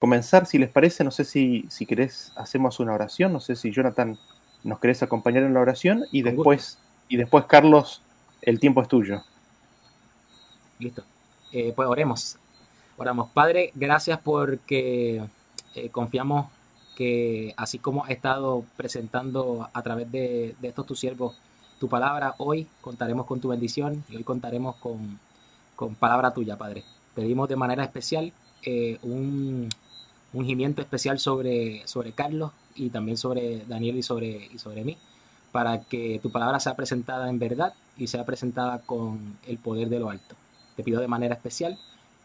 comenzar, si les parece, no sé si, si querés, hacemos una oración, no sé si Jonathan nos querés acompañar en la oración y después, y después Carlos, el tiempo es tuyo. Listo. Eh, pues oremos. Oramos. Padre, gracias porque eh, confiamos que así como ha estado presentando a través de, estos tus siervos tu palabra, hoy contaremos con tu bendición y hoy contaremos con, con palabra tuya, Padre. Pedimos de manera especial eh, un, un gimiento especial sobre, sobre Carlos y también sobre Daniel y sobre, y sobre mí, para que tu palabra sea presentada en verdad y sea presentada con el poder de lo alto. Te pido de manera especial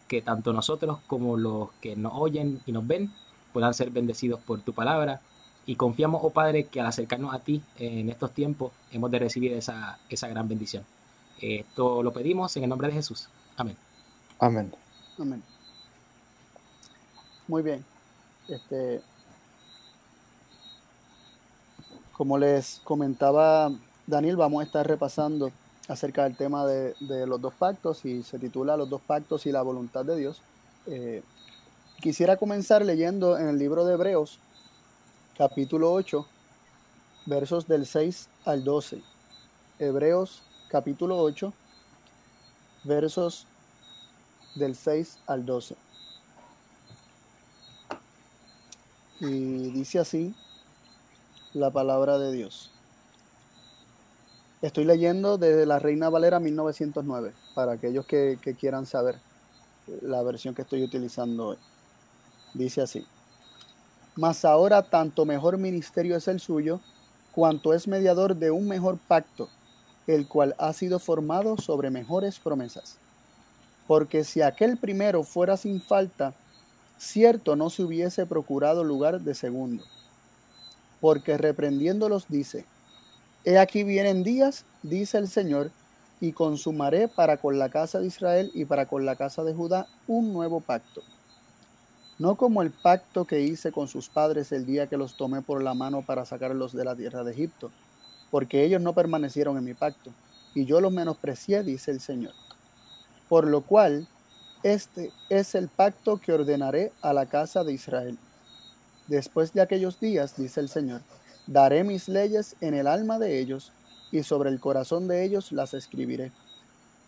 que tanto nosotros como los que nos oyen y nos ven puedan ser bendecidos por tu palabra y confiamos, oh Padre, que al acercarnos a ti en estos tiempos hemos de recibir esa, esa gran bendición. Esto lo pedimos en el nombre de Jesús. Amén. Amén. Amén. Muy bien. Este, como les comentaba Daniel, vamos a estar repasando acerca del tema de, los dos pactos y se titula Los dos pactos y la voluntad de Dios. Eh, quisiera comenzar leyendo en el libro de Hebreos, capítulo 8, versos del 6 al 12. Hebreos, capítulo 8, versos del 6 al 12. Y dice así la palabra de Dios. Estoy leyendo desde la Reina Valera 1909, para aquellos que, quieran saber la versión que estoy utilizando hoy. Dice así. Mas ahora tanto mejor ministerio es el suyo, cuanto es mediador de un mejor pacto, el cual ha sido formado sobre mejores promesas. Porque si aquel primero fuera sin falta, cierto no se hubiese procurado lugar de segundo. Porque reprendiéndolos dice, He aquí vienen días, dice el Señor, y consumaré para con la casa de Israel y para con la casa de Judá un nuevo pacto. No como el pacto que hice con sus padres el día que los tomé por la mano para sacarlos de la tierra de Egipto, porque ellos no permanecieron en mi pacto, y yo los menosprecié, dice el Señor. Por lo cual este es el pacto que ordenaré a la casa de Israel. Después de aquellos días, dice el Señor, daré mis leyes en el alma de ellos, y sobre el corazón de ellos las escribiré.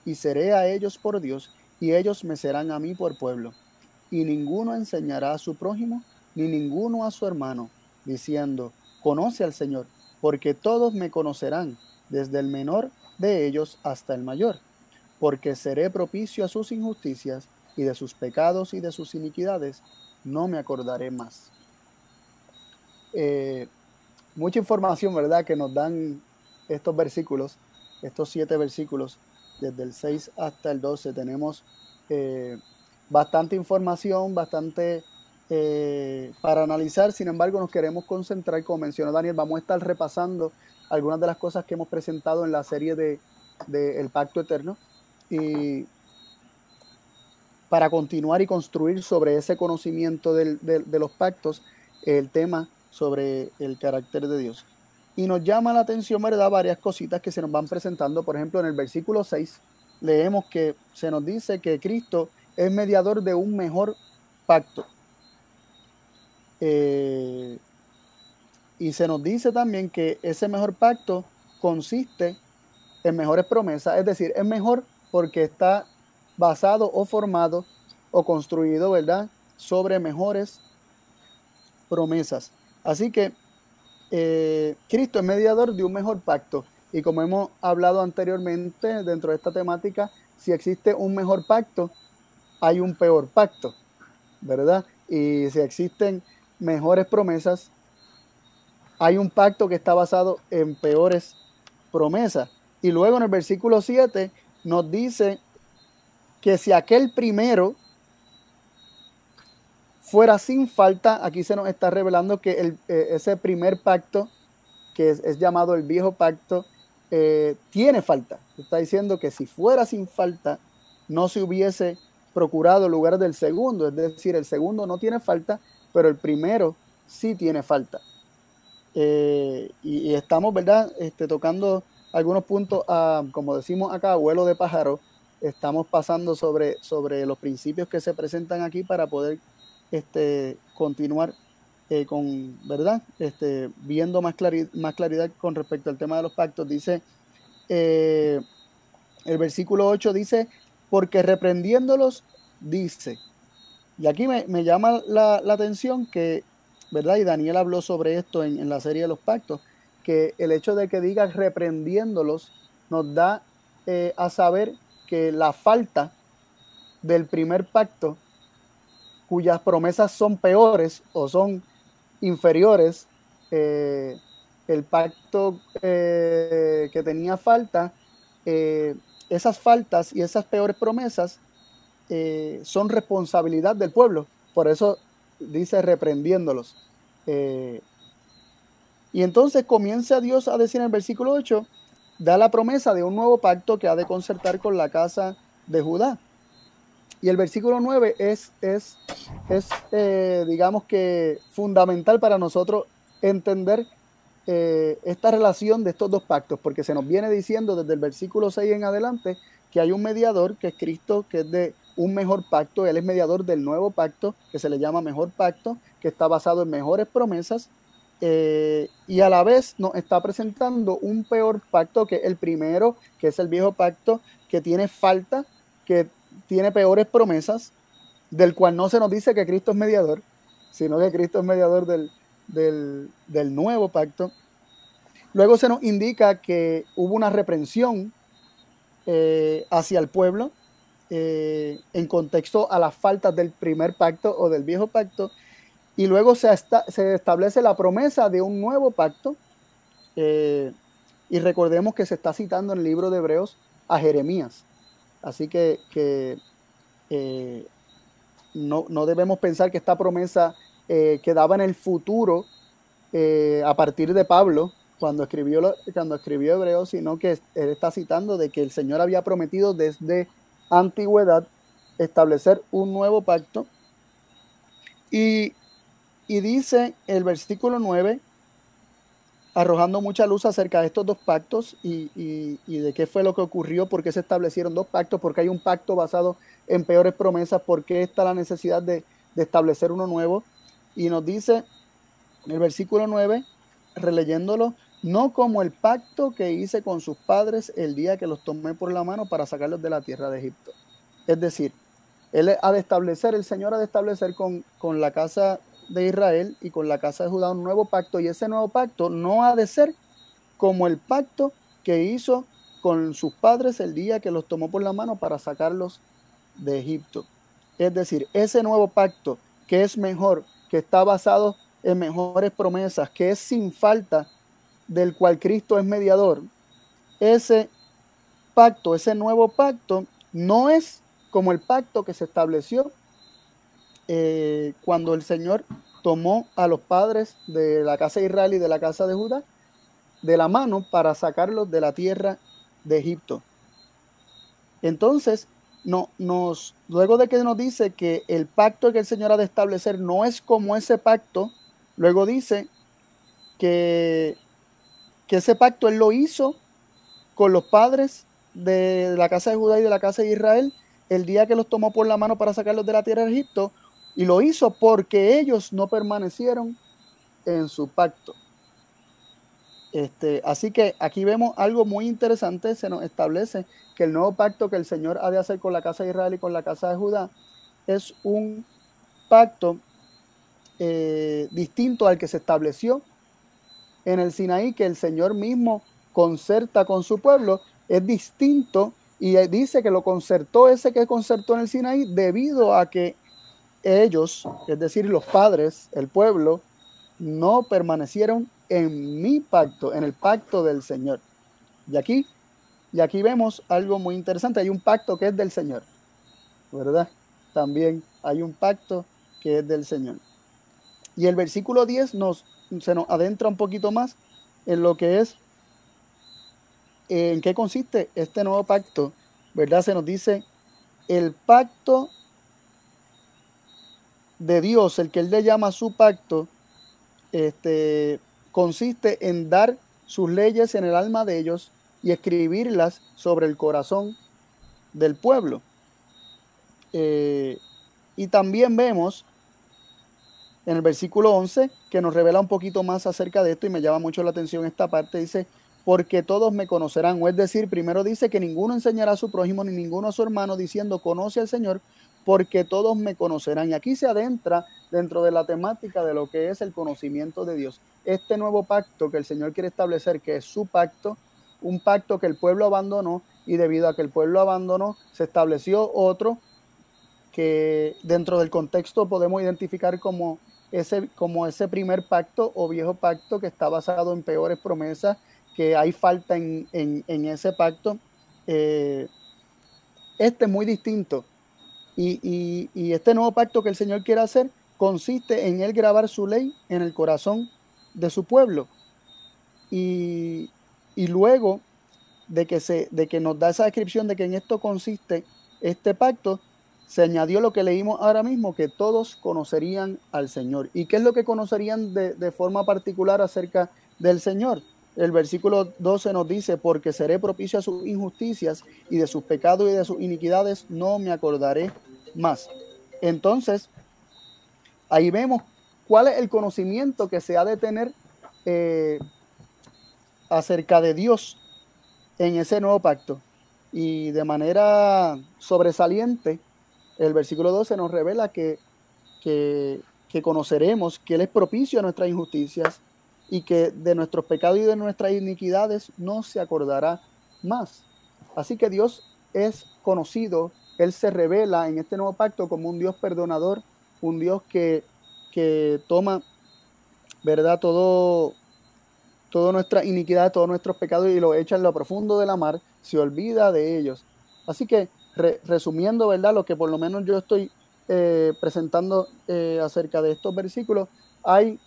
Y seré a ellos por Dios, y ellos me serán a mí por pueblo. Y ninguno enseñará a su prójimo, ni ninguno a su hermano, diciendo, conoce al Señor, porque todos me conocerán, desde el menor de ellos hasta el mayor porque seré propicio a sus injusticias y de sus pecados y de sus iniquidades no me acordaré más. Eh, mucha información, ¿verdad?, que nos dan estos versículos, estos siete versículos, desde el 6 hasta el 12, tenemos eh, bastante información, bastante eh, para analizar, sin embargo nos queremos concentrar, como mencionó Daniel, vamos a estar repasando algunas de las cosas que hemos presentado en la serie de, de El Pacto Eterno y para continuar y construir sobre ese conocimiento de los pactos el tema sobre el carácter de Dios. Y nos llama la atención, ¿verdad? Varias cositas que se nos van presentando. Por ejemplo, en el versículo 6 leemos que se nos dice que Cristo es mediador de un mejor pacto. Eh, y se nos dice también que ese mejor pacto consiste en mejores promesas, es decir, es mejor porque está basado o formado o construido, ¿verdad?, sobre mejores promesas. Así que eh, Cristo es mediador de un mejor pacto. Y como hemos hablado anteriormente dentro de esta temática, si existe un mejor pacto, hay un peor pacto, ¿verdad? Y si existen mejores promesas, hay un pacto que está basado en peores promesas. Y luego en el versículo 7 nos dice que si aquel primero fuera sin falta, aquí se nos está revelando que el, eh, ese primer pacto, que es, llamado el viejo pacto, eh, tiene falta. Está diciendo que si fuera sin falta, no se hubiese procurado lugar del segundo. Es decir, el segundo no tiene falta, pero el primero sí tiene falta. Eh, y, y, estamos, ¿verdad? Este, tocando algunos puntos, ah, como decimos acá, vuelo de pájaro. Estamos pasando sobre, sobre los principios que se presentan aquí para poder este, continuar eh, con, ¿verdad? Este, viendo más, más claridad con respecto al tema de los pactos. Dice, eh, el versículo 8 dice, porque reprendiéndolos, dice. Y aquí me, llama la, atención que, ¿verdad? Y Daniel habló sobre esto en, en, la serie de los pactos, que el hecho de que diga reprendiéndolos nos da eh, a saber que la falta del primer pacto, cuyas promesas son peores o son inferiores, eh, el pacto eh, que tenía falta, esas faltas y esas peores promesas son responsabilidad del pueblo. Por eso dice reprendiéndolos. Y entonces comienza Dios a decir en el versículo 8, da la promesa de un nuevo pacto que ha de concertar con la casa de Judá. Y el versículo 9 es, es, es eh, digamos que fundamental para nosotros entender eh, esta relación de estos dos pactos, porque se nos viene diciendo desde el versículo 6 en adelante que hay un mediador, que es Cristo, que es de un mejor pacto, Él es mediador del nuevo pacto, que se le llama mejor pacto, que está basado en mejores promesas, eh, y a la vez nos está presentando un peor pacto que el primero, que es el viejo pacto, que tiene falta, que tiene peores promesas, del cual no se nos dice que Cristo es mediador, sino que Cristo es mediador del, del, nuevo pacto. Luego se nos indica que hubo una reprensión eh, hacia el pueblo eh, en contexto a las faltas del primer pacto o del viejo pacto y luego se, se establece la promesa de un nuevo pacto. Eh, y recordemos que se está citando en el libro de Hebreos a Jeremías. Así que, eh, no, debemos pensar que esta promesa eh, quedaba en el futuro a partir de Pablo cuando escribió, cuando escribió Hebreos, sino que él está citando de que el Señor había prometido desde antigüedad establecer un nuevo pacto. Y y dice el versículo 9, arrojando mucha luz acerca de estos dos pactos y, de qué fue lo que ocurrió, por qué se establecieron dos pactos, porque hay un pacto basado en peores promesas, por qué está la necesidad de, establecer uno nuevo. Y nos dice en el versículo 9, releyéndolo, no como el pacto que hice con sus padres el día que los tomé por la mano para sacarlos de la tierra de Egipto. Es decir, él ha de establecer, el Señor ha de establecer con, con la casa de Israel y con la casa de Judá un nuevo pacto y ese nuevo pacto no ha de ser como el pacto que hizo con sus padres el día que los tomó por la mano para sacarlos de Egipto. Es decir, ese nuevo pacto que es mejor, que está basado en mejores promesas, que es sin falta, del cual Cristo es mediador, ese pacto, ese nuevo pacto, no es como el pacto que se estableció eh, cuando el Señor tomó a los padres de la casa de Israel y de la casa de Judá de la mano para sacarlos de la tierra de Egipto. Entonces, no, nos, luego de que nos dice que el pacto que el Señor ha de establecer no es como ese pacto, luego dice que, que ese pacto Él lo hizo con los padres de la casa de Judá y de la casa de Israel el día que los tomó por la mano para sacarlos de la tierra de Egipto, y lo hizo porque ellos no permanecieron en su pacto. Este, así que aquí vemos algo muy interesante, se nos establece que el nuevo pacto que el Señor ha de hacer con la casa de Israel y con la casa de Judá es un pacto eh, distinto al que se estableció en el Sinaí, que el Señor mismo concerta con su pueblo, es distinto y dice que lo concertó ese que concertó en el Sinaí debido a que ellos, es decir, los padres, el pueblo, no permanecieron en mi pacto, en el pacto del Señor. Y aquí, y aquí vemos algo muy interesante. Hay un pacto que es del Señor, ¿verdad? También hay un pacto que es del Señor. Y el versículo 10 nos, se nos adentra un poquito más en lo que es, en qué consiste este nuevo pacto, ¿verdad? Se nos dice el pacto de Dios, el que Él le llama su pacto, este, consiste en dar sus leyes en el alma de ellos y escribirlas sobre el corazón del pueblo. Eh, y también vemos en el versículo 11, que nos revela un poquito más acerca de esto y me llama mucho la atención esta parte, dice, porque todos me conocerán. O es decir, primero dice que ninguno enseñará a su prójimo ni ninguno a su hermano diciendo, conoce al Señor, porque todos me conocerán. Y aquí se adentra dentro de la temática de lo que es el conocimiento de Dios. Este nuevo pacto que el Señor quiere establecer, que es su pacto, un pacto que el pueblo abandonó y debido a que el pueblo abandonó, se estableció otro que dentro del contexto podemos identificar como ese, como ese primer pacto o viejo pacto que está basado en peores promesas, que hay falta en, ese pacto. Eh, este es muy distinto y, este nuevo pacto que el Señor quiere hacer consiste en Él grabar su ley en el corazón de su pueblo. Y, luego de que, se, de que nos da esa descripción de que en esto consiste este pacto, se añadió lo que leímos ahora mismo, que todos conocerían al Señor. ¿Y qué es lo que conocerían de, de forma particular acerca del Señor? El versículo 12 nos dice, porque seré propicio a sus injusticias y de sus pecados y de sus iniquidades no me acordaré más. Entonces, ahí vemos cuál es el conocimiento que se ha de tener eh, acerca de Dios en ese nuevo pacto. Y de manera sobresaliente, el versículo 12 nos revela que, que, que conoceremos que Él es propicio a nuestras injusticias y que de nuestros pecados y de nuestras iniquidades no se acordará más. Así que Dios es conocido, Él se revela en este nuevo pacto como un Dios perdonador, un Dios que, que toma, ¿verdad? Todo, toda nuestra iniquidad, todos nuestros pecados y lo echa en lo profundo de la mar, se olvida de ellos. Así que, resumiendo, ¿verdad? Lo que por lo menos yo estoy eh, presentando eh, acerca de estos versículos, hay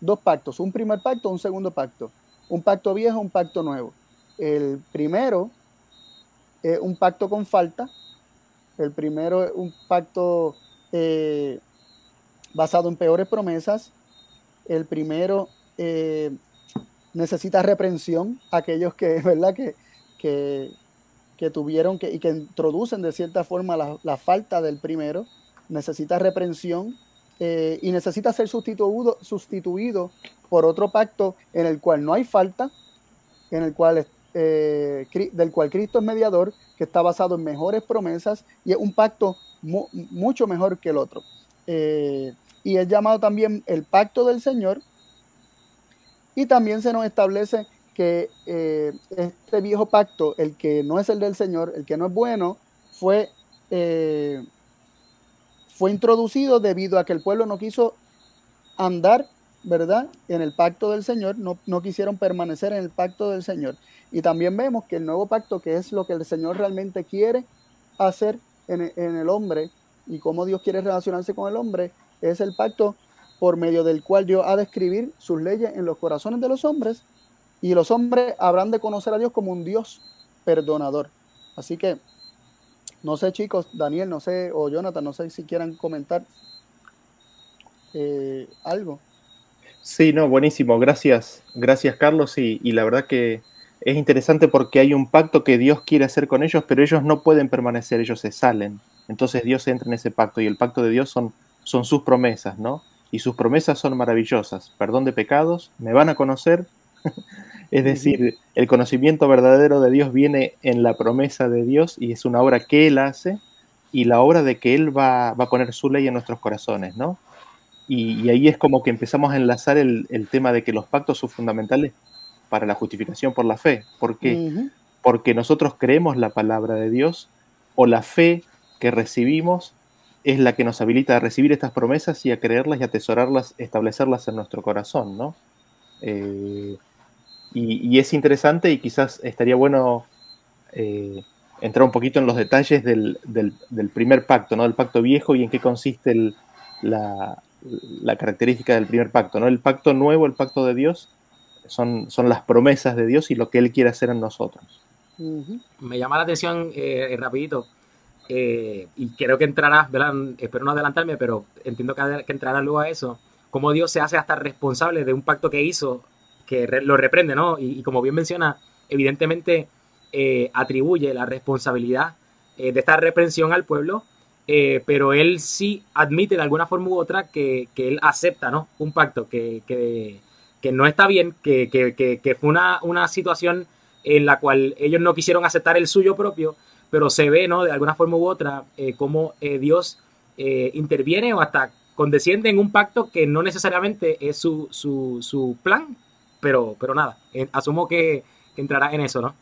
dos pactos, un primer pacto, un segundo pacto, un pacto viejo, un pacto nuevo. El primero es un pacto con falta, el primero es un pacto eh, basado en peores promesas, el primero eh, necesita reprensión, aquellos que, ¿verdad? Que, que, tuvieron que, y que introducen de cierta forma la, la falta del primero, necesita reprensión, eh, y necesita ser sustituido, sustituido por otro pacto en el cual no hay falta, en el cual, eh, del cual Cristo es mediador, que está basado en mejores promesas y es un pacto mucho mejor que el otro. Eh, y es llamado también el pacto del Señor. Y también se nos establece que este viejo pacto, el que no es el del Señor, el que no es bueno, fue fue introducido debido a que el pueblo no quiso andar, ¿verdad? En el pacto del Señor, no, quisieron permanecer en el pacto del Señor. Y también vemos que el nuevo pacto, que es lo que el Señor realmente quiere hacer en, en el hombre y cómo Dios quiere relacionarse con el hombre, es el pacto por medio del cual Dios ha de escribir sus leyes en los corazones de los hombres y los hombres habrán de conocer a Dios como un Dios perdonador. Así que no sé, chicos, Daniel, no sé, o Jonathan, no sé si quieran comentar eh, algo. Sí, no, buenísimo. Gracias, gracias, Carlos. Y, y, la verdad que es interesante porque hay un pacto que Dios quiere hacer con ellos, pero ellos no pueden permanecer, ellos se salen. Entonces Dios entra en ese pacto y el pacto de Dios son, son sus promesas, ¿no? Y sus promesas son maravillosas. Perdón de pecados, me van a conocer, es decir, el conocimiento verdadero de Dios viene en la promesa de Dios y es una obra que Él hace y la obra de que Él va, a poner su ley en nuestros corazones, ¿no? Y, ahí es como que empezamos a enlazar el, tema de que los pactos son fundamentales para la justificación por la fe. ¿Por qué? Porque nosotros creemos la palabra de Dios o la fe que recibimos es la que nos habilita a recibir estas promesas y a creerlas y atesorarlas, establecerlas en nuestro corazón, ¿no? Eh, y, es interesante y quizás estaría bueno eh, entrar un poquito en los detalles del, primer pacto, ¿no? Del pacto viejo y en qué consiste la, característica del primer pacto, ¿no? El pacto nuevo, el pacto de Dios, son, son las promesas de Dios y lo que Él quiere hacer en nosotros. Me llama la atención, eh, rapidito, eh, y creo que entrará, espero no adelantarme, pero entiendo que, que entrará luego a eso, cómo Dios se hace hasta responsable de un pacto que hizo que lo reprende, ¿no? Y, como bien menciona, evidentemente eh, atribuye la responsabilidad eh, de esta reprensión al pueblo eh, pero él sí admite de alguna forma u otra que, él acepta ¿no? un pacto, que, que, no está bien, que, fue una, una, situación en la cual ellos no quisieron aceptar el suyo propio, pero se ve ¿no? de alguna forma u otra eh, cómo eh, Dios interviene o hasta condesciende en un pacto que no necesariamente es su, su, su plan, pero, pero nada, asumo que, entrará en eso, ¿no?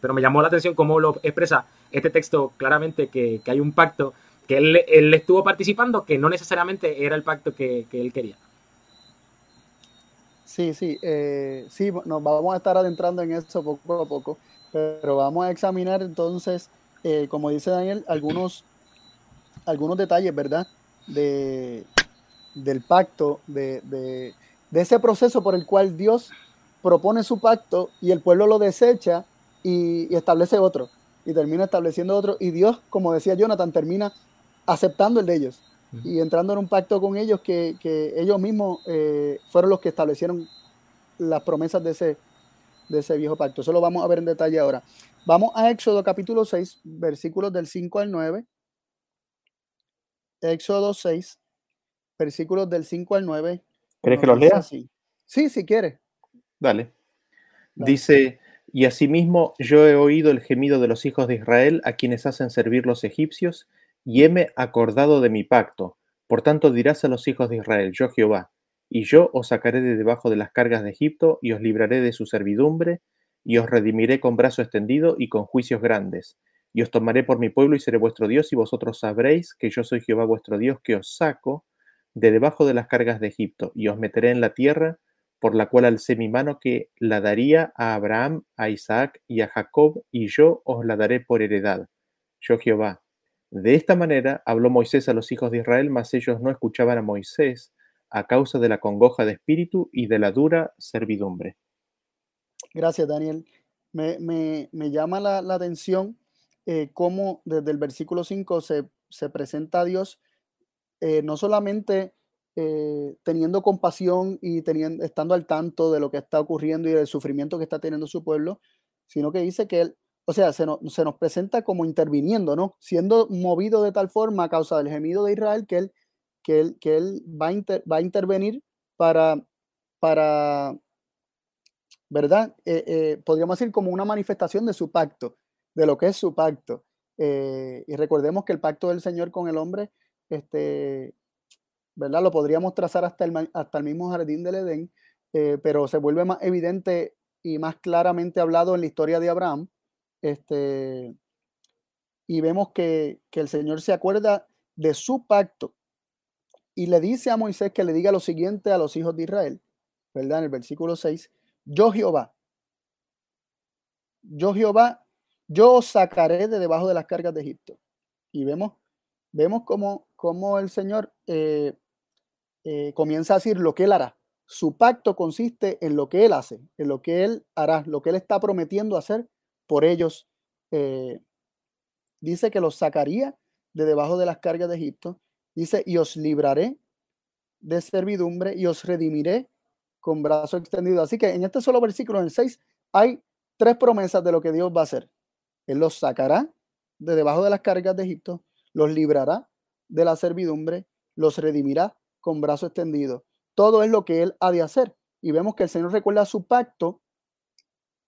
pero me llamó la atención cómo lo expresa este texto claramente que, que hay un pacto que él, estuvo participando, que no necesariamente era el pacto que, él quería. Sí, sí, eh, sí, nos vamos a estar adentrando en eso poco a poco, pero vamos a examinar entonces, eh, como dice Daniel, algunos, algunos detalles, ¿verdad? De, del pacto, de, de, ese proceso por el cual Dios propone su pacto y el pueblo lo desecha y establece otro, y termina estableciendo otro, y Dios, como decía Jonathan, termina aceptando el de ellos y entrando en un pacto con ellos que, ellos mismos eh, fueron los que establecieron las promesas de ese, de ese viejo pacto. Eso lo vamos a ver en detalle ahora. Vamos a Éxodo capítulo 6, versículos del 5 al 9. Éxodo 6, versículos del 5 al 9. ¿Quieres que los lea? Sí, si quieres. Dale. Dice, y asimismo yo he oído el gemido de los hijos de Israel a quienes hacen servir los egipcios y heme acordado de mi pacto. Por tanto dirás a los hijos de Israel, yo Jehová, y yo os sacaré de debajo de las cargas de Egipto, y os libraré de su servidumbre, y os redimiré con brazo extendido y con juicios grandes. Y os tomaré por mi pueblo y seré vuestro Dios, y vosotros sabréis que yo soy Jehová vuestro Dios, que os saco de debajo de las cargas de Egipto, y os meteré en la tierra por la cual alcé mi mano que la daría a Abraham, a Isaac y a Jacob, y yo os la daré por heredad. Yo Jehová, de esta manera habló Moisés a los hijos de Israel, mas ellos no escuchaban a Moisés a causa de la congoja de espíritu y de la dura servidumbre. Gracias, Daniel. Me, llama la, atención eh, cómo desde el versículo 5 se, presenta a Dios eh, no solamente eh, teniendo compasión y teniendo, estando al tanto de lo que está ocurriendo y del sufrimiento que está teniendo su pueblo, sino que dice que Él o sea, se nos, presenta como interviniendo, ¿no? Siendo movido de tal forma a causa del gemido de Israel que él, que él, que él va, a va a intervenir para, para ¿verdad? Eh, eh, podríamos decir como una manifestación de su pacto, de lo que es su pacto. Eh, y recordemos que el pacto del Señor con el hombre, este, ¿verdad? Lo podríamos trazar hasta el, hasta el mismo jardín del Edén, pero se vuelve más evidente y más claramente hablado en la historia de Abraham, este, y vemos que, el Señor se acuerda de su pacto y le dice a Moisés que le diga lo siguiente a los hijos de Israel, ¿verdad? En el versículo 6, yo Jehová, yo Jehová, yo os sacaré de debajo de las cargas de Egipto. Y vemos, vemos cómo, cómo el Señor eh, eh, comienza a decir lo que Él hará. Su pacto consiste en lo que Él hace, en lo que Él hará, lo que Él está prometiendo hacer por ellos. Eh, dice que los sacaría de debajo de las cargas de Egipto. Dice, y os libraré de servidumbre y os redimiré con brazo extendido. Así que en este solo versículo, en 6, hay tres promesas de lo que Dios va a hacer. Él los sacará de debajo de las cargas de Egipto, los librará de la servidumbre, los redimirá con brazo extendido. Todo es lo que Él ha de hacer. Y vemos que el Señor recuerda su pacto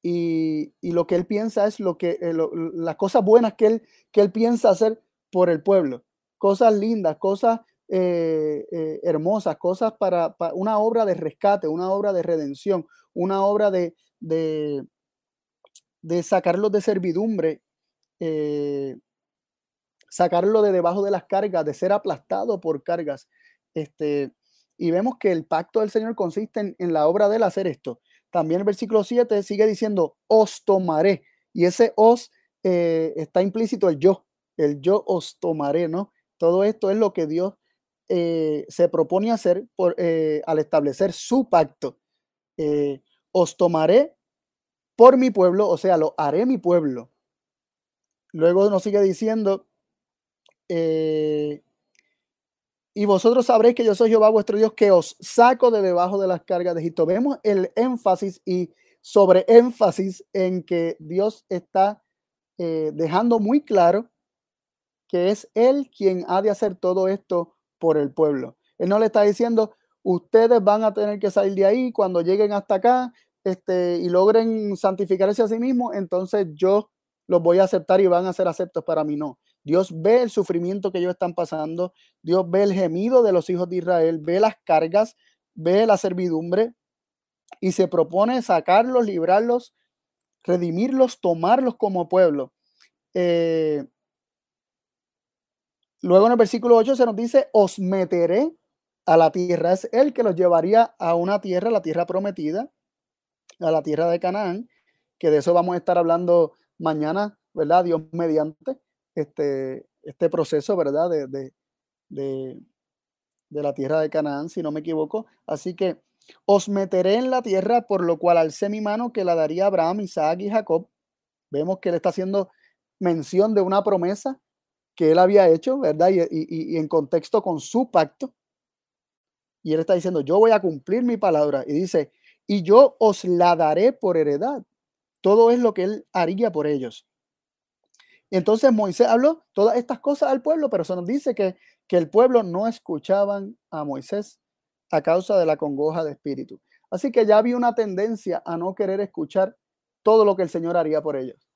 y, lo que él piensa es lo que, eh, las cosas buenas que él, que él piensa hacer por el pueblo, cosas lindas, cosas eh, eh, hermosas, cosas para, una obra de rescate, una obra de redención, una obra de, de, de sacarlos de servidumbre, sacarlo de debajo de las cargas, de ser aplastado por cargas. Este, y vemos que el pacto del Señor consiste en, en la obra de él hacer esto, también el versículo 7 sigue diciendo, os tomaré. Y ese os eh, está implícito el yo, el yo os tomaré, ¿no? Todo esto es lo que Dios eh, se propone hacer eh, al establecer su pacto. os tomaré por mi pueblo, o sea, lo haré mi pueblo. Luego nos sigue diciendo, y vosotros sabréis que yo soy Jehová vuestro Dios que os saco de debajo de las cargas de Egipto. Vemos el énfasis y sobre énfasis en que Dios está eh, dejando muy claro que es Él quien ha de hacer todo esto por el pueblo. Él no le está diciendo, ustedes van a tener que salir de ahí cuando lleguen hasta acá este, y logren santificarse a sí mismos, entonces yo los voy a aceptar y van a ser aceptos para mí. No. Dios ve el sufrimiento que ellos están pasando, Dios ve el gemido de los hijos de Israel, ve las cargas, ve la servidumbre y se propone sacarlos, librarlos, redimirlos, tomarlos como pueblo. Eh, luego en el versículo 8 se nos dice, os meteré a la tierra. Es Él que los llevaría a una tierra, la tierra prometida, a la tierra de Canaán, que de eso vamos a estar hablando mañana, ¿verdad? Dios mediante este, este proceso, ¿verdad? De, de, de, la tierra de Canaán, si no me equivoco. Así que os meteré en la tierra, por lo cual alcé mi mano que la daría a Abraham, Isaac y Jacob. Vemos que él está haciendo mención de una promesa que él había hecho, ¿verdad? Y, y, en contexto con su pacto. Y él está diciendo, yo voy a cumplir mi palabra. Y dice, y yo os la daré por heredad. Todo es lo que él haría por ellos. Entonces Moisés habló todas estas cosas al pueblo, pero se nos dice que, que el pueblo no escuchaban a Moisés a causa de la congoja de espíritu. Así que ya había una tendencia a no querer escuchar todo lo que el Señor haría por ellos.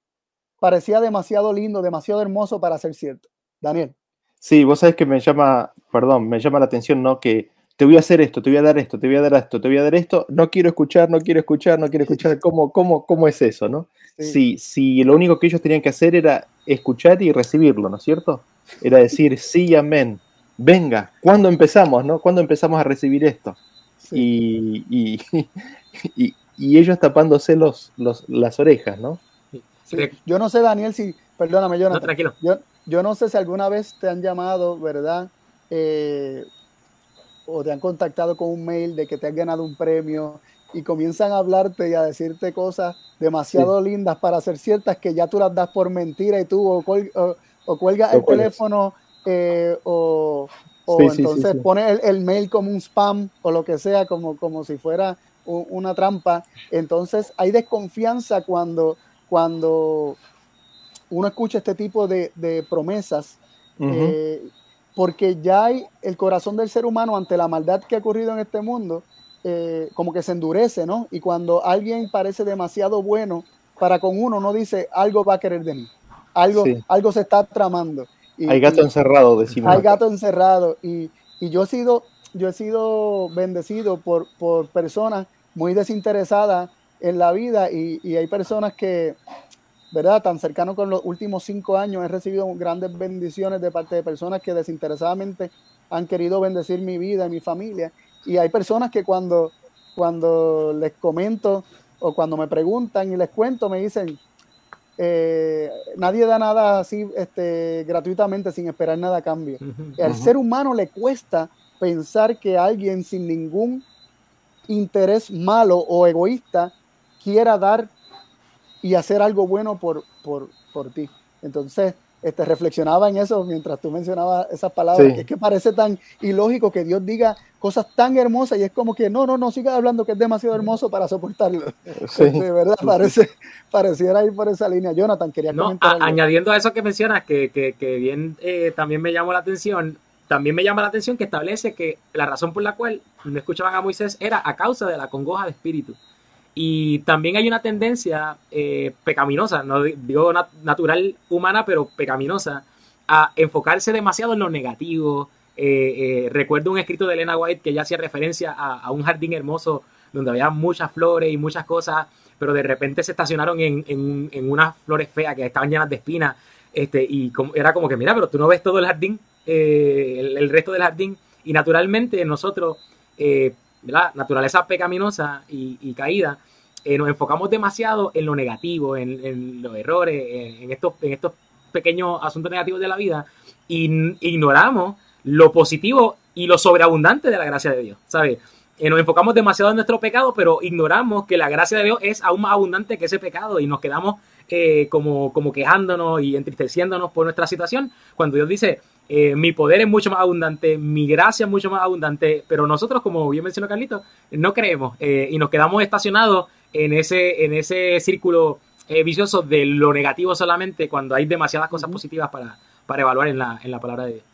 Parecía demasiado lindo, demasiado hermoso para ser cierto. Daniel. Sí, vos sabés que me llama, perdón, me llama la atención, ¿no? Que te voy a hacer esto, te voy a dar esto, te voy a dar esto, te voy a dar esto, no quiero escuchar, no quiero escuchar, no quiero escuchar, ¿cómo, cómo, cómo es eso, no? Sí. Si, si lo único que ellos tenían que hacer era escuchar y recibirlo, ¿no es cierto? Era decir sí, amén, venga, ¿cuándo empezamos, no? ¿Cuándo empezamos a recibir esto? Sí. Y, y, y, y, ellos tapándose los, los, las orejas, ¿no? Sí. Yo no sé, Daniel, si, perdóname, Jonathan, no, tranquilo. Yo, yo no sé si alguna vez te han llamado, ¿verdad? Eh, o te han contactado con un mail de que te has ganado un premio y comienzan a hablarte y a decirte cosas demasiado sí. lindas para ser ciertas que ya tú las das por mentira y tú o, cuel, o, o cuelgas el teléfono eh, o, o sí, entonces sí, pones el, el, mail como un spam o lo que sea, como, como si fuera un, una trampa. Entonces hay desconfianza cuando, cuando uno escucha este tipo de, de promesas. Uh -huh. eh, porque ya hay el corazón del ser humano ante la maldad que ha ocurrido en este mundo, eh, como que se endurece, ¿no? Y cuando alguien parece demasiado bueno para con uno, no dice algo va a querer de mí, algo, sí. algo se está tramando. Y, hay gato y, encerrado, decimos. Hay gato encerrado. Y, y, yo he sido, yo he sido bendecido por, por personas muy desinteresadas en la vida y, y hay personas que, ¿verdad? Tan cercano con los últimos cinco años he recibido grandes bendiciones de parte de personas que desinteresadamente han querido bendecir mi vida y mi familia. Y hay personas que cuando, cuando les comento o cuando me preguntan y les cuento, me dicen, eh, nadie da nada así este, gratuitamente sin esperar nada a cambio. Uh -huh, Al ser humano le cuesta pensar que alguien sin ningún interés malo o egoísta quiera dar y hacer algo bueno por, por, por ti. Entonces, este, reflexionaba en eso mientras tú mencionabas esas palabras, sí. que es que parece tan ilógico que Dios diga cosas tan hermosas y es como que no, no, no sigas hablando que es demasiado hermoso para soportarlo. Sí. De este, verdad, parece, pareciera ir por esa línea. Jonathan, quería no, comentar. A, añadiendo a eso que mencionas, que, que, que bien eh, también me llamó la atención, también me llama la atención que establece que la razón por la cual no escuchaban a Moisés era a causa de la congoja de espíritu. Y también hay una tendencia eh, pecaminosa, no digo nat natural humana, pero pecaminosa, a enfocarse demasiado en lo negativo. Eh, eh, recuerdo un escrito de Elena White que ya hacía referencia a, un jardín hermoso donde había muchas flores y muchas cosas, pero de repente se estacionaron en, en, unas flores feas que estaban llenas de espinas. Este, y como, era como que, mira, pero tú no ves todo el jardín, el, el, resto del jardín. Y naturalmente nosotros la naturaleza pecaminosa y, caída, eh, nos enfocamos demasiado en lo negativo, en, los errores, en, en, estos, en estos pequeños asuntos negativos de la vida, y ignoramos lo positivo y lo sobreabundante de la gracia de Dios, ¿sabes? Eh, nos enfocamos demasiado en nuestro pecado, pero ignoramos que la gracia de Dios es aún más abundante que ese pecado y nos quedamos eh, como, como quejándonos y entristeciéndonos por nuestra situación, cuando Dios dice, eh, mi poder es mucho más abundante, mi gracia es mucho más abundante, pero nosotros, como bien mencionó Carlito, no creemos eh, y nos quedamos estacionados en ese, en ese círculo eh, vicioso de lo negativo solamente cuando hay demasiadas cosas positivas para, para evaluar en la, en la palabra de Dios.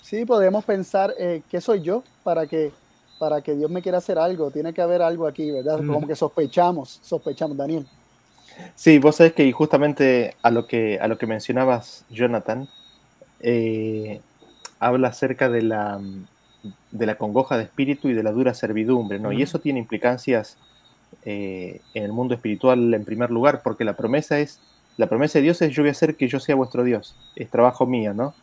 Sí, podemos pensar, eh, ¿qué soy yo para que, para que Dios me quiera hacer algo? Tiene que haber algo aquí, ¿verdad? Mm. Como que sospechamos, sospechamos, Daniel. Sí, vos sabés que justamente a lo que, a lo que mencionabas, Jonathan, eh, habla acerca de la, de la congoja de espíritu y de la dura servidumbre, ¿no? Y eso tiene implicancias eh, en el mundo espiritual en primer lugar, porque la promesa es, la promesa de Dios es yo voy a hacer que yo sea vuestro Dios, es trabajo mío, ¿no?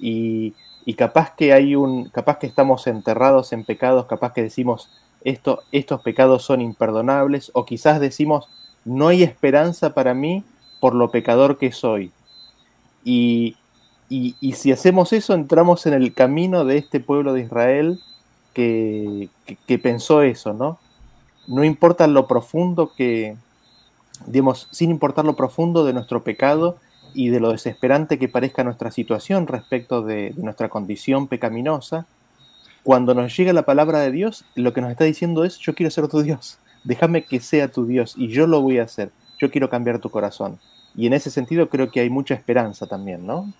Y, y capaz que hay un, capaz que estamos enterrados en pecados, capaz que decimos esto, estos pecados son imperdonables, o quizás decimos no hay esperanza para mí por lo pecador que soy. Y, y, si hacemos eso, entramos en el camino de este pueblo de Israel que pensó eso, ¿no? No importa lo profundo que, digamos, sin importar lo profundo de nuestro pecado y de lo desesperante que parezca nuestra situación respecto de, de nuestra condición pecaminosa, cuando nos llega la palabra de Dios, lo que nos está diciendo es, yo quiero ser tu Dios, déjame que sea tu Dios y yo lo voy a hacer, yo quiero cambiar tu corazón. Y en ese sentido creo que hay mucha esperanza también, ¿no?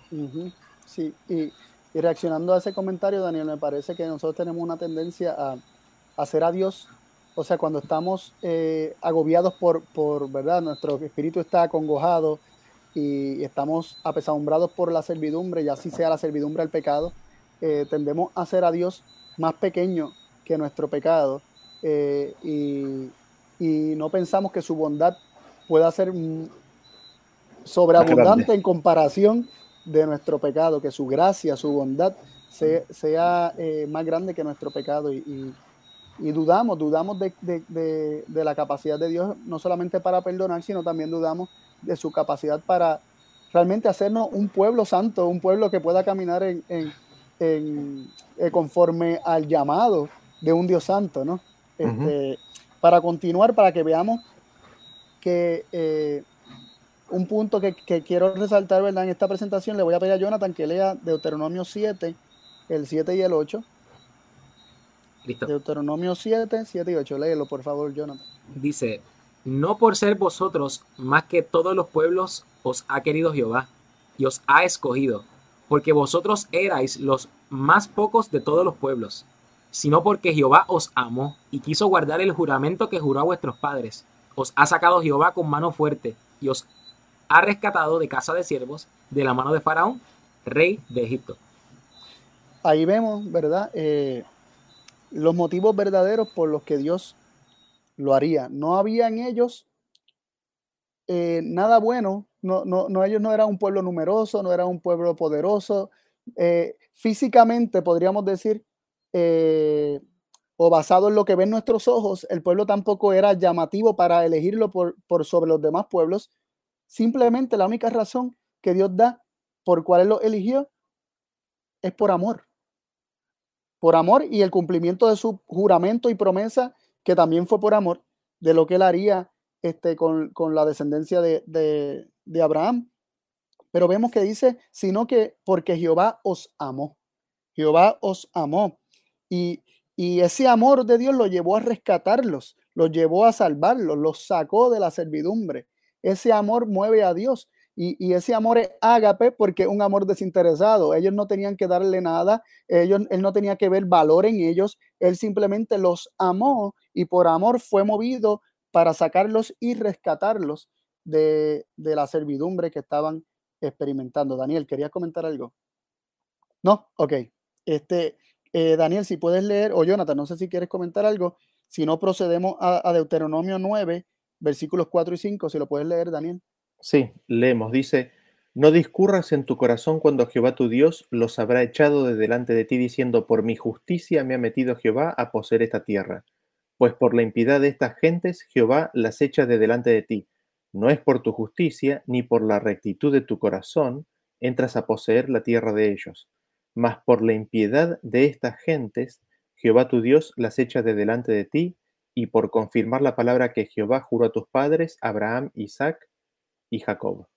Sí, y, y reaccionando a ese comentario, Daniel, me parece que nosotros tenemos una tendencia a hacer a Dios, o sea, cuando estamos eh, agobiados por, por, ¿verdad? Nuestro espíritu está acongojado y estamos apesadumbrados por la servidumbre, ya así sea la servidumbre al pecado, eh, tendemos a hacer a Dios más pequeño que nuestro pecado eh, y, y no pensamos que su bondad pueda ser sobreabundante en comparación de nuestro pecado, que su gracia, su bondad sea, sea, eh, más grande que nuestro pecado. Y, y- y dudamos, dudamos de, de- de- de la capacidad de Dios, no solamente para perdonar, sino también dudamos de su capacidad para realmente hacernos un pueblo santo, un pueblo que pueda caminar en, en- en- eh, conforme al llamado de un Dios santo, ¿no? Este, Para continuar, para que veamos que eh, un punto que, que quiero resaltar, ¿verdad? En esta presentación le voy a pedir a Jonathan que lea Deuteronomio 7, el 7 y el 8. Listo. Deuteronomio 7, 7 y 8. Léelo, por favor, Jonathan. Dice, no por ser vosotros más que todos los pueblos os ha querido Jehová y os ha escogido, porque vosotros erais los más pocos de todos los pueblos, sino porque Jehová os amó y quiso guardar el juramento que juró a vuestros padres. Os ha sacado Jehová con mano fuerte y os ha rescatado de casa de siervos de la mano de Faraón, rey de Egipto. Ahí vemos, ¿verdad? Eh, los motivos verdaderos por los que Dios lo haría. No había en ellos eh, nada bueno. No, no, no, ellos no eran un pueblo numeroso, no eran un pueblo poderoso. Eh, físicamente, podríamos decir, o basado en lo que ven nuestros ojos, el pueblo tampoco era llamativo para elegirlo por, por sobre los demás pueblos. Simplemente la única razón que Dios da por cuál él lo eligió es por amor. Por amor y el cumplimiento de su juramento y promesa, que también fue por amor, de lo que él haría este, con, con la descendencia de, de, de Abraham. Pero vemos que dice, sino que porque Jehová os amó. Jehová os amó. Y, y ese amor de Dios lo llevó a rescatarlos, los llevó a salvarlos, los sacó de la servidumbre. Ese amor mueve a Dios. Y, y, ese amor es ágape porque es un amor desinteresado. Ellos no tenían que darle nada, ellos, él no tenía que ver valor en ellos, él simplemente los amó y por amor fue movido para sacarlos y rescatarlos de, de la servidumbre que estaban experimentando. Daniel, ¿querías comentar algo? No, ok. Este, eh, Daniel, si puedes leer, o Jonathan, no sé si quieres comentar algo, si no procedemos a, a Deuteronomio 9, versículos 4 y 5, si lo puedes leer, Daniel. Sí, leemos, dice, no discurras en tu corazón cuando Jehová tu Dios los habrá echado de delante de ti, diciendo, por mi justicia me ha metido Jehová a poseer esta tierra. Pues por la impiedad de estas gentes Jehová las echa de delante de ti. No es por tu justicia, ni por la rectitud de tu corazón, entras a poseer la tierra de ellos. Mas por la impiedad de estas gentes, Jehová tu Dios las echa de delante de ti, y por confirmar la palabra que Jehová juró a tus padres, Abraham, Isaac y Jacob.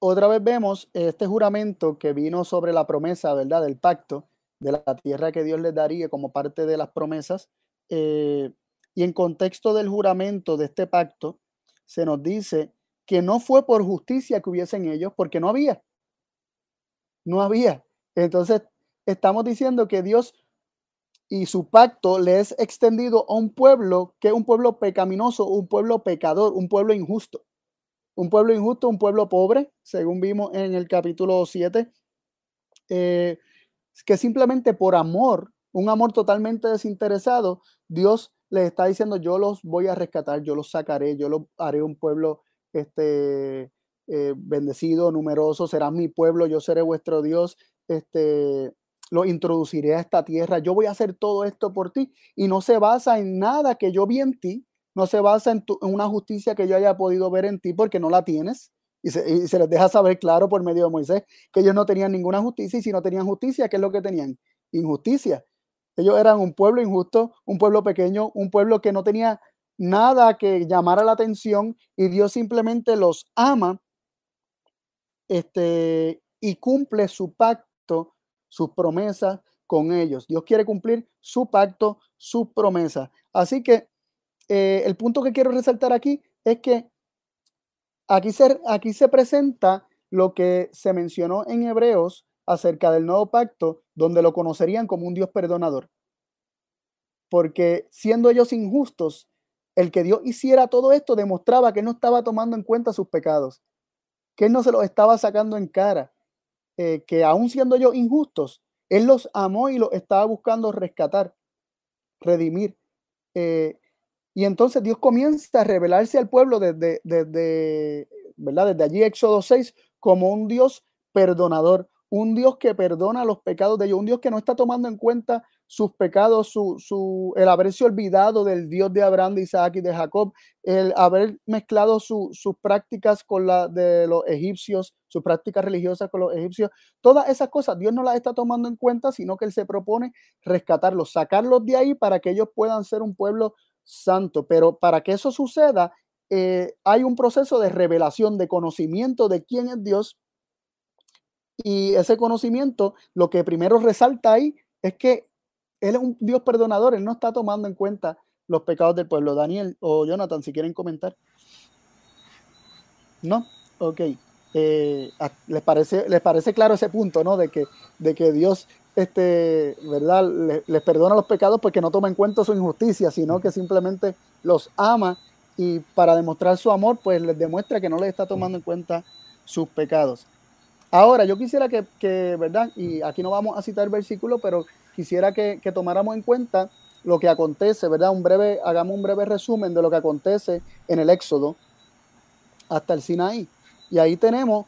Otra vez vemos este juramento que vino sobre la promesa, ¿verdad? Del pacto de la tierra que Dios les daría como parte de las promesas. Eh, y en contexto del juramento de este pacto, se nos dice que no fue por justicia que hubiesen ellos, porque no había. No había. Entonces, estamos diciendo que Dios y su pacto le es extendido a un pueblo que es un pueblo pecaminoso, un pueblo pecador, un pueblo injusto. Un pueblo injusto, un pueblo pobre, según vimos en el capítulo 7, eh, que simplemente por amor, un amor totalmente desinteresado, Dios les está diciendo, yo los voy a rescatar, yo los sacaré, yo los haré un pueblo este, eh, bendecido, numeroso, será mi pueblo, yo seré vuestro Dios, este, lo introduciré a esta tierra, yo voy a hacer todo esto por ti y no se basa en nada que yo vi en ti, no se basa en, una justicia que yo haya podido ver en ti porque no la tienes. Y se, y se, les deja saber claro por medio de Moisés que ellos no tenían ninguna justicia y si no tenían justicia, ¿qué es lo que tenían? Injusticia. Ellos eran un pueblo injusto, un pueblo pequeño, un pueblo que no tenía nada que llamara la atención y Dios simplemente los ama este, y cumple su pacto, sus promesas con ellos. Dios quiere cumplir su pacto, sus promesas. Así que eh, el punto que quiero resaltar aquí es que aquí se, aquí se presenta lo que se mencionó en Hebreos acerca del nuevo pacto, donde lo conocerían como un Dios perdonador. Porque siendo ellos injustos, el que Dios hiciera todo esto demostraba que no estaba tomando en cuenta sus pecados, que no se los estaba sacando en cara, eh, que aún siendo ellos injustos, Él los amó y los estaba buscando rescatar, redimir. Eh, y entonces Dios comienza a revelarse al pueblo desde, desde, ¿verdad? desde allí, Éxodo 6, como un Dios perdonador, un Dios que perdona los pecados de ellos, un Dios que no está tomando en cuenta sus pecados, su, su, el haberse olvidado del Dios de Abraham, de Isaac y de Jacob, el haber mezclado sus prácticas con la de los egipcios, sus prácticas religiosas con los egipcios, todas esas cosas Dios no las está tomando en cuenta, sino que Él se propone rescatarlos, sacarlos de ahí para que ellos puedan ser un pueblo santo. Pero para que eso suceda, eh, hay un proceso de revelación, de conocimiento de quién es Dios. Y ese conocimiento, lo que primero resalta ahí es que Él es un Dios perdonador, Él no está tomando en cuenta los pecados del pueblo. Daniel o Jonathan, si quieren comentar. ¿No? Ok. Eh, ¿les, parece, ¿Les parece claro ese punto, ¿no? De que, de que Dios este, ¿verdad? Les, perdona los pecados porque no toma en cuenta su injusticia, sino que simplemente los ama y para demostrar su amor, pues les demuestra que no les está tomando en cuenta sus pecados. Ahora, yo quisiera que, ¿verdad? Y aquí no vamos a citar versículo, pero quisiera que, tomáramos en cuenta lo que acontece, ¿verdad? Un breve, hagamos un breve resumen de lo que acontece en el Éxodo hasta el Sinaí. Y ahí tenemos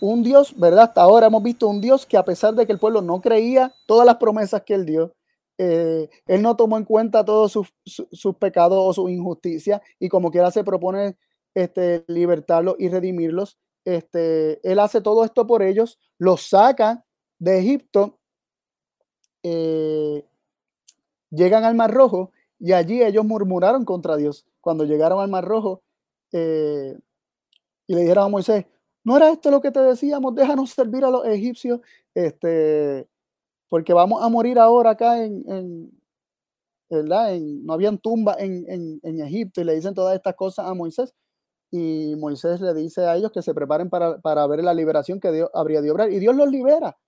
un Dios, ¿verdad? Hasta ahora hemos visto un Dios que a pesar de que el pueblo no creía todas las promesas que él dio, eh, él no tomó en cuenta todos sus, pecados o su injusticia y como quiera se propone este, libertarlos y redimirlos. Este, él hace todo esto por ellos, los saca de Egipto, eh, llegan al Mar Rojo y allí ellos murmuraron contra Dios. Cuando llegaron al Mar Rojo eh, y le dijeron a Moisés, no era esto lo que te decíamos, déjanos servir a los egipcios, este, porque vamos a morir ahora acá en, en ¿verdad? no habían tumbas en, en, Egipto y le dicen todas estas cosas a Moisés. Y Moisés le dice a ellos que se preparen para, para ver la liberación que Dios habría de obrar. Y Dios los libera.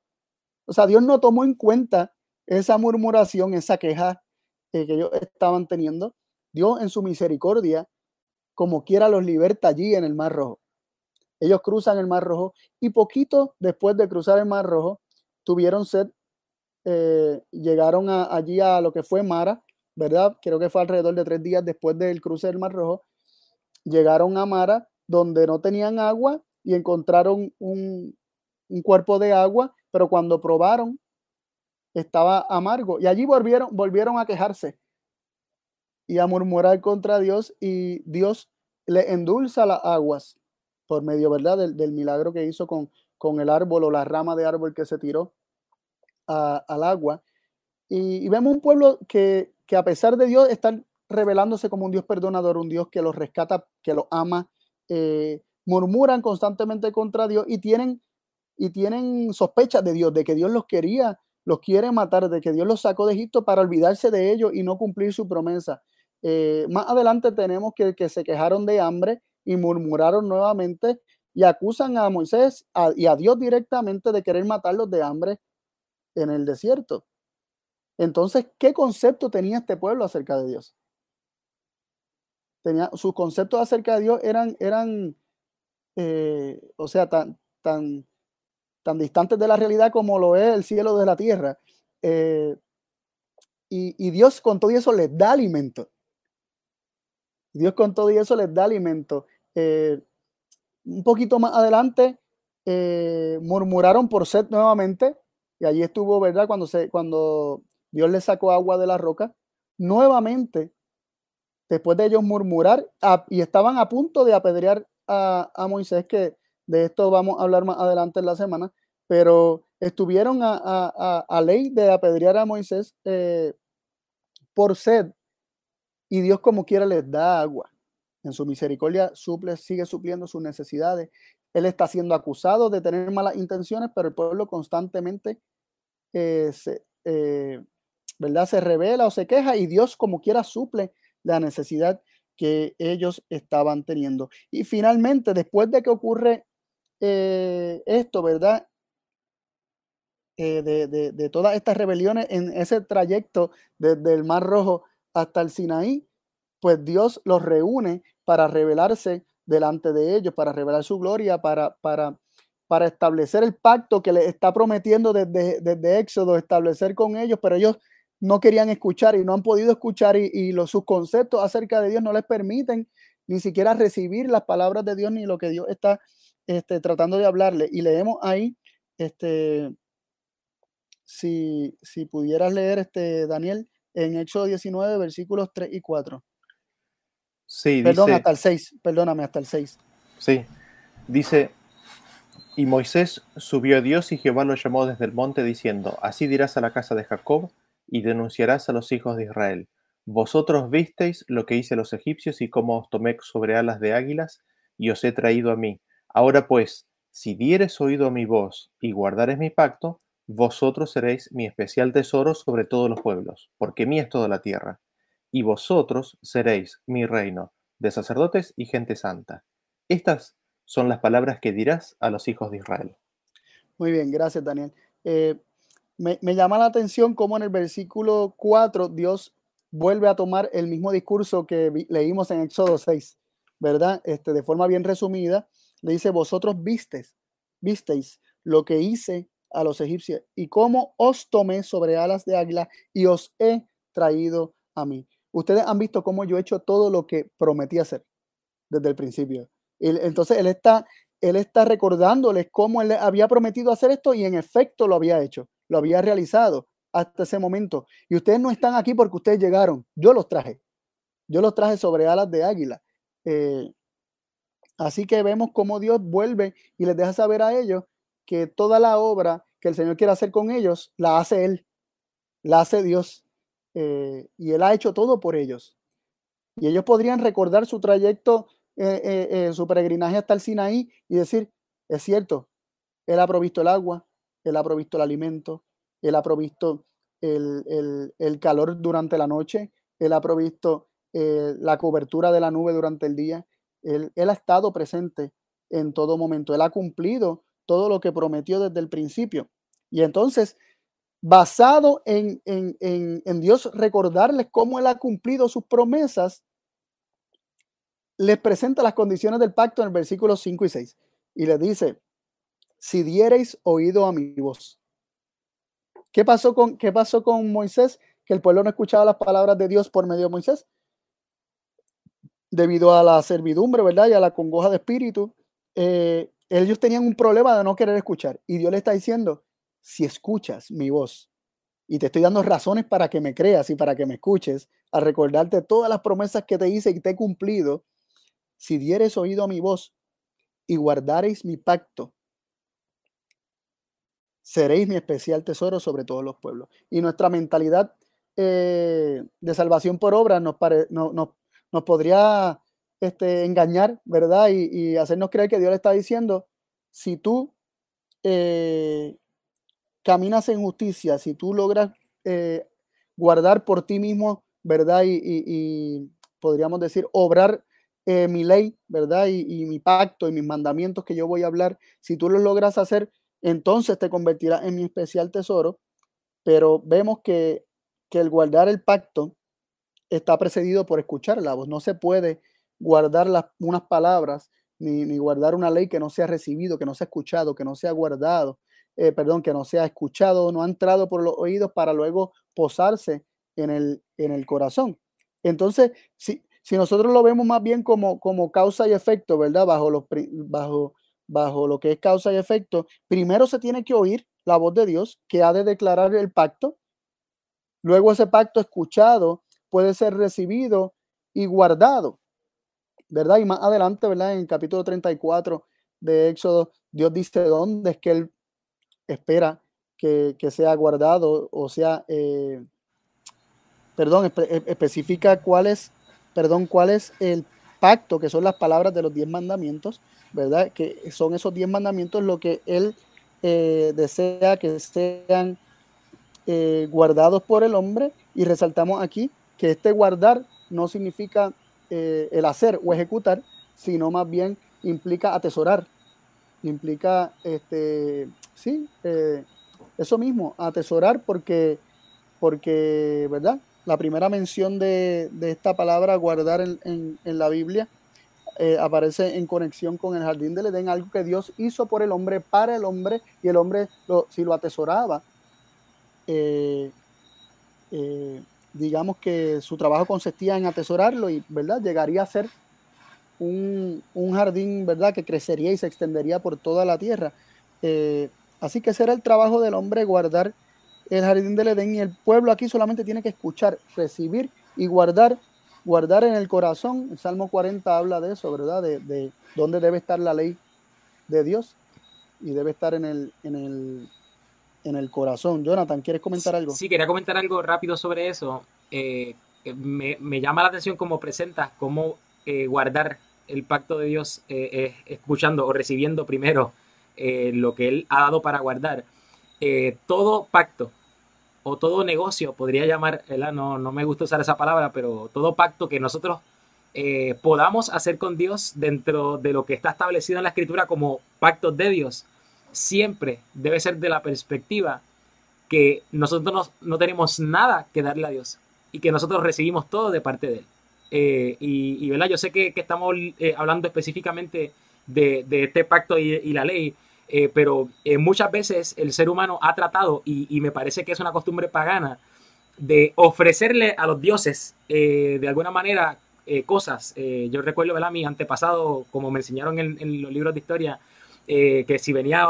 O sea, Dios no tomó en cuenta esa murmuración, esa queja eh, que ellos estaban teniendo. Dios en su misericordia, como quiera, los liberta allí en el Mar Rojo. Ellos cruzan el Mar Rojo y poquito después de cruzar el Mar Rojo tuvieron sed, eh, llegaron allí a lo que fue Mara, ¿verdad? Creo que fue alrededor de tres días después del cruce del Mar Rojo. Llegaron a Mara donde no tenían agua y encontraron un, un cuerpo de agua, pero cuando probaron estaba amargo y allí volvieron, volvieron a quejarse y a murmurar contra Dios y Dios le endulza las aguas por medio, ¿verdad? Del, milagro que hizo con, con el árbol o la rama de árbol que se tiró al agua. Y, vemos un pueblo que, que, a pesar de Dios está revelándose como un Dios perdonador, un Dios que los rescata, que los ama, eh, murmuran constantemente contra Dios y tienen, y tienen sospechas de Dios, de que Dios los quería, los quiere matar, de que Dios los sacó de Egipto para olvidarse de ellos y no cumplir su promesa. Eh, más adelante tenemos que, que se quejaron de hambre y murmuraron nuevamente y acusan a Moisés y a Dios directamente de querer matarlos de hambre en el desierto. Entonces, ¿qué concepto tenía este pueblo acerca de Dios? Tenía, sus conceptos acerca de Dios eran, eran eh, o sea, tan, tan, tan distantes de la realidad como lo es el cielo de la tierra. Eh, y, Dios con todo eso les da alimento. Dios con todo eso les da alimento. Eh, un poquito más adelante murmuraron por sed nuevamente y allí estuvo, ¿verdad? Cuando, se, cuando Dios les sacó agua de la roca, nuevamente, después de ellos murmurar y estaban a punto de apedrear a, Moisés, que de esto vamos a hablar más adelante en la semana, pero estuvieron a, ley de apedrear a Moisés eh, por sed y Dios como quiera les da agua. En su misericordia suple, sigue supliendo sus necesidades. Él está siendo acusado de tener malas intenciones, pero el pueblo constantemente eh, se, eh, ¿verdad? se revela o se queja y Dios como quiera suple la necesidad que ellos estaban teniendo. Y finalmente, después de que ocurre eh, esto, ¿verdad? Eh, de, todas estas rebeliones en ese trayecto desde el Mar Rojo hasta el Sinaí, pues Dios los reúne para revelarse delante de ellos, para revelar su gloria, para, para, para establecer el pacto que les está prometiendo desde, desde Éxodo, establecer con ellos, pero ellos no querían escuchar y no han podido escuchar y, los, sus conceptos acerca de Dios no les permiten ni siquiera recibir las palabras de Dios ni lo que Dios está este, tratando de hablarle. Y leemos ahí, este, si, si pudieras leer, este, Daniel, en Éxodo 19, versículos 3 y 4. Sí, Perdón, hasta el 6, perdóname, hasta el 6. Sí, dice, y Moisés subió a Dios y Jehová lo llamó desde el monte diciendo, así dirás a la casa de Jacob y denunciarás a los hijos de Israel. Vosotros visteis lo que hice a los egipcios y cómo os tomé sobre alas de águilas y os he traído a mí. Ahora pues, si dieres oído a mi voz y guardares mi pacto, vosotros seréis mi especial tesoro sobre todos los pueblos, porque mí es toda la tierra. Y vosotros seréis mi reino, de sacerdotes y gente santa. Estas son las palabras que dirás a los hijos de Israel. Muy bien, gracias Daniel. Eh, me, llama la atención cómo en el versículo 4 Dios vuelve a tomar el mismo discurso que leímos en Éxodo 6, ¿verdad? Este, de forma bien resumida, le dice, vosotros vistes, visteis lo que hice a los egipcios y cómo os tomé sobre alas de águila y os he traído a mí. Ustedes han visto cómo yo he hecho todo lo que prometí hacer desde el principio. Entonces él está, él está recordándoles cómo él había prometido hacer esto y en efecto lo había hecho lo había realizado hasta ese momento. Y ustedes no están aquí porque ustedes llegaron. Yo los traje. Yo los traje sobre alas de águila. Eh, así que vemos cómo Dios vuelve y les deja saber a ellos que toda la obra que el Señor quiere hacer con ellos, la hace Él. La hace Dios. Eh, y Él ha hecho todo por ellos. Y ellos podrían recordar su trayecto, eh, su peregrinaje hasta el Sinaí y decir, es cierto, Él ha provisto el agua, él ha provisto el alimento, Él ha provisto el, calor durante la noche, Él ha provisto eh, la cobertura de la nube durante el día. Él, ha estado presente en todo momento. Él ha cumplido todo lo que prometió desde el principio. Y entonces, basado en, Dios recordarles cómo Él ha cumplido sus promesas, les presenta las condiciones del pacto en el versículo 5 y 6. Y les dice, si diereis oído a mi voz. ¿Qué pasó con, qué pasó con Moisés? Que el pueblo no escuchaba las palabras de Dios por medio de Moisés. Debido a la servidumbre, ¿verdad? Y a la congoja de espíritu, eh, ellos tenían un problema de no querer escuchar. Y Dios le está diciendo, si escuchas mi voz, y te estoy dando razones para que me creas y para que me escuches, a recordarte todas las promesas que te hice y te he cumplido, si dieres oído a mi voz y guardareis mi pacto, seréis mi especial tesoro sobre todos los pueblos. Y nuestra mentalidad eh, de salvación por obra nos, nos podría este, engañar, ¿verdad? Y, hacernos creer que Dios le está diciendo, si tú eh, caminas en justicia, si tú logras eh, guardar por ti mismo, ¿verdad? Y, y, podríamos decir, obrar eh, mi ley, ¿verdad? Y, y, mi pacto y mis mandamientos que yo voy a hablar, si tú los logras hacer, entonces te convertirás en mi especial tesoro. Pero vemos que el guardar el pacto está precedido por escuchar la voz. No se puede guardar las, unas palabras ni, ni, guardar una ley que no sea recibido, que no sea escuchado, que no sea guardado, eh, perdón, que no sea escuchado, no ha entrado por los oídos para luego posarse en el, en el corazón. Entonces, si, si nosotros lo vemos más bien como, como causa y efecto, ¿verdad? Bajo, los, bajo, bajo lo que es causa y efecto, primero se tiene que oír la voz de Dios que ha de declarar el pacto. Luego ese pacto escuchado puede ser recibido y guardado, ¿verdad? Y más adelante, ¿verdad? En el capítulo 34 de Éxodo, Dios dice dónde es que Él espera que, que sea guardado, o sea, eh, perdón, espe especifica cuál es, perdón, cuál es el pacto, que son las palabras de los diez mandamientos, ¿verdad? Que son esos diez mandamientos lo que Él eh, desea que sean eh, guardados por el hombre y resaltamos aquí que este guardar no significa eh, el hacer o ejecutar, sino más bien implica atesorar, implica, este, sí, eh, eso mismo, atesorar porque, porque, ¿verdad? La primera mención de, de esta palabra guardar en, en, la Biblia eh, aparece en conexión con el jardín del Edén, algo que Dios hizo por el hombre, para el hombre, y el hombre, lo, si lo atesoraba, digamos que su trabajo consistía en atesorarlo y, ¿verdad? Llegaría a ser un, un, jardín, ¿verdad? Que crecería y se extendería por toda la tierra. Eh, así que ese era el trabajo del hombre, guardar el jardín del Edén y el pueblo aquí solamente tiene que escuchar, recibir y guardar guardar en el corazón, el Salmo 40 habla de eso, ¿verdad? De, de, dónde debe estar la ley de Dios y debe estar en el, en el, en el corazón. Jonathan, ¿quieres comentar algo? Sí, quería comentar algo rápido sobre eso. Eh, me, me, llama la atención cómo presentas cómo eh, guardar el pacto de Dios eh, escuchando o recibiendo primero lo que Él ha dado para guardar. Todo pacto o todo negocio, podría llamar, no, no me gusta usar esa palabra, pero todo pacto que nosotros podamos hacer con Dios dentro de lo que está establecido en la escritura como pactos de Dios, siempre debe ser de la perspectiva que nosotros no, no tenemos nada que darle a Dios y que nosotros recibimos todo de parte de Él. Eh, y, ¿verdad? Yo sé que, estamos eh, hablando específicamente de, este pacto y, la ley, eh, pero muchas veces el ser humano ha tratado, y, me parece que es una costumbre pagana, de ofrecerle a los dioses de alguna manera cosas. yo recuerdo, ¿verdad? Mi antepasado, como me enseñaron en, en los libros de historia, que si venía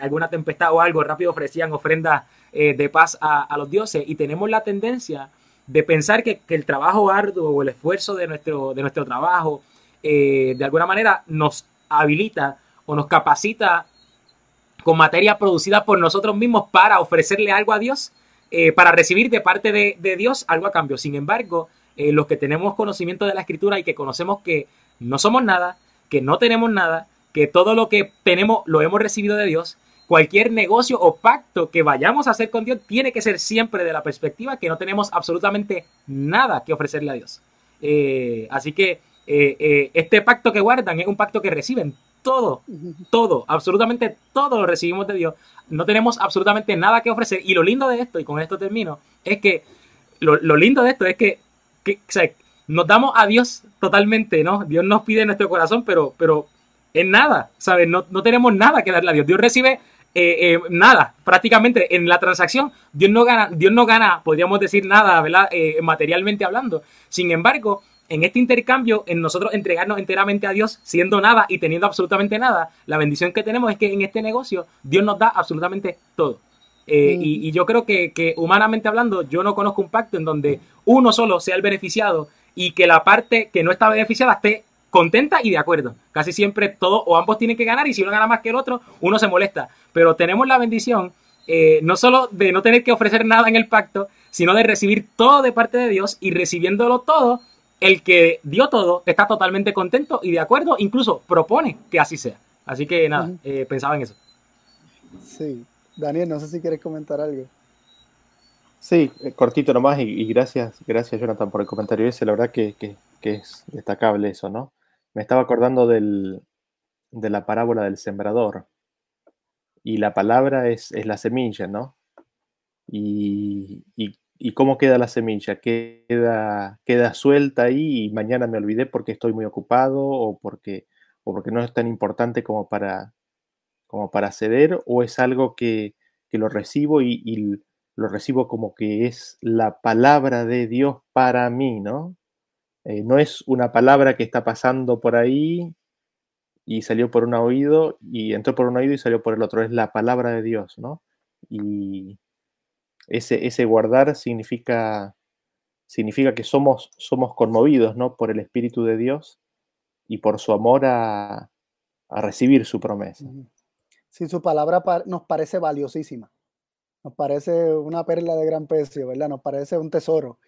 alguna tempestad o algo, rápido ofrecían ofrendas de paz a, a, los dioses, y tenemos la tendencia de pensar que, que, el trabajo arduo o el esfuerzo de nuestro, de nuestro trabajo, de alguna manera nos habilita o nos capacita con materia producida por nosotros mismos para ofrecerle algo a Dios, eh, para recibir de parte de, de, Dios algo a cambio. Sin embargo, eh, los que tenemos conocimiento de la escritura y que conocemos que no somos nada, que no tenemos nada, que todo lo que tenemos lo hemos recibido de Dios, cualquier negocio o pacto que vayamos a hacer con Dios tiene que ser siempre de la perspectiva que no tenemos absolutamente nada que ofrecerle a Dios. Eh, así que eh, eh, este pacto que guardan es un pacto que reciben todo, todo, absolutamente todo lo recibimos de Dios. No tenemos absolutamente nada que ofrecer. Y lo lindo de esto, y con esto termino, es que lo, lindo de esto es que, que nos damos a Dios totalmente, ¿no? Dios nos pide nuestro corazón, pero, pero en nada, ¿sabes? No, no tenemos nada que darle a Dios. Dios recibe eh, eh, nada, prácticamente en la transacción, Dios no gana, Dios no gana, podríamos decir nada, ¿verdad? Eh, materialmente hablando. Sin embargo, en este intercambio, en nosotros entregarnos enteramente a Dios, siendo nada y teniendo absolutamente nada, la bendición que tenemos es que en este negocio Dios nos da absolutamente todo. Eh, mm. y, y, yo creo que, que, humanamente hablando, yo no conozco un pacto en donde uno solo sea el beneficiado y que la parte que no está beneficiada esté contenta y de acuerdo. Casi siempre todo o ambos tienen que ganar y si uno gana más que el otro, uno se molesta. Pero tenemos la bendición eh, no solo de no tener que ofrecer nada en el pacto, sino de recibir todo de parte de Dios y recibiéndolo todo, el que dio todo está totalmente contento y de acuerdo, incluso propone que así sea. Así que nada, uh -huh. eh, pensaba en eso. Sí, Daniel, no sé si quieres comentar algo. Sí, eh, cortito nomás y, y, gracias, gracias Jonathan por el comentario ese, la verdad que, que, que es destacable eso, ¿no? Me estaba acordando del, de la parábola del sembrador. Y la palabra es, es la semilla, ¿no? Y, y, y, cómo queda la semilla? Queda, queda suelta ahí y mañana me olvidé porque estoy muy ocupado o porque, o porque no es tan importante como para, como para ceder, o es algo que, que lo recibo y, y, lo recibo como que es la palabra de Dios para mí, ¿no? Eh, no es una palabra que está pasando por ahí y salió por un oído y entró por un oído y salió por el otro. Es la palabra de Dios, ¿no? Y ese, ese guardar significa, significa que somos, somos conmovidos, ¿no? Por el Espíritu de Dios y por su amor a, a recibir su promesa. Sí, su palabra nos parece valiosísima. Nos parece una perla de gran precio, ¿verdad? Nos parece un tesoro.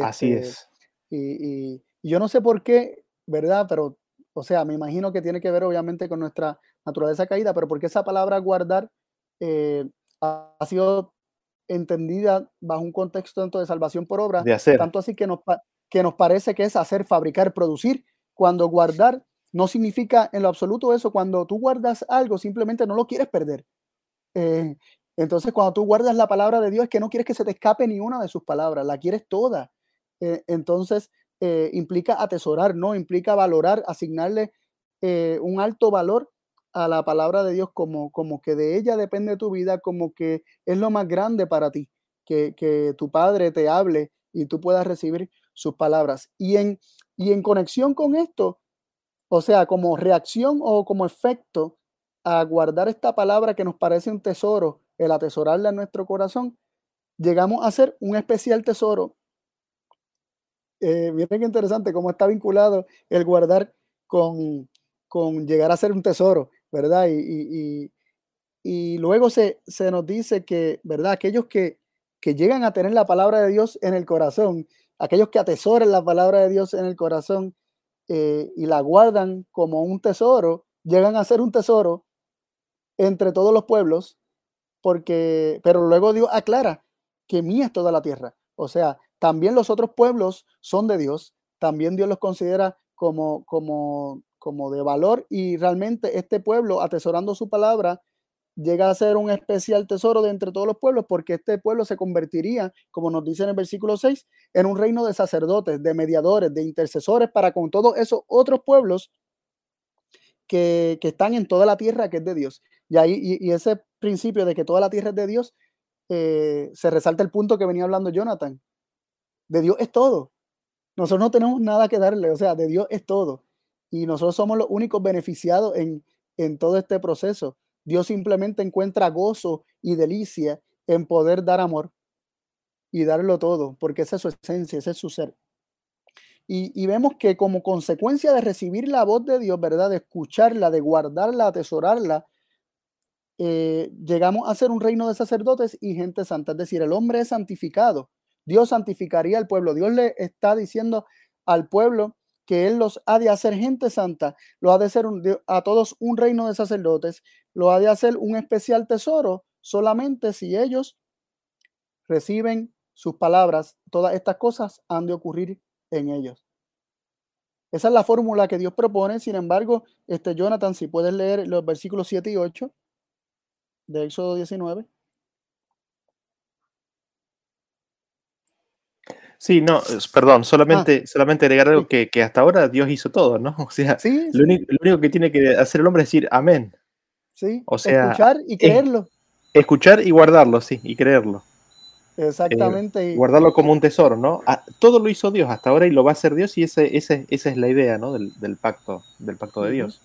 Así Este, es. Y, y- y yo no sé por qué, ¿verdad? Pero, o sea, me imagino que tiene que ver obviamente con nuestra naturaleza caída, pero porque esa palabra guardar eh, ha, ha sido entendida bajo un contexto dentro de salvación por obra, De hacer. tanto así que nos, que nos parece que es hacer, fabricar, producir, cuando guardar no significa en lo absoluto eso, cuando tú guardas algo simplemente no lo quieres perder. Eh, entonces, cuando tú guardas la palabra de Dios, es que no quieres que se te escape ni una de sus palabras, la quieres toda. Eh, entonces, eh, implica atesorar, ¿no? Implica valorar, asignarle eh, un alto valor a la palabra de Dios, como, como que de ella depende tu vida, como que es lo más grande para ti, que, que tu padre te hable y tú puedas recibir sus palabras. Y en, y en conexión con esto, o sea, como reacción o como efecto a guardar esta palabra que nos parece un tesoro, el atesorarla en nuestro corazón, llegamos a ser un especial tesoro. Eh, miren qué interesante cómo está vinculado el guardar con, con llegar a ser un tesoro, ¿verdad? Y, y- y- luego se, se nos dice que, ¿verdad? Aquellos que, que llegan a tener la palabra de Dios en el corazón, aquellos que atesoran la palabra de Dios en el corazón eh, y la guardan como un tesoro, llegan a ser un tesoro entre todos los pueblos, porque, pero luego Dios aclara que mía es toda la tierra. O sea, también los otros pueblos son de Dios, también Dios los considera como, como, como de valor y realmente este pueblo, atesorando su palabra, llega a ser un especial tesoro de entre todos los pueblos, porque este pueblo se convertiría, como nos dice en el versículo 6, en un reino de sacerdotes, de mediadores, de intercesores para con todos esos otros pueblos que, que están en toda la tierra que es de Dios. Y ahí, y, ese principio de que toda la tierra es de Dios, eh, se resalta el punto que venía hablando Jonathan. De Dios es todo. Nosotros no tenemos nada que darle, o sea, de Dios es todo. Y nosotros somos los únicos beneficiados en, en todo este proceso. Dios simplemente encuentra gozo y delicia en poder dar amor y darlo todo, porque esa es su esencia, ese es su ser. Y, y vemos que como consecuencia de recibir la voz de Dios, ¿verdad? De escucharla, de guardarla, atesorarla, eh, llegamos a ser un reino de sacerdotes y gente santa. Es decir, el hombre es santificado. Dios santificaría al pueblo. Dios le está diciendo al pueblo que Él los ha de hacer gente santa, lo ha de hacer un, a todos un reino de sacerdotes, lo ha de hacer un especial tesoro solamente si ellos reciben sus palabras. Todas estas cosas han de ocurrir en ellos. Esa es la fórmula que Dios propone. Sin embargo, este Jonathan, si puedes leer los versículos 7 y 8 de Éxodo 19. Sí, no, perdón, solamente, solamente agregar algo que, que hasta ahora Dios hizo todo, ¿no? O sea, Sí, lo, sí, único, lo único que tiene que hacer el hombre es decir amén, sí. o sea, Escuchar y creerlo. escuchar y guardarlo, sí, y creerlo. Exactamente. y- Guardarlo como un tesoro, ¿no? Ah, todo lo hizo Dios hasta ahora y lo va a hacer Dios y ese, ese, esa es la idea, ¿no? Del, del pacto, del pacto de. Dios.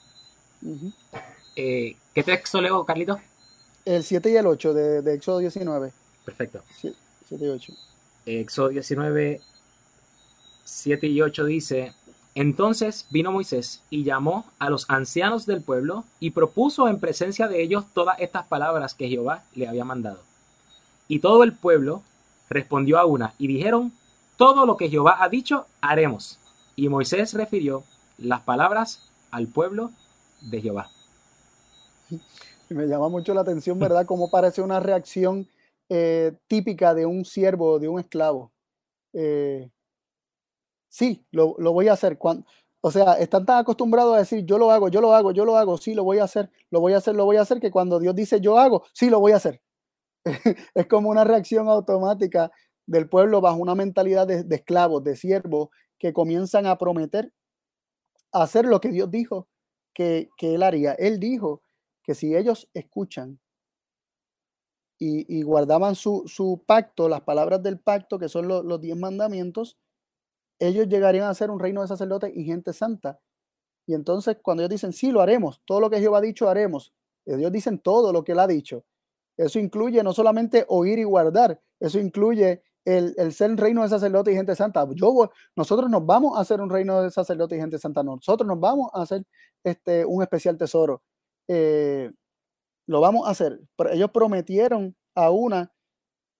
Eh, ¿Qué texto leo, Carlito? El 7 y el 8 de, de Éxodo 19. Perfecto. 7 y 8. Éxodo 19, 7 y 8 dice, entonces vino Moisés y llamó a los ancianos del pueblo y propuso en presencia de ellos todas estas palabras que Jehová le había mandado. Y todo el pueblo respondió a una y dijeron, todo lo que Jehová ha dicho, haremos. Y Moisés refirió las palabras al pueblo de Jehová. Me llama mucho la atención, ¿verdad? Cómo parece una reacción eh, típica de un siervo o de un esclavo. Eh, sí, lo, lo voy a hacer. Cuando, O sea, están tan acostumbrados a decir, yo lo hago, yo lo hago, yo lo hago, sí, lo voy a hacer, lo voy a hacer, lo voy a hacer, que cuando Dios dice, yo hago, sí, lo voy a hacer. es como una reacción automática del pueblo bajo una mentalidad de, esclavos, de siervos, que comienzan a prometer hacer lo que Dios dijo que, él haría. Él dijo que si ellos escuchan y, guardaban su, pacto, las palabras del pacto, que son los diez mandamientos, ellos llegarían a ser un reino de sacerdotes y gente santa. Y entonces cuando ellos dicen, sí, lo haremos, todo lo que Jehová ha dicho, haremos. Ellos dicen todo lo que él ha dicho. Eso incluye no solamente oír y guardar, eso incluye el, ser un reino de sacerdotes y gente santa. Yo, nosotros nos vamos a hacer un reino de sacerdotes y gente santa. Nosotros nos vamos a hacer este, un especial tesoro. Eh, lo vamos a hacer. Ellos prometieron a una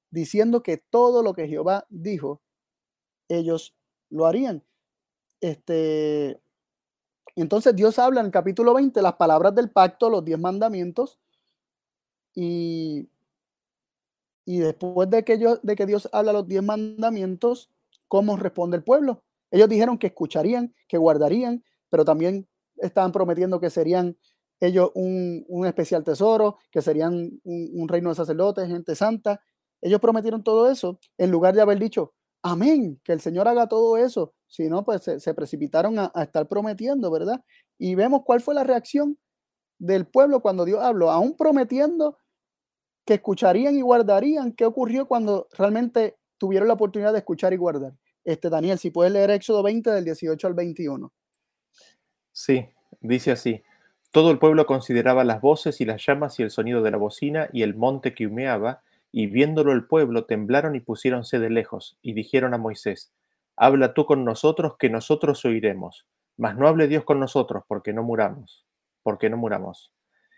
diciendo que todo lo que Jehová dijo, ellos lo harían. Este, entonces Dios habla en el capítulo 20 las palabras del pacto, los diez mandamientos, y, y después de que, de que Dios habla los diez mandamientos, ¿cómo responde el pueblo? Ellos dijeron que escucharían, que guardarían, pero también estaban prometiendo que serían ellos un, un especial tesoro, que serían un, reino de sacerdotes, gente santa. Ellos prometieron todo eso en lugar de haber dicho, amén, que el Señor haga todo eso. Si no, pues se, precipitaron a, estar prometiendo, ¿verdad? Y vemos cuál fue la reacción del pueblo cuando Dios habló, aún prometiendo que escucharían y guardarían. ¿Qué ocurrió cuando realmente tuvieron la oportunidad de escuchar y guardar? Este, Daniel, si puedes leer Éxodo 20 del 18 al 21. Sí, dice así. Todo el pueblo consideraba las voces y las llamas y el sonido de la bocina y el monte que humeaba, y viéndolo el pueblo, temblaron y pusiéronse de lejos, y dijeron a Moisés, Habla tú con nosotros, que nosotros oiremos, mas no hable Dios con nosotros, porque no muramos, porque no muramos.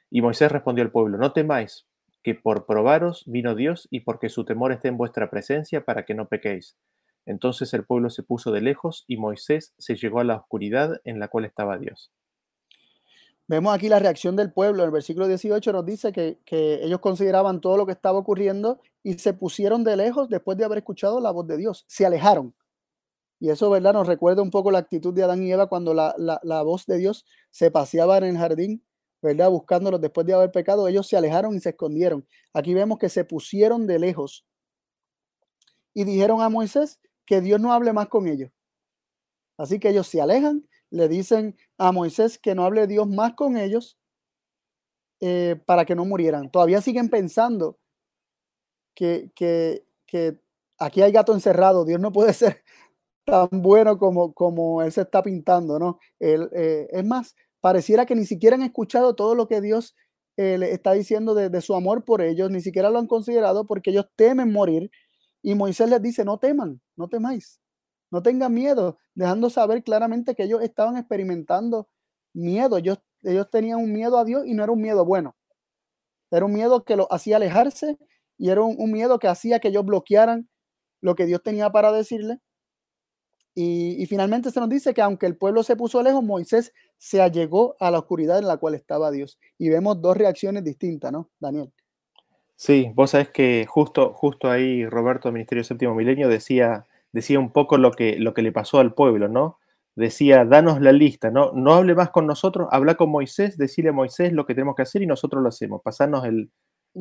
Y Moisés respondió al pueblo, No temáis, que por probaros vino Dios, y porque su temor esté en vuestra presencia, para que no pequéis. Entonces el pueblo se puso de lejos, y Moisés se llegó a la oscuridad en la cual estaba Dios. Vemos aquí la reacción del pueblo. El versículo 18 nos dice que, ellos consideraban todo lo que estaba ocurriendo y se pusieron de lejos después de haber escuchado la voz de Dios. Se alejaron. Y eso, ¿verdad? Nos recuerda un poco la actitud de Adán y Eva cuando la, la voz de Dios se paseaba en el jardín, ¿verdad? Buscándolos después de haber pecado. Ellos se alejaron y se escondieron. Aquí vemos que se pusieron de lejos y dijeron a Moisés que Dios no hable más con ellos. Así que ellos se alejan le dicen a Moisés que no hable Dios más con ellos eh, para que no murieran. Todavía siguen pensando que, que, aquí hay gato encerrado, Dios no puede ser tan bueno como, como él se está pintando, ¿no? Eh, es más, pareciera que ni siquiera han escuchado todo lo que Dios eh, le está diciendo de, de, su amor por ellos, ni siquiera lo han considerado porque ellos temen morir. Y Moisés les dice, no teman, no temáis. No tengan miedo, dejando saber claramente que ellos estaban experimentando miedo. Ellos, ellos tenían un miedo a Dios y no era un miedo bueno. Era un miedo que los hacía alejarse y era un, miedo que hacía que ellos bloquearan lo que Dios tenía para decirle. Y, y, finalmente se nos dice que aunque el pueblo se puso lejos, Moisés se allegó a la oscuridad en la cual estaba Dios. Y vemos dos reacciones distintas, ¿no, Daniel? Sí, vos sabés que justo, justo ahí Roberto, Ministerio Séptimo Milenio, decía decía un poco lo que, lo que le pasó al pueblo, ¿no? Decía, danos la lista, ¿no? No hable más con nosotros, habla con Moisés, decirle a Moisés lo que tenemos que hacer y nosotros lo hacemos. Pasarnos el,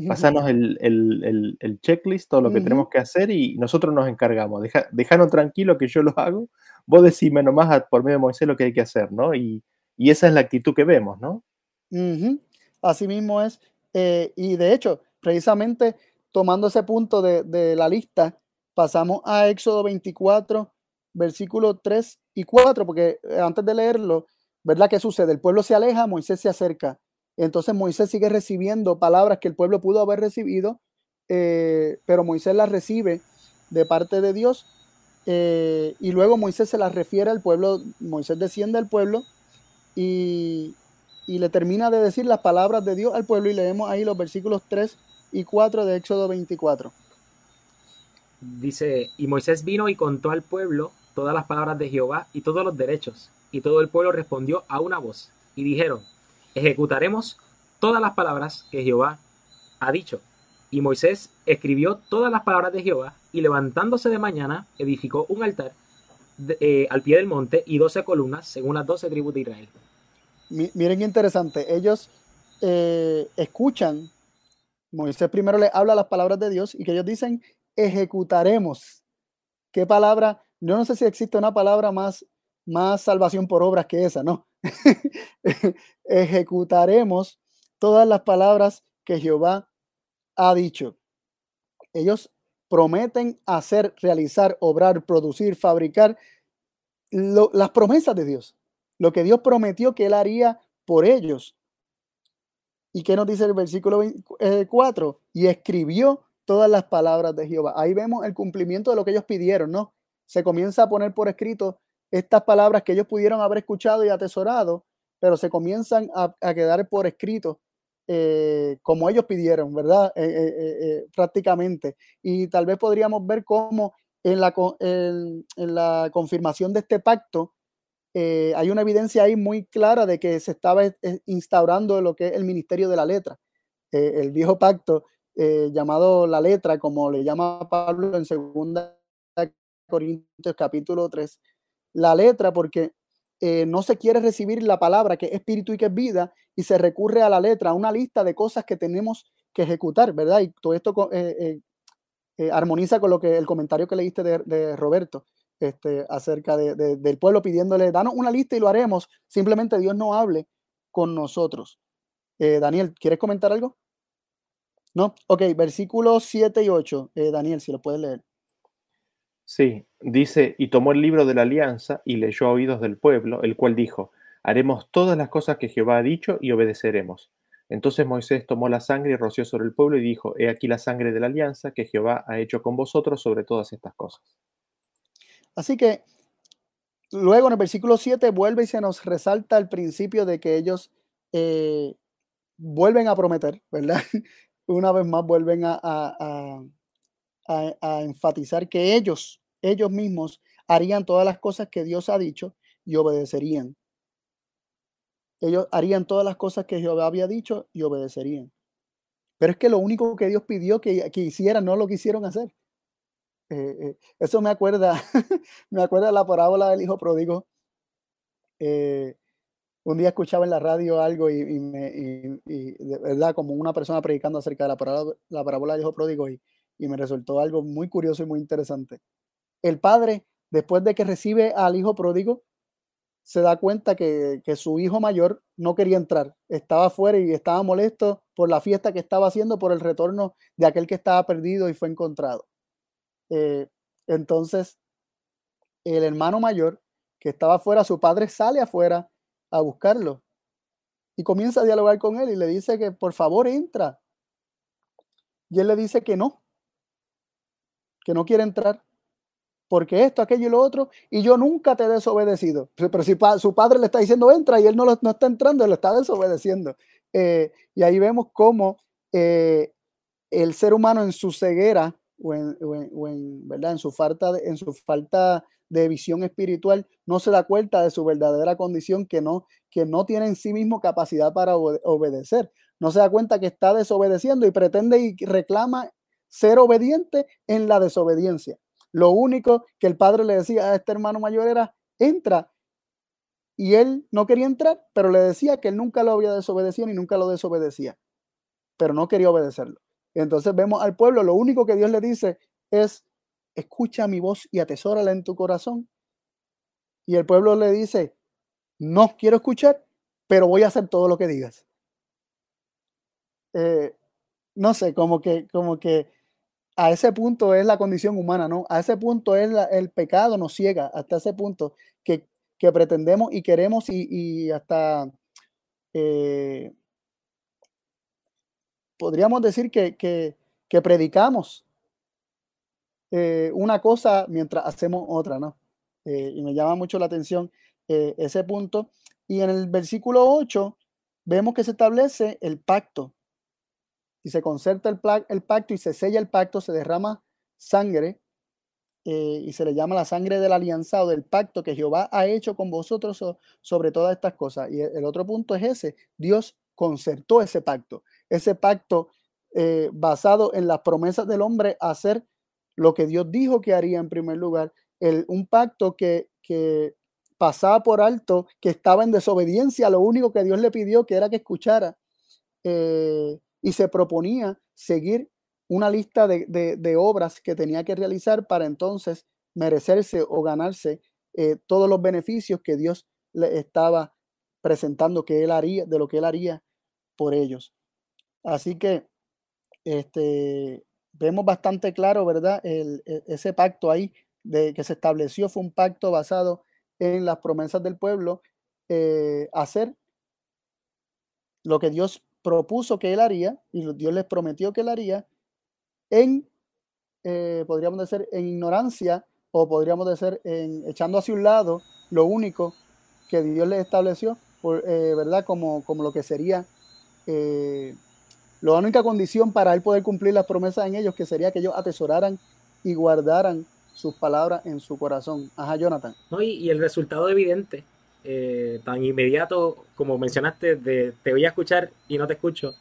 pasarnos el, el, el, checklist, todo lo que tenemos que hacer y nosotros nos encargamos. Deja, dejanos tranquilo que yo lo hago, vos decime nomás por medio de Moisés lo que hay que hacer, ¿no? Y, y esa es la actitud que vemos, ¿no? Así mismo es. Eh, y de hecho, precisamente tomando ese punto de, de la lista, pasamos a Éxodo 24, versículos 3 y 4, porque eh, antes de leerlo, ¿verdad? ¿Qué sucede? El pueblo se aleja, Moisés se acerca. Entonces Moisés sigue recibiendo palabras que el pueblo pudo haber recibido, eh, pero Moisés las recibe de parte de Dios. Eh, y luego Moisés se las refiere al pueblo, Moisés desciende al pueblo y, y le termina de decir las palabras de Dios al pueblo y leemos ahí los versículos 3 y 4 de Éxodo 24. Dice, y Moisés vino y contó al pueblo todas las palabras de Jehová y todos los derechos. Y todo el pueblo respondió a una voz. Y dijeron, ejecutaremos todas las palabras que Jehová ha dicho. Y Moisés escribió todas las palabras de Jehová y levantándose de mañana edificó un altar eh, al pie del monte y doce columnas según las doce tribus de Israel. Miren qué interesante. Ellos eh, escuchan, Moisés primero le habla las palabras de Dios y que ellos dicen, ejecutaremos. ¿Qué palabra? Yo no sé si existe una palabra más, más salvación por obras que esa, ¿no? ejecutaremos todas las palabras que Jehová ha dicho. Ellos prometen hacer, realizar, obrar, producir, fabricar las promesas de Dios. Lo que Dios prometió que Él haría por ellos. ¿Y qué nos dice el versículo 4? Eh, y escribió todas las palabras de Jehová. Ahí vemos el cumplimiento de lo que ellos pidieron, ¿no? Se comienza a poner por escrito estas palabras que ellos pudieron haber escuchado y atesorado, pero se comienzan a, quedar por escrito eh, como ellos pidieron, ¿verdad? Eh, prácticamente. Y tal vez podríamos ver cómo en la, en la confirmación de este pacto, eh, hay una evidencia ahí muy clara de que se estaba eh, instaurando lo que es el ministerio de la letra. Eh, el viejo pacto llamado la letra, como le llama Pablo en 2 Corintios capítulo 3, la letra porque no se quiere recibir la palabra que es espíritu y que es vida y se recurre a la letra, a una lista de cosas que tenemos que ejecutar, ¿verdad? Y todo esto armoniza con lo que el comentario que leíste de Roberto. Este, acerca del pueblo pidiéndole, danos una lista y lo haremos. Simplemente Dios no hable con nosotros. Eh, Daniel, ¿quieres comentar algo? No, ok, versículos 7 y 8. Eh, Daniel, si lo puedes leer. Sí, dice, y tomó el libro de la alianza y leyó a oídos del pueblo, el cual dijo, haremos todas las cosas que Jehová ha dicho y obedeceremos. Entonces Moisés tomó la sangre y roció sobre el pueblo y dijo, he aquí la sangre de la alianza que Jehová ha hecho con vosotros sobre todas estas cosas. Así que luego en el versículo 7 vuelve y se nos resalta el principio de que ellos eh, vuelven a prometer, ¿verdad? Una vez más vuelven a, enfatizar que ellos, ellos mismos, harían todas las cosas que Dios ha dicho y obedecerían. Ellos harían todas las cosas que Jehová había dicho y obedecerían. Pero es que lo único que Dios pidió que, que hicieran no lo quisieron hacer. Eh, eh, eso me acuerda, me acuerda la parábola del hijo pródigo. Eh, un día escuchaba en la radio algo y, me, de verdad, como una persona predicando acerca de la parábola, la parábola del hijo pródigo y, me resultó algo muy curioso y muy interesante. El padre, después de que recibe al hijo pródigo, se da cuenta que, que, su hijo mayor no quería entrar, estaba afuera y estaba molesto por la fiesta que estaba haciendo, por el retorno de aquel que estaba perdido y fue encontrado. Eh, entonces, el hermano mayor que estaba afuera, su padre sale afuera a buscarlo y comienza a dialogar con él y le dice que por favor entra. Y él le dice que no, que no quiere entrar, porque esto, aquello y lo otro, y yo nunca te he desobedecido. Pero si su padre le está diciendo entra y él no, lo, no está entrando, él está desobedeciendo. Eh, y ahí vemos cómo eh, el ser humano en su ceguera o en, ¿verdad? en, su falta de, en su falta de visión espiritual, no se da cuenta de su verdadera condición, que no, que no tiene en sí mismo capacidad para obedecer. No se da cuenta que está desobedeciendo y pretende y reclama ser obediente en la desobediencia. Lo único que el padre le decía a este hermano mayor era, entra. Y él no quería entrar, pero le decía que él nunca lo había desobedecido ni nunca lo desobedecía, pero no quería obedecerlo. Entonces vemos al pueblo, lo único que Dios le dice es, escucha mi voz y atesórala en tu corazón. Y el pueblo le dice, no quiero escuchar, pero voy a hacer todo lo que digas. Eh, no sé, como que, como que a ese punto es la condición humana, ¿no? A ese punto es el pecado nos ciega, hasta ese punto que, pretendemos y queremos y, hasta eh, podríamos decir que, predicamos eh, una cosa mientras hacemos otra, ¿no? Eh, y me llama mucho la atención eh, ese punto. Y en el versículo 8 vemos que se establece el pacto. Y se concerta el, pacto y se sella el pacto, se derrama sangre y se le llama la sangre del alianza o del pacto que Jehová ha hecho con vosotros sobre todas estas cosas. Y el otro punto es ese, Dios concertó ese pacto ese pacto eh, basado en las promesas del hombre hacer lo que Dios dijo que haría en primer lugar el, un pacto que, que pasaba por alto, que estaba en desobediencia lo único que Dios le pidió, que era que escuchara, eh, y se proponía seguir una lista de, de, obras que tenía que realizar para entonces merecerse o ganarse eh, todos los beneficios que Dios le estaba presentando que él haría, de lo que él haría por ellos. Así que este, vemos bastante claro, ¿verdad? El, e, ese pacto ahí de que se estableció fue un pacto basado en las promesas del pueblo, eh, hacer lo que Dios propuso que él haría y Dios les prometió que él haría en, eh, podríamos decir, en ignorancia o podríamos decir en echando hacia un lado lo único que Dios les estableció, por, eh, ¿verdad? Como, como lo que sería la única condición para él poder cumplir las promesas en ellos, que sería que ellos atesoraran y guardaran sus palabras en su corazón. Ajá, Jonathan. No, y, el resultado evidente, eh, tan inmediato como mencionaste, de te voy a escuchar y no te escucho,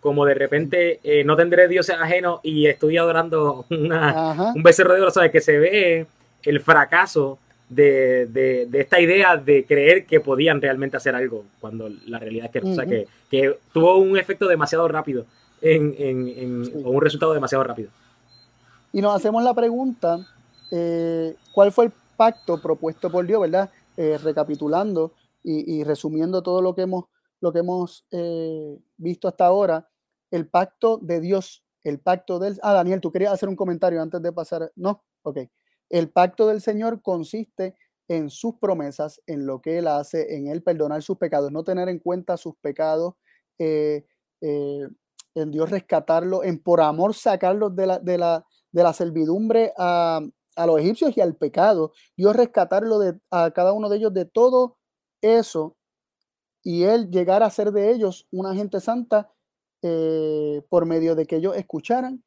como de repente eh, no tendré dioses ajenos y estoy adorando un becerro de oro, ¿sabes? Que se ve el fracaso de, de, esta idea de creer que podían realmente hacer algo, cuando la realidad es que, o sea, que, que, tuvo un efecto demasiado rápido, en, en, o un resultado demasiado rápido. Y nos hacemos la pregunta, eh, ¿cuál fue el pacto propuesto por Dios, verdad? Eh, recapitulando y, y, resumiendo todo lo que hemos, lo que hemos eh, visto hasta ahora, el pacto de Dios, el pacto del... Ah, Daniel, tú querías hacer un comentario antes de pasar. No, ok. El pacto del Señor consiste en sus promesas, en lo que Él hace, en Él perdonar sus pecados, no tener en cuenta sus pecados, eh, eh, en Dios rescatarlo, en por amor sacarlos de la, de la, de la servidumbre a, a, los egipcios y al pecado, Dios rescatarlo de, a cada uno de ellos de todo eso y Él llegar a ser de ellos una gente santa eh, por medio de que ellos escucharan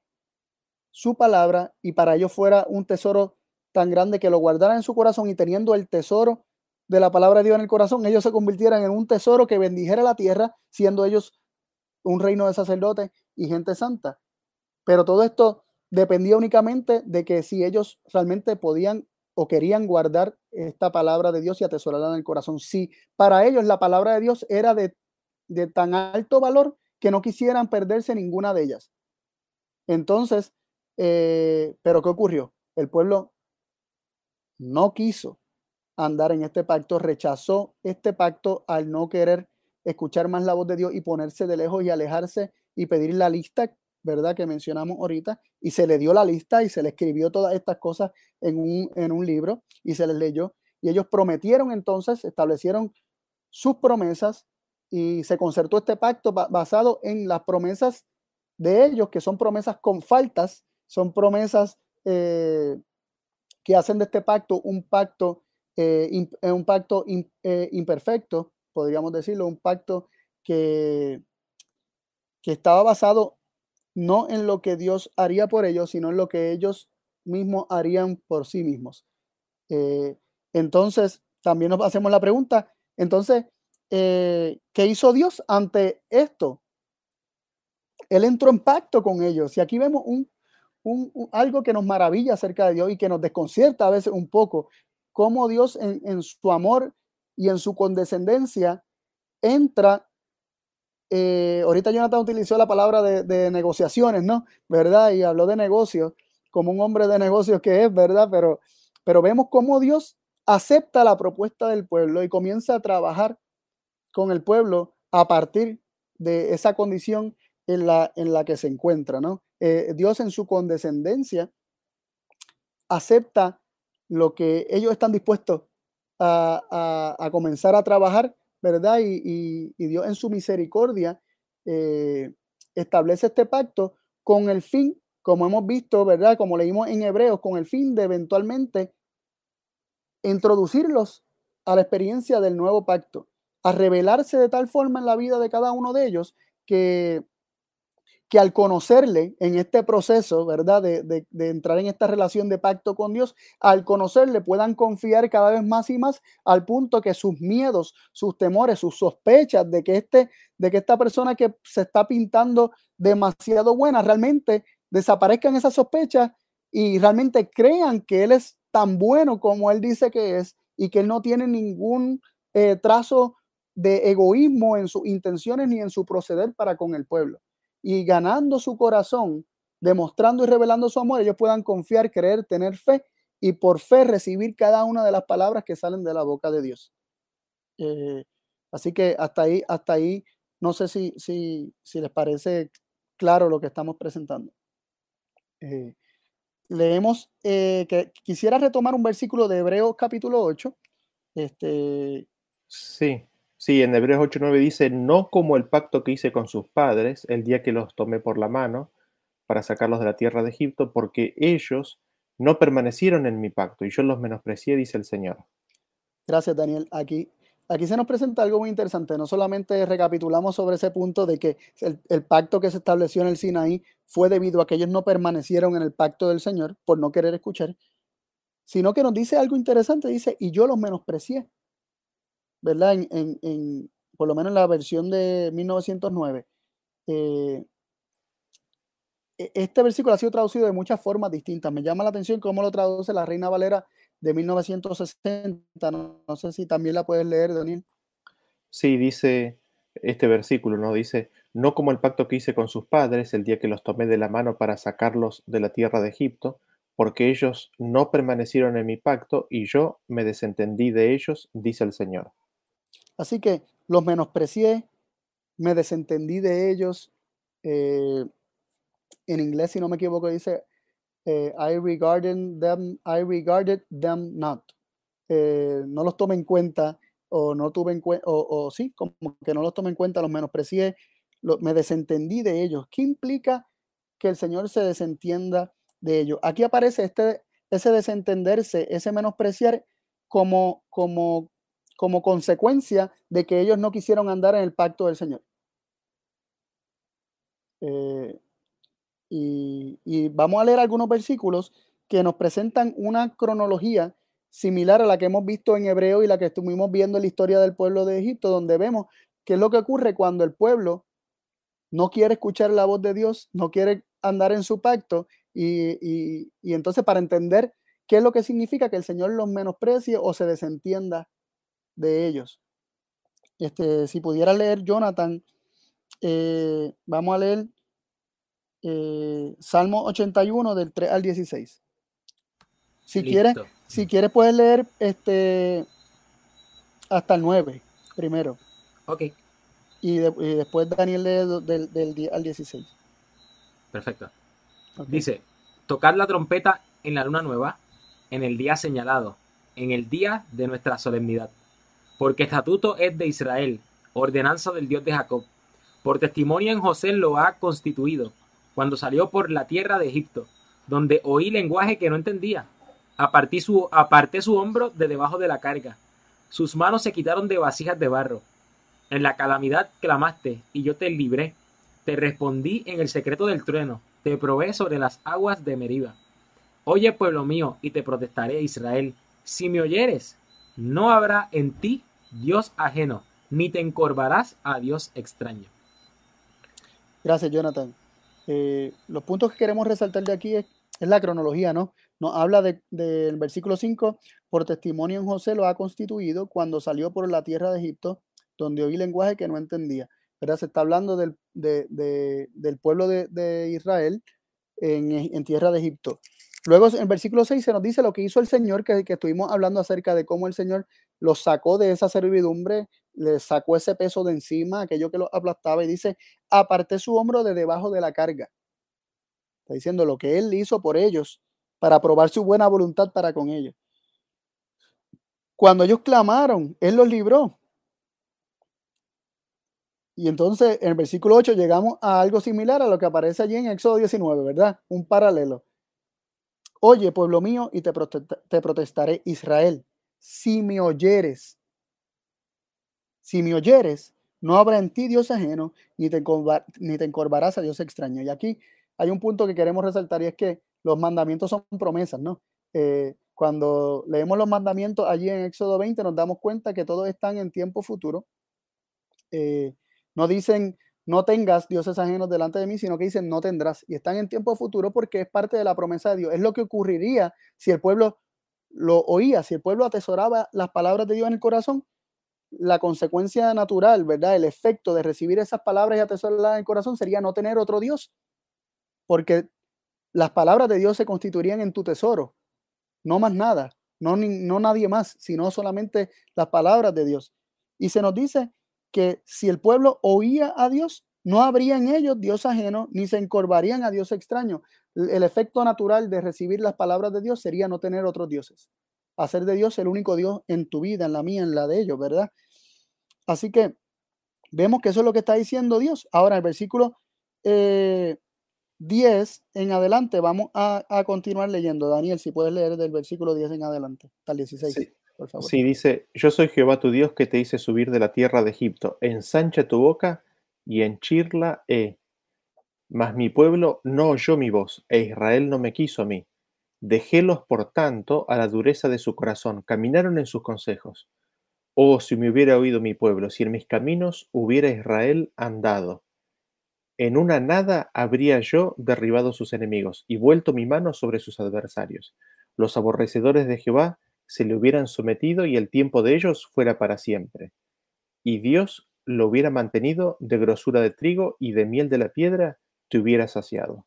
su palabra y para ellos fuera un tesoro tan grande que lo guardaran en su corazón y teniendo el tesoro de la palabra de Dios en el corazón, ellos se convirtieran en un tesoro que bendijera la tierra, siendo ellos un reino de sacerdotes y gente santa. Pero todo esto dependía únicamente de que si ellos realmente podían o querían guardar esta palabra de Dios y atesorarla en el corazón. Si para ellos la palabra de Dios era de, de tan alto valor que no quisieran perderse ninguna de ellas. Entonces, eh, pero ¿qué ocurrió? El pueblo no quiso andar en este pacto, rechazó este pacto al no querer escuchar más la voz de Dios y ponerse de lejos y alejarse y pedir la lista, ¿verdad? Que mencionamos ahorita, y se le dio la lista y se le escribió todas estas cosas en un, en un libro y se les leyó. Y ellos prometieron entonces, establecieron sus promesas y se concertó este pacto basado en las promesas de ellos, que son promesas con faltas, son promesas eh, que hacen de este pacto un pacto, eh, eh, un pacto eh, imperfecto, podríamos decirlo, un pacto que, que estaba basado no en lo que Dios haría por ellos, sino en lo que ellos mismos harían por sí mismos. entonces, también nos hacemos la pregunta, entonces, ¿qué hizo Dios ante esto? Él entró en pacto con ellos. Y aquí vemos un algo que nos maravilla acerca de Dios y que nos desconcierta a veces un poco, cómo Dios en, su amor y en su condescendencia entra. Eh, ahorita Jonathan utilizó la palabra de, negociaciones, ¿no? ¿Verdad? Y habló de negocios, como un hombre de negocios que es, ¿verdad? Pero, pero vemos cómo Dios acepta la propuesta del pueblo y comienza a trabajar con el pueblo a partir de esa condición en la, en la que se encuentra, ¿no? Eh, Dios en su condescendencia acepta lo que ellos están dispuestos a, comenzar a trabajar, ¿verdad? Y, Dios en su misericordia eh, establece este pacto con el fin, como hemos visto, ¿verdad? Como leímos en Hebreos, con el fin de eventualmente introducirlos a la experiencia del nuevo pacto, a revelarse de tal forma en la vida de cada uno de ellos que que al conocerle en este proceso, ¿verdad? De, entrar en esta relación de pacto con Dios, al conocerle puedan confiar cada vez más y más al punto que sus miedos, sus temores, sus sospechas de que, este, de que esta persona que se está pintando demasiado buena realmente desaparezcan esas sospechas y realmente crean que Él es tan bueno como Él dice que es y que Él no tiene ningún eh, trazo de egoísmo en sus intenciones ni en su proceder para con el pueblo. Y ganando su corazón, demostrando y revelando su amor, ellos puedan confiar, creer, tener fe y por fe recibir cada una de las palabras que salen de la boca de Dios. Eh, así que hasta ahí, hasta ahí, no sé si, si, si les parece claro lo que estamos presentando. Eh, leemos eh, que quisiera retomar un versículo de Hebreos capítulo 8. Este... Sí, sí, en Hebreos 8.9 dice, no como el pacto que hice con sus padres el día que los tomé por la mano para sacarlos de la tierra de Egipto, porque ellos no permanecieron en mi pacto y yo los menosprecié, dice el Señor. Gracias, Daniel. Aquí, aquí se nos presenta algo muy interesante. No solamente recapitulamos sobre ese punto de que el, pacto que se estableció en el Sinaí fue debido a que ellos no permanecieron en el pacto del Señor por no querer escuchar, sino que nos dice algo interesante. Dice, y yo los menosprecié. ¿Verdad? En, por lo menos en la versión de 1909. Eh, e, este versículo ha sido traducido de muchas formas distintas. Me llama la atención cómo lo traduce la Reina Valera de 1960. No, sé si también la puedes leer, Daniel. Sí, dice este versículo, ¿no? Dice, no como el pacto que hice con sus padres el día que los tomé de la mano para sacarlos de la tierra de Egipto, porque ellos no permanecieron en mi pacto y yo me desentendí de ellos, dice el Señor. Así que los menosprecié, me desentendí de ellos, eh, en inglés, si no me equivoco, dice eh, I regarded them, I regarded them not. Eh, no los tomé en cuenta o no tuve en cuenta, o, sí, como que no los tomé en cuenta, los menosprecié, me desentendí de ellos. ¿Qué implica que el Señor se desentienda de ellos? Aquí aparece este, ese desentenderse, ese menospreciar como, como, como consecuencia de que ellos no quisieron andar en el pacto del Señor. Eh, y, vamos a leer algunos versículos que nos presentan una cronología similar a la que hemos visto en Hebreo y la que estuvimos viendo en la historia del pueblo de Egipto, donde vemos qué es lo que ocurre cuando el pueblo no quiere escuchar la voz de Dios, no quiere andar en su pacto y, entonces para entender qué es lo que significa que el Señor los menosprecie o se desentienda de ellos. Este, si pudiera leer Jonathan, eh, vamos a leer eh, Salmo 81 del 3 al 16. Si quieres, si quieres puedes leer este hasta el 9 primero. Ok. Y, después Daniel lee del, del, al 16. Perfecto. Dice, tocar la trompeta en la luna nueva, en el día señalado, en el día de nuestra solemnidad. Porque estatuto es de Israel, ordenanza del Dios de Jacob. Por testimonio en José lo ha constituido cuando salió por la tierra de Egipto, donde oí lenguaje que no entendía. Aparté su, su hombro de debajo de la carga. Sus manos se quitaron de vasijas de barro. En la calamidad clamaste, y yo te libré. Te respondí en el secreto del trueno. Te probé sobre las aguas de Meriba. Oye, pueblo mío, y te protestaré, Israel. Si me oyeres, no habrá en ti Dios ajeno, ni te encorvarás a Dios extraño. Gracias, Jonathan. Eh, los puntos que queremos resaltar de aquí es, la cronología, ¿no? Nos habla del versículo 5, por testimonio en José lo ha constituido cuando salió por la tierra de Egipto, donde oí lenguaje que no entendía. ¿verdad? Se está hablando del, del pueblo de, Israel en, tierra de Egipto. Luego en versículo 6 se nos dice lo que hizo el Señor, que, que estuvimos hablando acerca de cómo el Señor los sacó de esa servidumbre, le sacó ese peso de encima, aquello que lo aplastaba, y dice, aparté su hombro de debajo de la carga. Está diciendo lo que él hizo por ellos, para probar su buena voluntad para con ellos. Cuando ellos clamaron, él los libró. Y entonces en el versículo 8 llegamos a algo similar a lo que aparece allí en Éxodo 19, ¿verdad? Un paralelo. Oye, pueblo mío, y te, te protestaré, Israel, si me oyeres, si me oyeres, no habrá en ti Dios ajeno, ni te, ni te encorvarás a Dios extraño. Y aquí hay un punto que queremos resaltar y es que los mandamientos son promesas, ¿no? Eh, cuando leemos los mandamientos allí en Éxodo 20 nos damos cuenta que todos están en tiempo futuro. Eh, no dicen no tengas dioses ajenos delante de mí, sino que dicen no tendrás. Y están en tiempo futuro porque es parte de la promesa de Dios. Es lo que ocurriría si el pueblo lo oía, si el pueblo atesoraba las palabras de Dios en el corazón, la consecuencia natural, ¿verdad? El efecto de recibir esas palabras y atesorarlas en el corazón sería no tener otro Dios, porque las palabras de Dios se constituirían en tu tesoro, no más nada, no, no nadie más, sino solamente las palabras de Dios. Y se nos dice que si el pueblo oía a Dios, no habría en ellos Dios ajeno, ni se encorvarían a Dios extraño. El efecto natural de recibir las palabras de Dios sería no tener otros dioses. Hacer de Dios el único Dios en tu vida, en la mía, en la de ellos, ¿verdad? Así que vemos que eso es lo que está diciendo Dios. Ahora, el versículo 10 eh, en adelante, vamos a, continuar leyendo. Daniel, si puedes leer del versículo 10 en adelante, hasta el 16. Sí. Sí, dice, yo soy Jehová tu Dios que te hice subir de la tierra de Egipto. Ensancha tu boca y henchirla he. Mas mi pueblo no oyó mi voz, e Israel no me quiso a mí. Dejélos, por tanto, a la dureza de su corazón, caminaron en sus consejos. Oh, si me hubiera oído mi pueblo, si en mis caminos hubiera Israel andado. En una nada habría yo derribado sus enemigos y vuelto mi mano sobre sus adversarios. Los aborrecedores de Jehová se le hubieran sometido y el tiempo de ellos fuera para siempre. Y Dios lo hubiera mantenido de grosura de trigo y de miel de la piedra te hubiera saciado.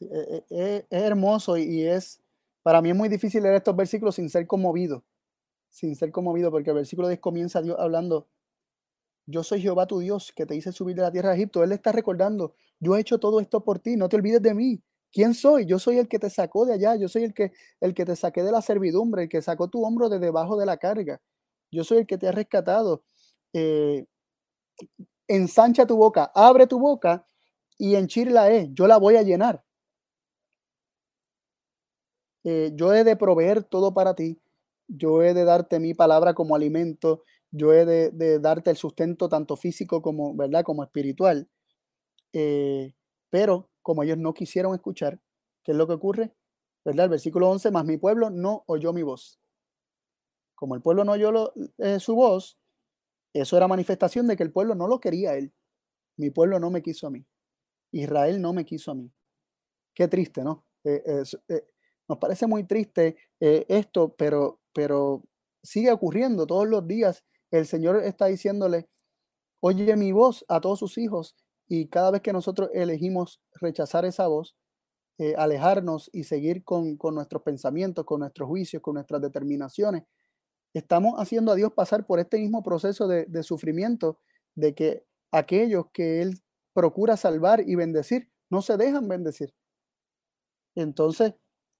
E, e, e, es, hermoso y es, para mí es muy difícil leer estos versículos sin ser conmovido, sin ser conmovido, porque el versículo 10 comienza Dios hablando, yo soy Jehová tu Dios que te hice subir de la tierra de Egipto. Él está recordando, yo he hecho todo esto por ti, no te olvides de mí. ¿Quién soy? Yo soy el que te sacó de allá, yo soy el que, el que te saqué de la servidumbre, el que sacó tu hombro de debajo de la carga. Yo soy el que te ha rescatado. Eh, ensancha tu boca, abre tu boca y henchirla es. Yo la voy a llenar. Eh, yo he de proveer todo para ti. Yo he de darte mi palabra como alimento. Yo he de, darte el sustento tanto físico como, ¿verdad? como espiritual. Eh, pero como ellos no quisieron escuchar, ¿qué es lo que ocurre? ¿Verdad? El versículo 11, más mi pueblo no oyó mi voz. Como el pueblo no oyó eh, su voz, eso era manifestación de que el pueblo no lo quería él. Mi pueblo no me quiso a mí. Israel no me quiso a mí. Qué triste, ¿no? Eh, eh, nos parece muy triste esto, pero, pero sigue ocurriendo todos los días. El Señor está diciéndole, oye mi voz a todos sus hijos y cada vez que nosotros elegimos rechazar esa voz, alejarnos y seguir con, con, nuestros pensamientos, con nuestros juicios, con nuestras determinaciones, estamos haciendo a Dios pasar por este mismo proceso de, sufrimiento, de que aquellos que Él procura salvar y bendecir, no se dejan bendecir. Entonces,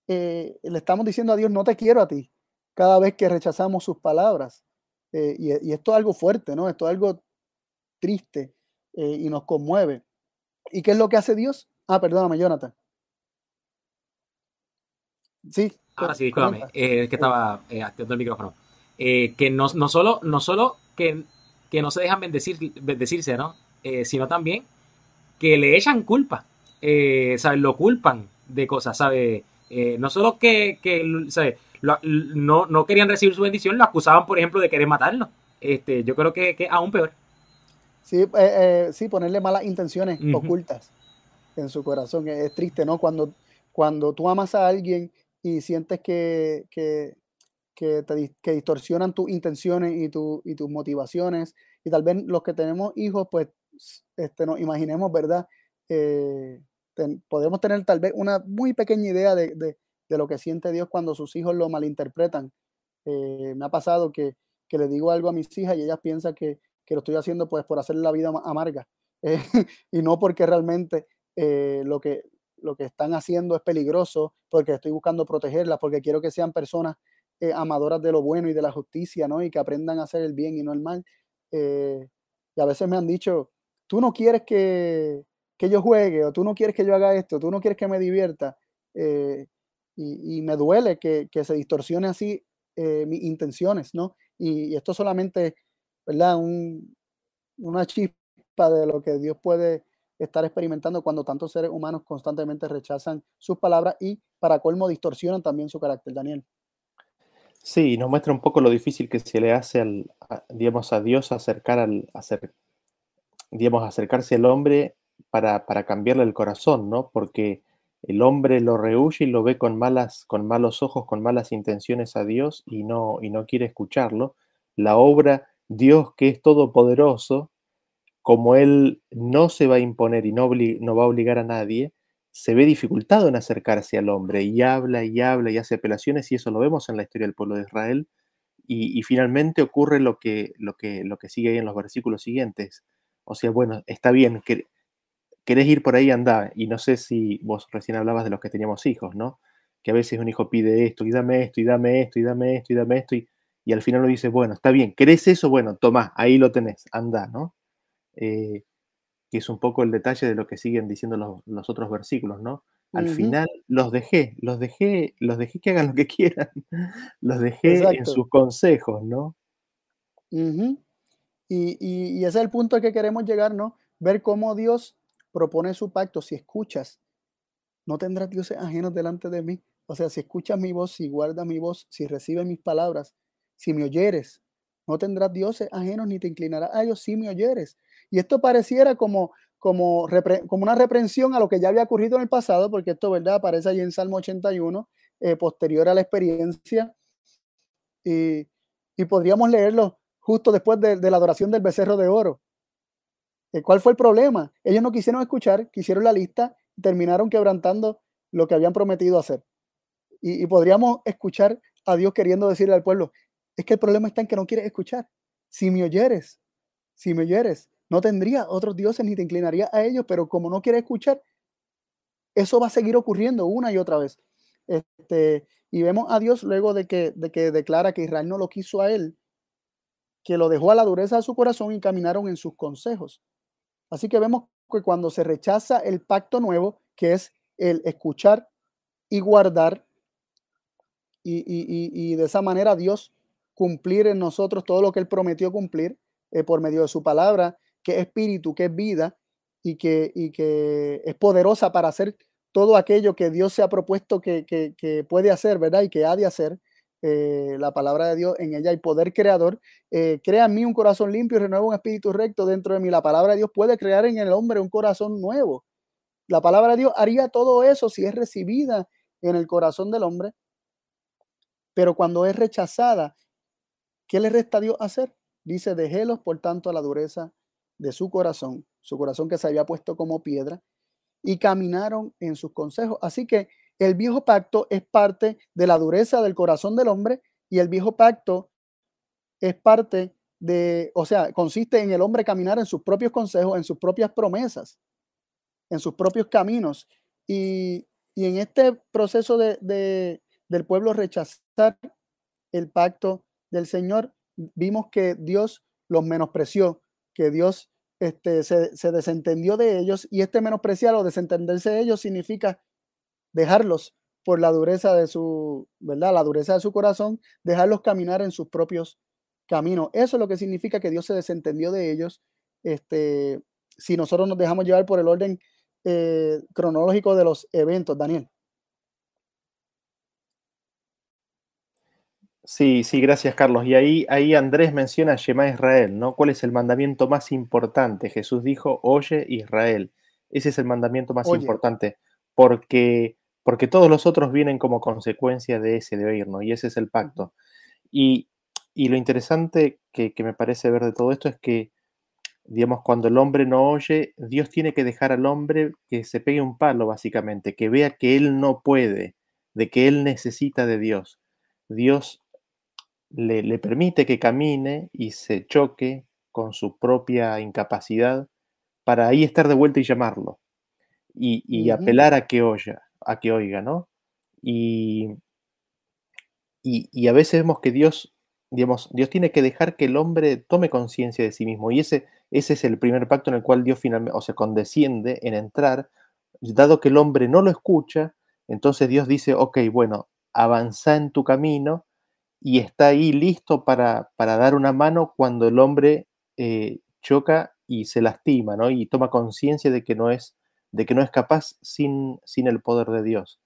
eh, le estamos diciendo a Dios, no te quiero a ti, cada vez que rechazamos sus palabras. Eh, y, esto es algo fuerte, ¿no? Esto es algo triste eh, y nos conmueve. ¿Y qué es lo que hace Dios? Ah, perdóname, Jonathan. Sí. Ahora sí, discúlpame, es que estaba activando el micrófono. Eh, que no, no, solo, no solo que, que no se dejan bendecir, bendecirse, ¿no? Eh, sino también que le echan culpa, eh, ¿sabes? Lo culpan de cosas, ¿sabes? no solo que, que no, no querían recibir su bendición, lo acusaban, por ejemplo, de querer matarlo. Este, yo creo que, que aún peor. Sí, sí, ponerle malas intenciones ocultas en su corazón. Es, triste, ¿no? Cuando, cuando tú amas a alguien y sientes que, que, que, que distorsionan tus intenciones y, tu, y tus motivaciones. Y tal vez los que tenemos hijos, pues este, nos imaginemos, ¿verdad? Eh, podemos tener tal vez una muy pequeña idea de, de, de, lo que siente Dios cuando sus hijos lo malinterpretan. Eh, me ha pasado que, que, le digo algo a mis hijas y ellas piensan que, que lo estoy haciendo pues por hacerle la vida amarga eh, y no porque realmente lo, que, lo que están haciendo es peligroso, porque estoy buscando protegerlas, porque quiero que sean personas eh, amadoras de lo bueno y de la justicia, ¿no? Y que aprendan a hacer el bien y no el mal. Eh, y a veces me han dicho, tú no quieres que, que, yo juegue, o tú no quieres que yo haga esto, tú no quieres que me divierta. Eh, y, y, me duele que, que se distorsione así mis intenciones, ¿no? Y, y, esto solamente, ¿verdad? Un, una chispa de lo que Dios puede estar experimentando cuando tantos seres humanos constantemente rechazan sus palabras y para colmo distorsionan también su carácter, Daniel. Sí, nos muestra un poco lo difícil que se le hace al, a, digamos, a Dios acercar al, hacer, digamos, acercarse al hombre para, para cambiarle el corazón, ¿no? Porque el hombre lo rehuye y lo ve con, malas, con malos ojos, con malas intenciones a Dios y no, y no quiere escucharlo. La obra, Dios que es todopoderoso, como Él no se va a imponer y no, va a obligar a nadie, se ve dificultado en acercarse al hombre y habla y habla y hace apelaciones y eso lo vemos en la historia del pueblo de Israel. Y, finalmente ocurre lo que, lo, que, lo que sigue ahí en los versículos siguientes. O sea, bueno, está bien, que querés ir por ahí, anda. Y no sé si vos recién hablabas de los que teníamos hijos, ¿no? Que a veces un hijo pide esto, y dame esto, y dame esto, y dame esto, y dame esto, y, y al final lo dice, bueno, está bien, ¿querés eso? Bueno, toma, ahí lo tenés, anda, ¿no? Eh, que es un poco el detalle de lo que siguen diciendo los, otros versículos, ¿no? Al final los dejé, los dejé, los dejé que hagan lo que quieran, los dejé en sus consejos, ¿no? y, y, ese es el punto al que queremos llegar, ¿no? Ver cómo Dios propone su pacto, si escuchas, no tendrás dioses ajenos delante de mí. O sea, si escuchas mi voz, si guardas mi voz, si recibes mis palabras, si me oyeres, no tendrás dioses ajenos ni te inclinarás a ellos si me oyeres. Y esto pareciera como, como, como una reprensión a lo que ya había ocurrido en el pasado, porque esto, ¿verdad? Aparece ahí en Salmo 81, eh, posterior a la experiencia. Y, y podríamos leerlo justo después de, la adoración del becerro de oro. Eh, ¿Cuál fue el problema? Ellos no quisieron escuchar, quisieron la lista terminaron quebrantando lo que habían prometido hacer. Y, podríamos escuchar a Dios queriendo decirle al pueblo, es que el problema está en que no quieres escuchar. Si me oyeres, si me oyeres, no tendría otros dioses ni te inclinaría a ellos, pero como no quieres escuchar, eso va a seguir ocurriendo una y otra vez. Este, y vemos a Dios luego de que, de que declara que Israel no lo quiso a él, que lo dejó a la dureza de su corazón y caminaron en sus consejos. Así que vemos que cuando se rechaza el pacto nuevo, que es el escuchar y guardar, y, de esa manera Dios cumplir en nosotros todo lo que Él prometió cumplir eh, por medio de su palabra, que es espíritu, que es vida y que, y que es poderosa para hacer todo aquello que Dios se ha propuesto que, que puede hacer, ¿verdad? Y que ha de hacer. Eh, la palabra de Dios, en ella hay poder creador. Eh, crea en mí un corazón limpio y renueva un espíritu recto dentro de mí. La palabra de Dios puede crear en el hombre un corazón nuevo. La palabra de Dios haría todo eso si es recibida en el corazón del hombre. Pero cuando es rechazada, ¿qué le resta a Dios hacer? Dice, déjelos por tanto a la dureza de su corazón, su corazón que se había puesto como piedra, y caminaron en sus consejos. Así que el viejo pacto es parte de la dureza del corazón del hombre y el viejo pacto es parte de, o sea, consiste en el hombre caminar en sus propios consejos, en sus propias promesas, en sus propios caminos. Y, en este proceso de, del pueblo rechazar el pacto del Señor, vimos que Dios los menospreció, que Dios este, se, se desentendió de ellos y este menospreciar o desentenderse de ellos significa dejarlos por la dureza de su, ¿verdad? La dureza de su corazón, dejarlos caminar en sus propios caminos. Eso es lo que significa que Dios se desentendió de ellos. Este, si nosotros nos dejamos llevar por el orden eh, cronológico de los eventos, Daniel. Sí, sí, gracias Carlos. Y ahí, ahí Andrés menciona Shema Israel, ¿no? ¿Cuál es el mandamiento más importante? Jesús dijo, oye Israel. Ese es el mandamiento más importante, porque porque todos los otros vienen como consecuencia de ese de oírnos, y ese es el pacto. Y, lo interesante que, me parece ver de todo esto es que, digamos, cuando el hombre no oye, Dios tiene que dejar al hombre que se pegue un palo, básicamente, que vea que él no puede, de que él necesita de Dios. Dios le, le permite que camine y se choque con su propia incapacidad para ahí estar de vuelta y llamarlo y, apelar a que oya a que oiga, ¿no? Y, y, a veces vemos que Dios, digamos, Dios tiene que dejar que el hombre tome conciencia de sí mismo. Y ese, ese es el primer pacto en el cual Dios finalmente, o sea, condesciende en entrar. Dado que el hombre no lo escucha, entonces Dios dice, ok, bueno, avanza en tu camino y está ahí listo para, para dar una mano cuando el hombre eh, choca y se lastima, ¿no? Y toma conciencia de que no es de que no es capaz sin, sin el poder de Dios.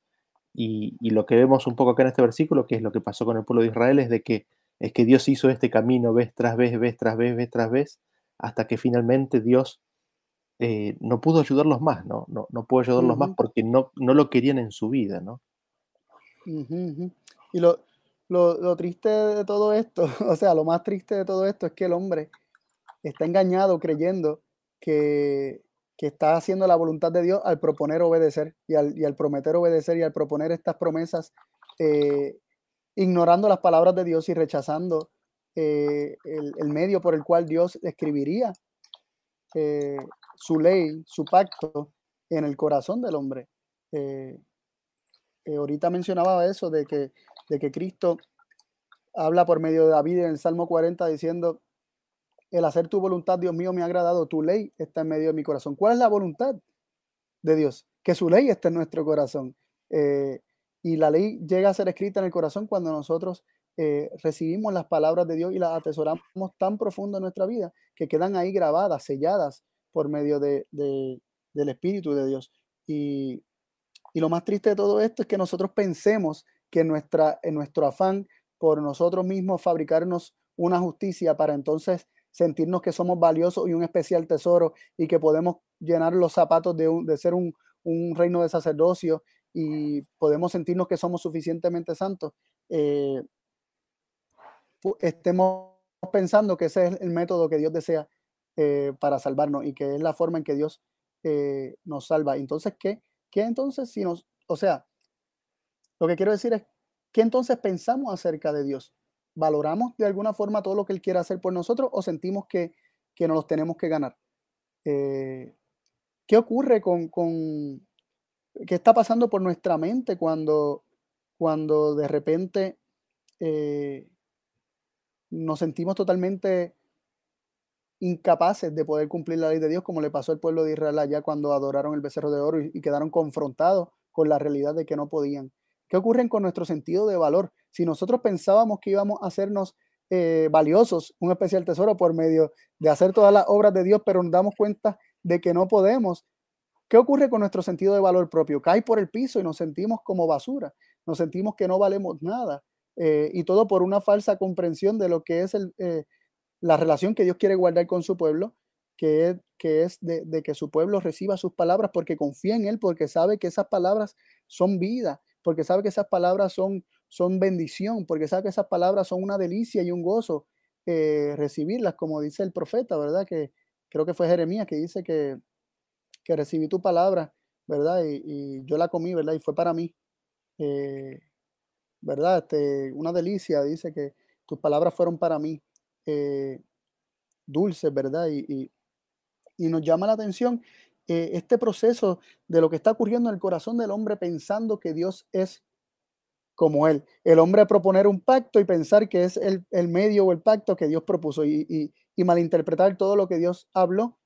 Y, lo que vemos un poco acá en este versículo, que es lo que pasó con el pueblo de Israel, es de que, es que Dios hizo este camino vez tras vez, vez tras vez, vez tras vez, hasta que finalmente Dios eh, no pudo ayudarlos más, ¿no? No, no pudo ayudarlos más porque no, no lo querían en su vida, ¿no? Y lo, lo, triste de todo esto, o sea, lo más triste de todo esto es que el hombre está engañado creyendo que, está haciendo la voluntad de Dios al proponer obedecer y al, y al prometer obedecer y al proponer estas promesas, eh, ignorando las palabras de Dios y rechazando eh, el, medio por el cual Dios escribiría eh, su ley, su pacto en el corazón del hombre. ahorita mencionaba eso de que de que Cristo habla por medio de David en el Salmo 40 diciendo, el hacer tu voluntad, Dios mío, me ha agradado, tu ley está en medio de mi corazón. ¿Cuál es la voluntad de Dios? Que su ley esté en nuestro corazón. Eh, y la ley llega a ser escrita en el corazón cuando nosotros eh, recibimos las palabras de Dios y las atesoramos tan profundo en nuestra vida que quedan ahí grabadas, selladas por medio de, del Espíritu de Dios. Y, y lo más triste de todo esto es que nosotros pensemos que nuestra, en nuestro afán por nosotros mismos fabricarnos una justicia para entonces sentirnos que somos valiosos y un especial tesoro y que podemos llenar los zapatos de, de ser un, reino de sacerdocio y podemos sentirnos que somos suficientemente santos, eh, estemos pensando que ese es el método que Dios desea eh, para salvarnos y que es la forma en que Dios eh, nos salva. Entonces, ¿qué? ¿Qué entonces si nos, o sea, lo que quiero decir es, ¿qué entonces pensamos acerca de Dios? ¿Valoramos de alguna forma todo lo que Él quiere hacer por nosotros o sentimos que, que nos los tenemos que ganar? Eh, ¿Qué ocurre con, con, qué está pasando por nuestra mente cuando, cuando de repente eh, nos sentimos totalmente incapaces de poder cumplir la ley de Dios, como le pasó al pueblo de Israel allá cuando adoraron el becerro de oro y quedaron confrontados con la realidad de que no podían. ¿Qué ocurre con nuestro sentido de valor? Si nosotros pensábamos que íbamos a hacernos eh, valiosos, un especial tesoro por medio de hacer todas las obras de Dios, pero nos damos cuenta de que no podemos, ¿qué ocurre con nuestro sentido de valor propio? Cae por el piso y nos sentimos como basura, nos sentimos que no valemos nada. Eh, y todo por una falsa comprensión de lo que es el, eh, la relación que Dios quiere guardar con su pueblo, que es, que es de, de, que su pueblo reciba sus palabras porque confía en Él, porque sabe que esas palabras son vida, porque sabe que esas palabras son, son bendición, porque sabe que esas palabras son una delicia y un gozo eh, recibirlas, como dice el profeta, ¿verdad? Que creo que fue Jeremías que dice que, que recibí tu palabra, ¿verdad? Y, yo la comí, ¿verdad? Y fue para mí, eh, ¿verdad? Este, una delicia, dice que tus palabras fueron para mí eh, dulces, ¿verdad? Y, y, y nos llama la atención eh, este proceso de lo que está ocurriendo en el corazón del hombre pensando que Dios es como él. El hombre proponer un pacto y pensar que es el, medio o el pacto que Dios propuso y, malinterpretar todo lo que Dios habló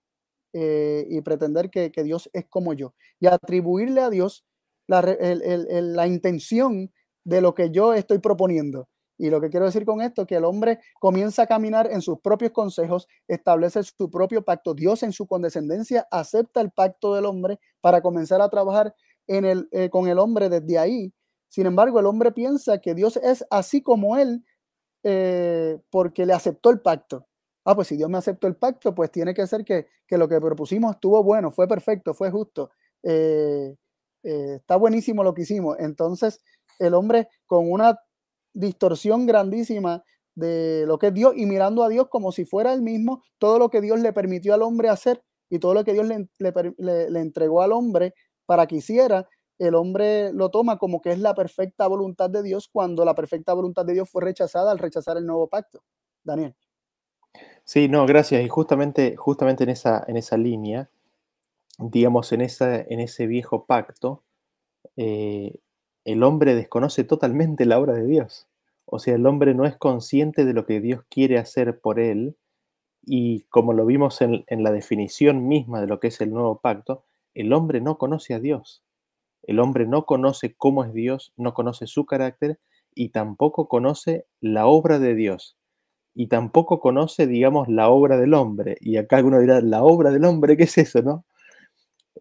eh, y pretender que, Dios es como yo. Y atribuirle a Dios la, la intención de lo que yo estoy proponiendo. Y lo que quiero decir con esto es que el hombre comienza a caminar en sus propios consejos, establece su propio pacto. Dios en su condescendencia acepta el pacto del hombre para comenzar a trabajar en el, eh, con el hombre desde ahí. Sin embargo, el hombre piensa que Dios es así como él eh, porque le aceptó el pacto. Ah, pues si Dios me aceptó el pacto, pues tiene que ser que, lo que propusimos estuvo bueno, fue perfecto, fue justo. Eh, está buenísimo lo que hicimos. Entonces, el hombre con una distorsión grandísima de lo que es Dios y mirando a Dios como si fuera el mismo, todo lo que Dios le permitió al hombre hacer y todo lo que Dios le, le, entregó al hombre para que hiciera, el hombre lo toma como que es la perfecta voluntad de Dios cuando la perfecta voluntad de Dios fue rechazada al rechazar el nuevo pacto. Daniel. Sí, no, gracias. Y justamente, justamente en, esa, en esa línea, digamos, en, esa, en ese viejo pacto, eh, el hombre desconoce totalmente la obra de Dios. O sea, el hombre no es consciente de lo que Dios quiere hacer por él y como lo vimos en, la definición misma de lo que es el nuevo pacto, el hombre no conoce a Dios. El hombre no conoce cómo es Dios, no conoce su carácter y tampoco conoce la obra de Dios. Y tampoco conoce, digamos, la obra del hombre. Y acá alguno dirá, ¿la obra del hombre? ¿Qué es eso, no?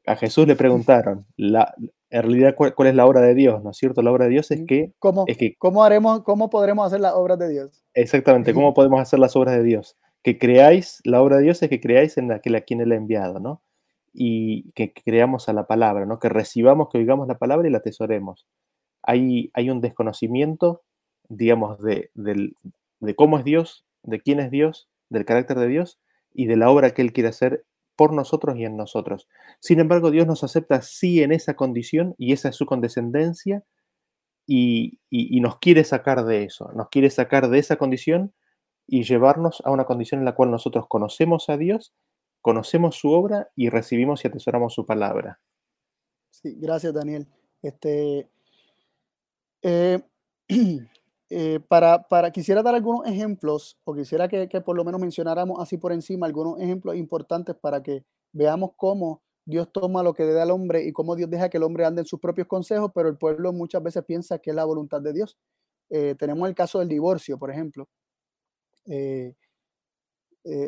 A Jesús le preguntaron, la, en realidad ¿cuál, es la obra de Dios, ¿no es cierto? La obra de Dios es que... ¿Cómo, es que, ¿cómo, haremos, ¿Cómo podremos hacer las obras de Dios? Exactamente, ¿cómo podemos hacer las obras de Dios? Que creáis, la obra de Dios es que creáis en aquel a quien Él ha enviado, ¿no? y que creamos a la palabra, ¿no? que recibamos, que oigamos la palabra y la atesoremos. Hay, hay un desconocimiento, digamos, de, de cómo es Dios, de quién es Dios, del carácter de Dios y de la obra que Él quiere hacer por nosotros y en nosotros. Sin embargo, Dios nos acepta sí en esa condición y esa es su condescendencia y, nos quiere sacar de eso, nos quiere sacar de esa condición y llevarnos a una condición en la cual nosotros conocemos a Dios, conocemos su obra y recibimos y atesoramos su palabra. Sí, gracias Daniel. Este, eh, eh, para, quisiera dar algunos ejemplos o quisiera que, por lo menos mencionáramos así por encima algunos ejemplos importantes para que veamos cómo Dios toma lo que le da al hombre y cómo Dios deja que el hombre ande en sus propios consejos, pero el pueblo muchas veces piensa que es la voluntad de Dios. Eh, tenemos el caso del divorcio, por ejemplo. Eh,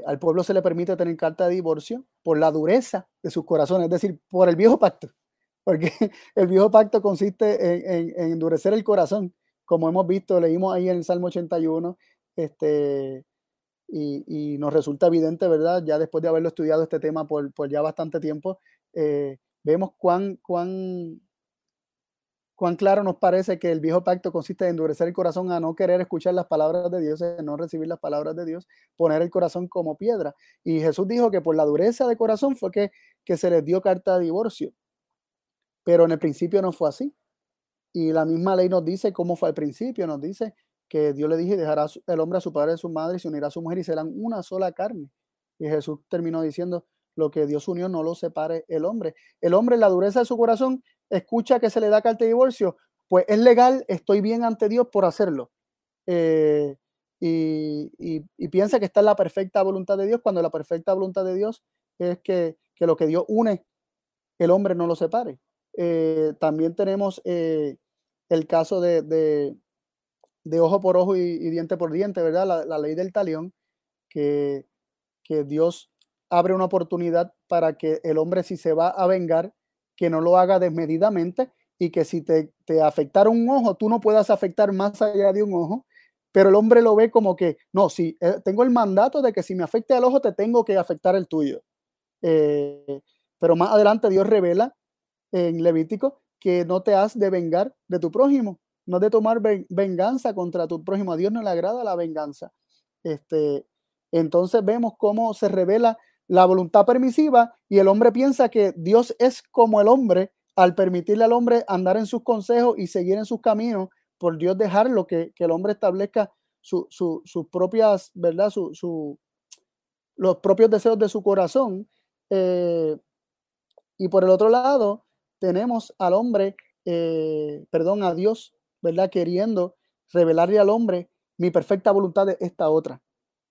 al pueblo se le permite tener carta de divorcio por la dureza de sus corazones, es decir, por el viejo pacto, porque el viejo pacto consiste en endurecer el corazón, como hemos visto, leímos ahí en el Salmo 81, este, y, nos resulta evidente, ¿verdad? Ya después de haberlo estudiado este tema por, ya bastante tiempo, eh, vemos cuán, cuán, cuán claro nos parece que el viejo pacto consiste en endurecer el corazón a no querer escuchar las palabras de Dios, en no recibir las palabras de Dios, poner el corazón como piedra. Y Jesús dijo que por la dureza de corazón fue que, que se les dio carta de divorcio. Pero en el principio no fue así. Y la misma ley nos dice cómo fue al principio, nos dice que Dios le dije, dejará el hombre a su padre y a su madre y se unirá a su mujer y serán una sola carne. Y Jesús terminó diciendo, lo que Dios unió no lo separe el hombre. El hombre, la dureza de su corazón, escucha que se le da carta de divorcio, pues es legal, estoy bien ante Dios por hacerlo. Eh, y, piensa que está en la perfecta voluntad de Dios, cuando la perfecta voluntad de Dios es que, lo que Dios une, el hombre no lo separe. Eh, también tenemos eh, el caso de, de ojo por ojo y, diente por diente, ¿verdad? La, ley del talión, que, que, Dios abre una oportunidad para que el hombre si se va a vengar, que no lo haga desmedidamente y que si te, te afectara un ojo, tú no puedas afectar más allá de un ojo, pero el hombre lo ve como que, no, si eh, tengo el mandato de que si me afecta el ojo, te tengo que afectar el tuyo. Eh, pero más adelante Dios revela en Levítico que no te has de vengar de tu prójimo, no de tomar venganza contra tu prójimo. A Dios no le agrada la venganza. Este, entonces vemos cómo se revela la voluntad permisiva y el hombre piensa que Dios es como el hombre al permitirle al hombre andar en sus consejos y seguir en sus caminos, por Dios dejarlo que, que el hombre establezca sus propias, ¿verdad? Su, los propios deseos de su corazón. Eh, y por el otro lado, tenemos al hombre, eh, perdón, a Dios ¿verdad? Queriendo revelarle al hombre mi perfecta voluntad de esta otra.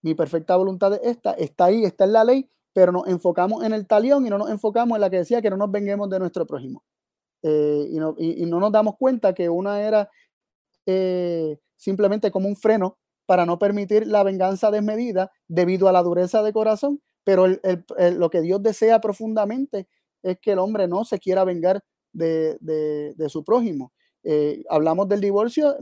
Mi perfecta voluntad de esta está ahí, está en la ley, pero nos enfocamos en el talión y no nos enfocamos en la que decía que no nos venguemos de nuestro prójimo. Eh, y, no, nos damos cuenta que una era eh, simplemente como un freno para no permitir la venganza desmedida debido a la dureza de corazón, pero lo que Dios desea profundamente es que el hombre no se quiera vengar de, de su prójimo. Eh, hablamos del divorcio,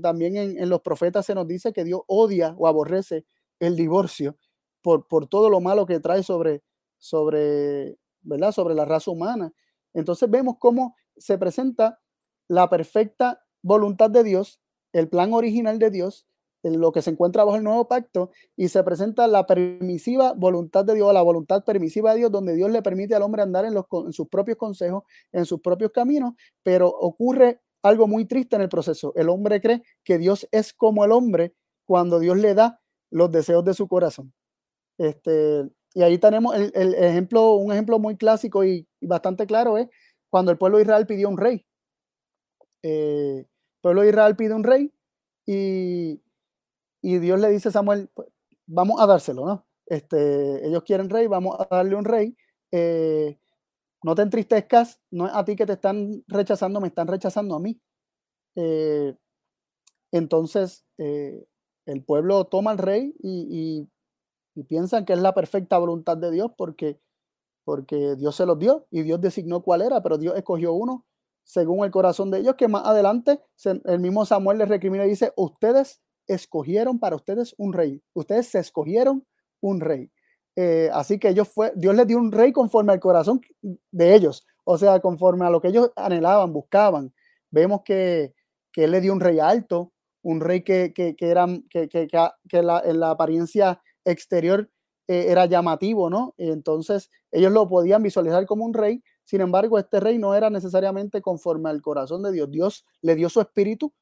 también en, los profetas se nos dice que Dios odia o aborrece el divorcio por, por todo lo malo que trae sobre, sobre, ¿verdad? sobre la raza humana. Entonces vemos cómo se presenta la perfecta voluntad de Dios, el plan original de Dios, en lo que se encuentra bajo el nuevo pacto, y se presenta la permisiva voluntad de Dios, la voluntad permisiva de Dios, donde Dios le permite al hombre andar en, los, en sus propios consejos, en sus propios caminos, pero ocurre algo muy triste en el proceso. El hombre cree que Dios es como el hombre cuando Dios le da los deseos de su corazón. Este, y ahí tenemos el, ejemplo, un ejemplo muy clásico y, bastante claro es cuando el pueblo de Israel pidió un rey. Eh, el pueblo de Israel pide un rey y, Dios le dice a Samuel, pues, vamos a dárselo, ¿no? Este, ellos quieren rey, vamos a darle un rey. Eh, no te entristezcas, no es a ti que te están rechazando, me están rechazando a mí. Eh, entonces, eh, el pueblo toma al rey y, piensan que es la perfecta voluntad de Dios porque, porque Dios se los dio y Dios designó cuál era, pero Dios escogió uno según el corazón de ellos, que más adelante el mismo Samuel les recrimina y dice, ustedes escogieron para ustedes un rey, ustedes se escogieron un rey. Eh, así que ellos fue, Dios les dio un rey conforme al corazón de ellos, o sea, conforme a lo que ellos anhelaban, buscaban. Vemos que, que Él le dio un rey alto, un rey que, que, que era, que, la, en la apariencia exterior eh, era llamativo, ¿no? Entonces ellos lo podían visualizar como un rey, sin embargo, este rey no era necesariamente conforme al corazón de Dios. Dios le dio su espíritu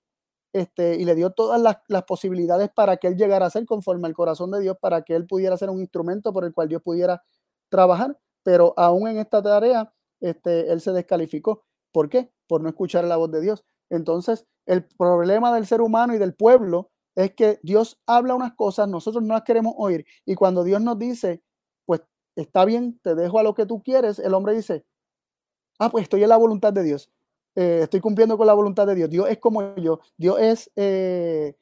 este, y le dio todas las, posibilidades para que él llegara a ser conforme al corazón de Dios, para que él pudiera ser un instrumento por el cual Dios pudiera trabajar, pero aún en esta tarea, este, él se descalificó. ¿Por qué? Por no escuchar la voz de Dios. Entonces, el problema del ser humano y del pueblo es que Dios habla unas cosas, nosotros no las queremos oír, y cuando Dios nos dice, pues está bien, te dejo a lo que tú quieres, el hombre dice, ah, pues estoy en la voluntad de Dios. Eh, estoy cumpliendo con la voluntad de Dios. Dios es como yo. Dios es, eh,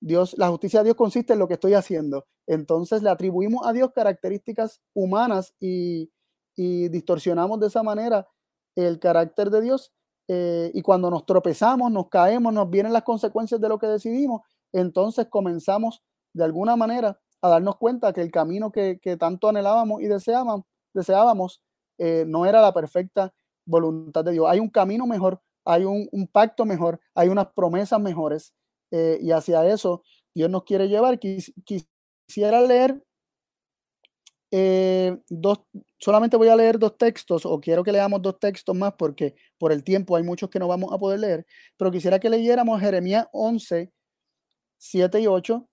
Dios, la justicia de Dios consiste en lo que estoy haciendo. Entonces le atribuimos a Dios características humanas y, y distorsionamos de esa manera el carácter de Dios. Eh, y cuando nos tropezamos, nos caemos, nos vienen las consecuencias de lo que decidimos, entonces comenzamos de alguna manera a darnos cuenta que el camino que, que tanto anhelábamos y deseábamos, deseábamos no era la perfecta voluntad de Dios. Hay un camino mejor, hay un, pacto mejor, hay unas promesas mejores eh, y hacia eso Dios nos quiere llevar. Quis, quisiera leer eh, dos, solamente voy a leer dos textos o quiero que leamos dos textos más porque por el tiempo hay muchos que no vamos a poder leer, pero quisiera que leyéramos Jeremías 11, 7 y 8.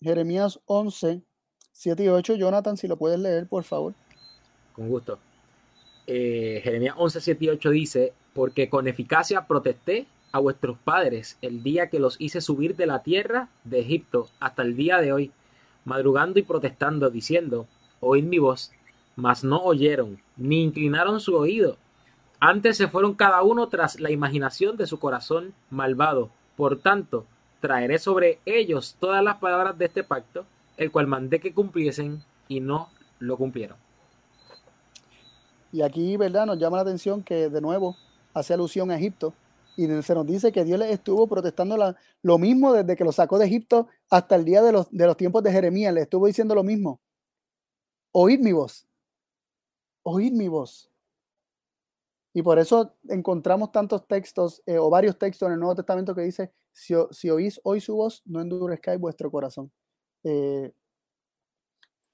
Jeremías 11, 7 y 8. Jonathan, si lo puedes leer, por favor. Con gusto eh, Jeremías 11, 7 y 8 dice, porque con eficacia protesté a vuestros padres el día que los hice subir de la tierra de Egipto hasta el día de hoy, madrugando y protestando, diciendo, oíd mi voz, mas no oyeron, ni inclinaron su oído. Antes se fueron cada uno tras la imaginación de su corazón malvado. Por tanto, traeré sobre ellos todas las palabras de este pacto, el cual mandé que cumpliesen y no lo cumplieron. Y aquí, ¿verdad? Nos llama la atención que de nuevo hace alusión a Egipto y se nos dice que Dios les estuvo protestando la, lo mismo desde que lo sacó de Egipto hasta el día de los, de los tiempos de Jeremías. Le estuvo diciendo lo mismo. Oíd mi voz. Oíd mi voz. Y por eso encontramos tantos textos eh, o varios textos en el Nuevo Testamento que dice, si, si oís hoy su voz, no endurezcáis vuestro corazón. Eh,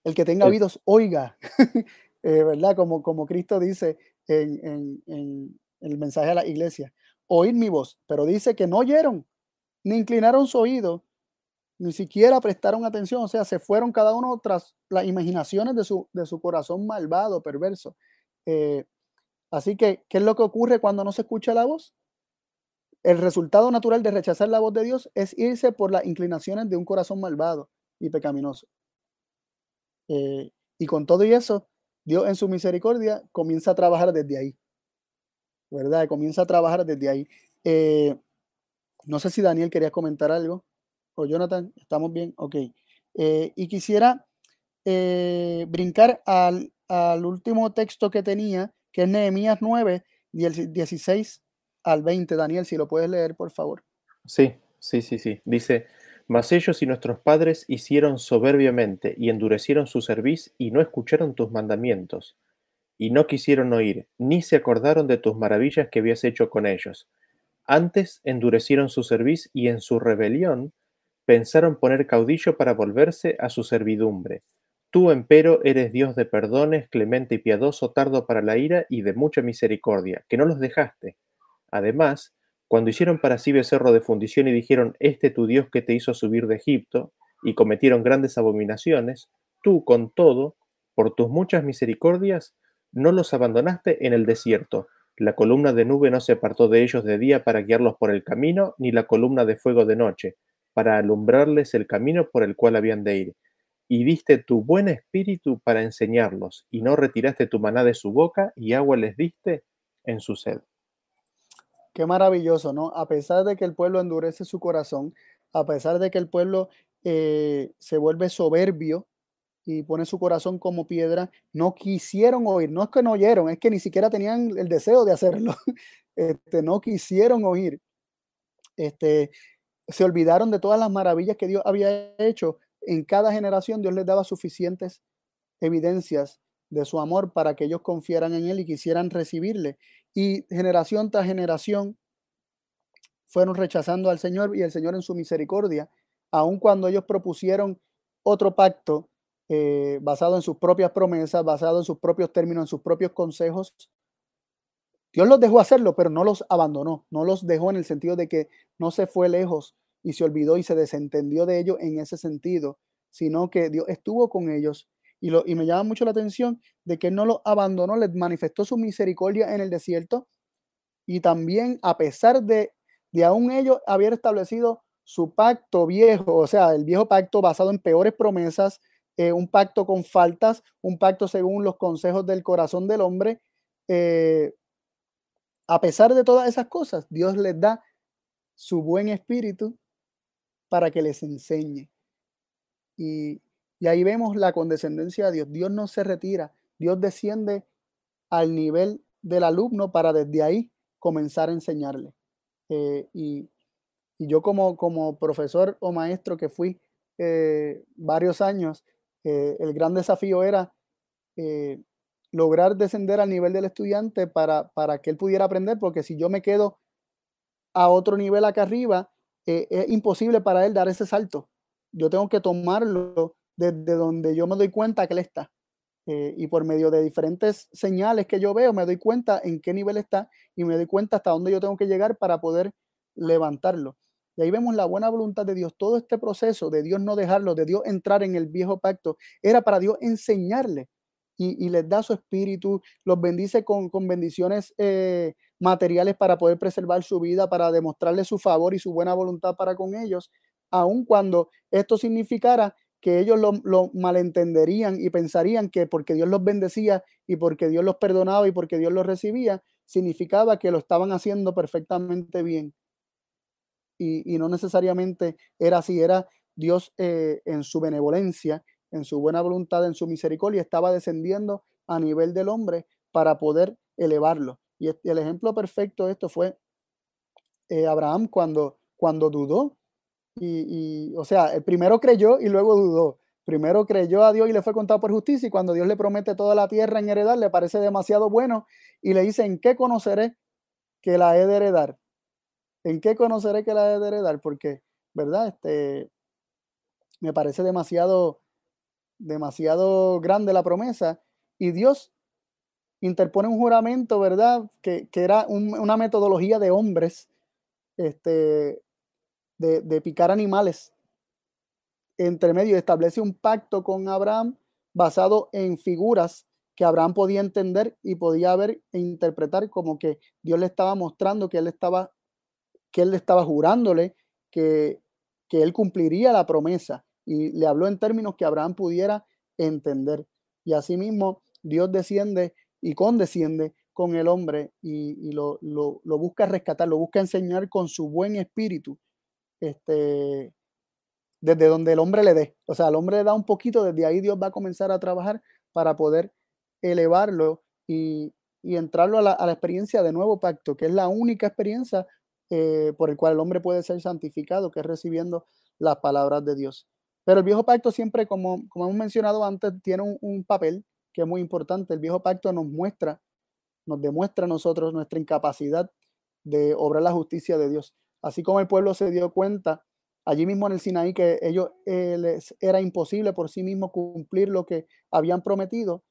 el que tenga oídos, oiga. Eh, ¿verdad? Como, como Cristo dice en, en, el mensaje a la iglesia, oíd mi voz, pero dice que no oyeron, ni inclinaron su oído, ni siquiera prestaron atención, o sea, se fueron cada uno tras las imaginaciones de su, de su corazón malvado, perverso. Eh, así que, ¿qué es lo que ocurre cuando no se escucha la voz? El resultado natural de rechazar la voz de Dios es irse por las inclinaciones de un corazón malvado y pecaminoso. Eh, y con todo y eso, Dios en su misericordia comienza a trabajar desde ahí. ¿Verdad? Comienza a trabajar desde ahí. Eh, no sé si Daniel quería comentar algo. O Jonathan, ¿estamos bien? Ok. Eh, y quisiera eh, brincar al, al, último texto que tenía, que es Nehemías 9, 16 al 20. Daniel, si lo puedes leer, por favor. Sí, sí, sí, sí. Dice, mas ellos y nuestros padres hicieron soberbiamente y endurecieron su cerviz y no escucharon tus mandamientos, y no quisieron oír, ni se acordaron de tus maravillas que habías hecho con ellos. Antes endurecieron su cerviz y en su rebelión pensaron poner caudillo para volverse a su servidumbre. Tú, empero, eres Dios de perdones, clemente y piadoso, tardo para la ira y de mucha misericordia, que no los dejaste. Además, cuando hicieron para sí becerro de fundición y dijeron, este tu Dios que te hizo subir de Egipto, y cometieron grandes abominaciones, tú con todo, por tus muchas misericordias, no los abandonaste en el desierto. La columna de nube no se apartó de ellos de día para guiarlos por el camino, ni la columna de fuego de noche, para alumbrarles el camino por el cual habían de ir. Y diste tu buen espíritu para enseñarlos, y no retiraste tu maná de su boca, y agua les diste en su sed. Qué maravilloso, ¿no? A pesar de que el pueblo endurece su corazón, a pesar de que el pueblo eh, se vuelve soberbio y pone su corazón como piedra, no quisieron oír. No es que no oyeron, es que ni siquiera tenían el deseo de hacerlo. Este, no quisieron oír. Este, se olvidaron de todas las maravillas que Dios había hecho. En cada generación Dios les daba suficientes evidencias de su amor para que ellos confiaran en Él y quisieran recibirle. Y generación tras generación fueron rechazando al Señor y el Señor en su misericordia, aun cuando ellos propusieron otro pacto eh, basado en sus propias promesas, basado en sus propios términos, en sus propios consejos. Dios los dejó hacerlo, pero no los abandonó, no los dejó en el sentido de que no se fue lejos y se olvidó y se desentendió de ellos en ese sentido, sino que Dios estuvo con ellos y, lo, me llama mucho la atención de que no los abandonó, les manifestó su misericordia en el desierto y también a pesar de, de aún ellos haber establecido su pacto viejo, o sea, el viejo pacto basado en peores promesas, eh, un pacto con faltas, un pacto según los consejos del corazón del hombre. Eh, a pesar de todas esas cosas, Dios les da su buen espíritu para que les enseñe. Y, y ahí vemos la condescendencia de Dios. Dios no se retira, Dios desciende al nivel del alumno para desde ahí comenzar a enseñarle. Eh, y, y, yo como, como profesor o maestro que fui varios años, eh, el gran desafío era eh, lograr descender al nivel del estudiante para, para, que él pudiera aprender, porque si yo me quedo a otro nivel acá arriba, eh, es imposible para él dar ese salto. Yo tengo que tomarlo desde donde yo me doy cuenta que él está. y por medio de diferentes señales que yo veo, me doy cuenta en qué nivel está y me doy cuenta hasta dónde yo tengo que llegar para poder levantarlo. Y ahí vemos la buena voluntad de Dios. Todo este proceso de Dios no dejarlo, de Dios entrar en el viejo pacto, era para Dios enseñarle y, les da su espíritu, los bendice con, bendiciones eh, materiales para poder preservar su vida, para demostrarle su favor y su buena voluntad para con ellos, aun cuando esto significara que ellos lo, malentenderían y pensarían que porque Dios los bendecía y porque Dios los perdonaba y porque Dios los recibía, significaba que lo estaban haciendo perfectamente bien y, no necesariamente era así, era Dios eh, en su benevolencia, en su buena voluntad, en su misericordia, estaba descendiendo a nivel del hombre para poder elevarlo. Y el ejemplo perfecto de esto fue eh, Abraham cuando, cuando dudó. Y, o sea, el primero creyó y luego dudó. Primero creyó a Dios y le fue contado por justicia y cuando Dios le promete toda la tierra en heredar, le parece demasiado bueno y le dice, ¿en qué conoceré que la he de heredar? ¿En qué conoceré que la he de heredar? Porque, ¿verdad? Este, me parece demasiado, demasiado grande la promesa. Y Dios interpone un juramento, ¿verdad? Que, era una metodología de hombres, este, de, picar animales. Entre medio establece un pacto con Abraham basado en figuras que Abraham podía entender y podía ver e interpretar como que Dios le estaba mostrando que él estaba que él estaba jurándole que, él cumpliría la promesa y le habló en términos que Abraham pudiera entender. Y asimismo, Dios desciende y condesciende con el hombre y, lo, busca rescatar, lo busca enseñar con su buen espíritu, este, desde donde el hombre le dé. O sea, el hombre le da un poquito, desde ahí Dios va a comenzar a trabajar para poder elevarlo y, entrarlo a la, experiencia de nuevo pacto, que es la única experiencia eh, por el cual el hombre puede ser santificado, que es recibiendo las palabras de Dios. Pero el viejo pacto siempre, como, hemos mencionado antes, tiene un, papel que es muy importante. El viejo pacto nos muestra, nos demuestra a nosotros nuestra incapacidad de obrar la justicia de Dios. Así como el pueblo se dio cuenta allí mismo en el Sinaí que ellos eh, les era imposible por sí mismos cumplir lo que habían prometido,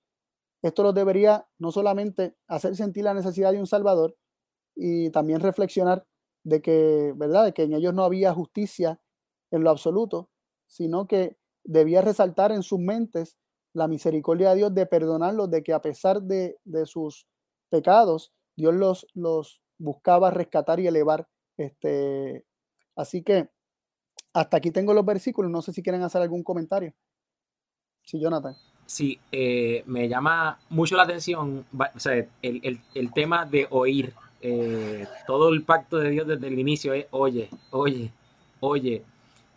esto los debería no solamente hacer sentir la necesidad de un Salvador y también reflexionar de que, ¿verdad? De que en ellos no había justicia en lo absoluto, sino que debía resaltar en sus mentes la misericordia de Dios de perdonarlos, de que a pesar de, sus pecados, Dios los, los buscaba rescatar y elevar. Este, así que hasta aquí tengo los versículos, no sé si quieren hacer algún comentario. Sí, Jonathan. Sí, eh, me llama mucho la atención el, el tema de oír eh, todo el pacto de Dios desde el inicio es, oye, oye, oye.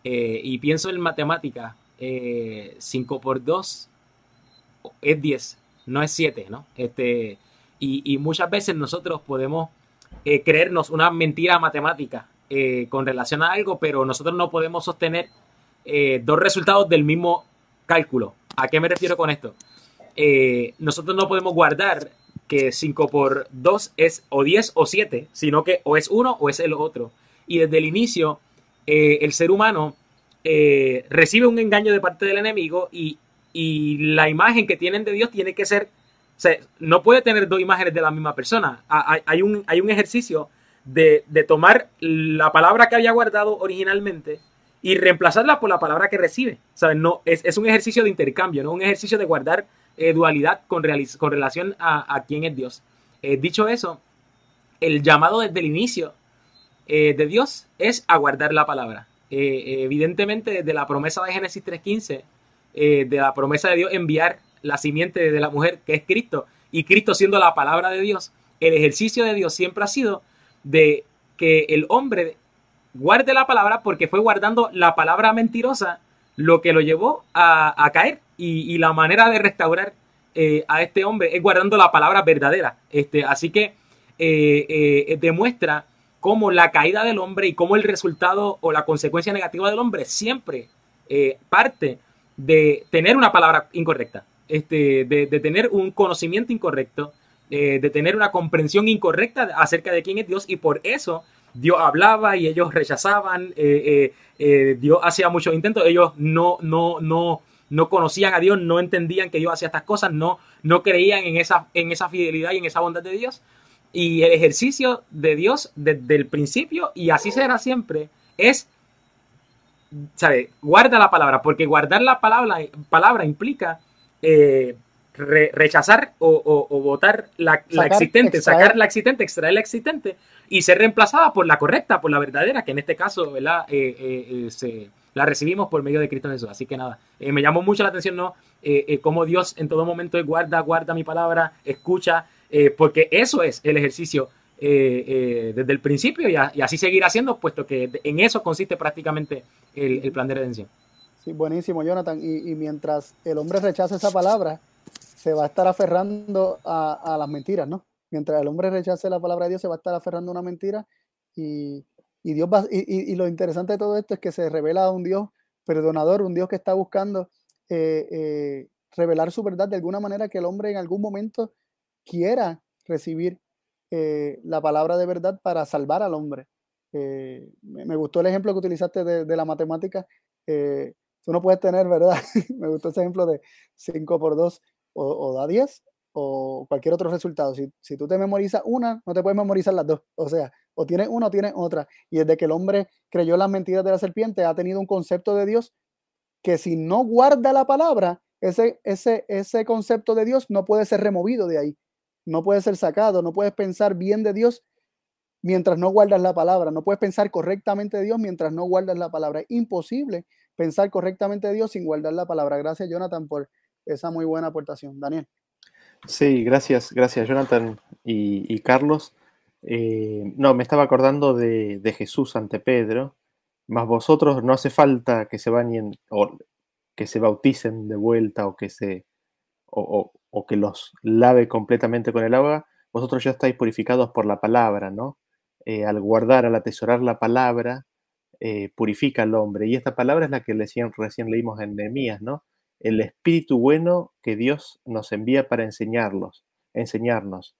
Eh, y pienso en matemática, 5 eh, por 2 es 10, no es 7, ¿no? Este, y, muchas veces nosotros podemos creernos una mentira matemática con relación a algo, pero nosotros no podemos sostener dos resultados del mismo cálculo. ¿A qué me refiero con esto? eh, nosotros no podemos guardar que 5 por 2 es o 10 o 7, sino que o es uno o es el otro. Y desde el inicio, eh, el ser humano eh, recibe un engaño de parte del enemigo y, la imagen que tienen de Dios tiene que ser, sea, no puede tener dos imágenes de la misma persona. Hay, un, hay un, ejercicio de, tomar la palabra que había guardado originalmente y reemplazarla por la palabra que recibe. No, es, es un ejercicio de intercambio, no un ejercicio de guardar eh, dualidad con, con, relación a, quién es Dios. Eh, dicho eso, el llamado desde el inicio eh, de Dios es aguardar la palabra. evidentemente, desde la promesa de Génesis 3.15, de la promesa de Dios enviar la simiente de la mujer, que es Cristo, y Cristo siendo la palabra de Dios, el ejercicio de Dios siempre ha sido de que el hombre guarde la palabra porque fue guardando la palabra mentirosa lo que lo llevó a caer y, la manera de restaurar eh, a este hombre es guardando la palabra verdadera. Este, así que eh, eh, demuestra cómo la caída del hombre y cómo el resultado o la consecuencia negativa del hombre siempre parte de tener una palabra incorrecta, este, de, tener un conocimiento incorrecto, de tener una comprensión incorrecta acerca de quién es Dios y por eso Dios hablaba y ellos rechazaban, Dios hacía muchos intentos, ellos no, no, no, no conocían a Dios, no entendían que Dios hacía estas cosas, no, no creían en esa, en esa fidelidad y en esa bondad de Dios. Y el ejercicio de Dios desde el principio, y así será siempre, es, ¿sabe? Guarda la palabra, porque guardar la palabra, palabra implica eh, rechazar o, votar la, existente, sacar la existente, extraer la existente y ser reemplazada por la correcta, por la verdadera, que en este caso, ¿verdad? Eh, eh, se la recibimos por medio de Cristo Jesús. Así que nada, me llamó mucho la atención, ¿no? Cómo Dios en todo momento guarda, guarda mi palabra, escucha, porque eso es el ejercicio desde el principio y, así seguir haciendo, puesto que en eso consiste prácticamente el, plan de redención. Buenísimo, Jonathan. Y, mientras el hombre rechaza esa palabra, se va a estar aferrando a, las mentiras, ¿no? Mientras el hombre rechace la palabra de Dios, se va a estar aferrando a una mentira y, y, Dios y, lo interesante de todo esto es que se revela un Dios perdonador, un Dios que está buscando eh, eh, revelar su verdad de alguna manera que el hombre en algún momento quiera recibir eh, la palabra de verdad para salvar al hombre. Me, gustó el ejemplo que utilizaste de, la matemática. Tú no puedes tener, ¿verdad? me gustó ese ejemplo de 5 por 2 o, da 10 o cualquier otro resultado. Si, si, tú te memorizas una, no te puedes memorizar las dos. O sea, o tienes una o tienes otra. Y desde que el hombre creyó las mentiras de la serpiente, ha tenido un concepto de Dios que si no guarda la palabra, ese, ese, ese concepto de Dios no puede ser removido de ahí. No puede ser sacado, no puedes pensar bien de Dios mientras no guardas la palabra. No puedes pensar correctamente de Dios mientras no guardas la palabra. Es imposible pensar correctamente de Dios sin guardar la palabra. Gracias, Jonathan, por esa muy buena aportación. Daniel. Sí, gracias, gracias, Jonathan y Carlos. Eh, no, me estaba acordando de, Jesús ante Pedro, más vosotros no hace falta que se bañen o que se bauticen de vuelta o que se o, que los lave completamente con el agua, vosotros ya estáis purificados por la palabra, ¿no? Eh, al guardar, al atesorar la palabra, eh, purifica al hombre. Y esta palabra es la que recién, recién leímos en Nehemías, ¿no? El espíritu bueno que Dios nos envía para enseñarlos, enseñarnos.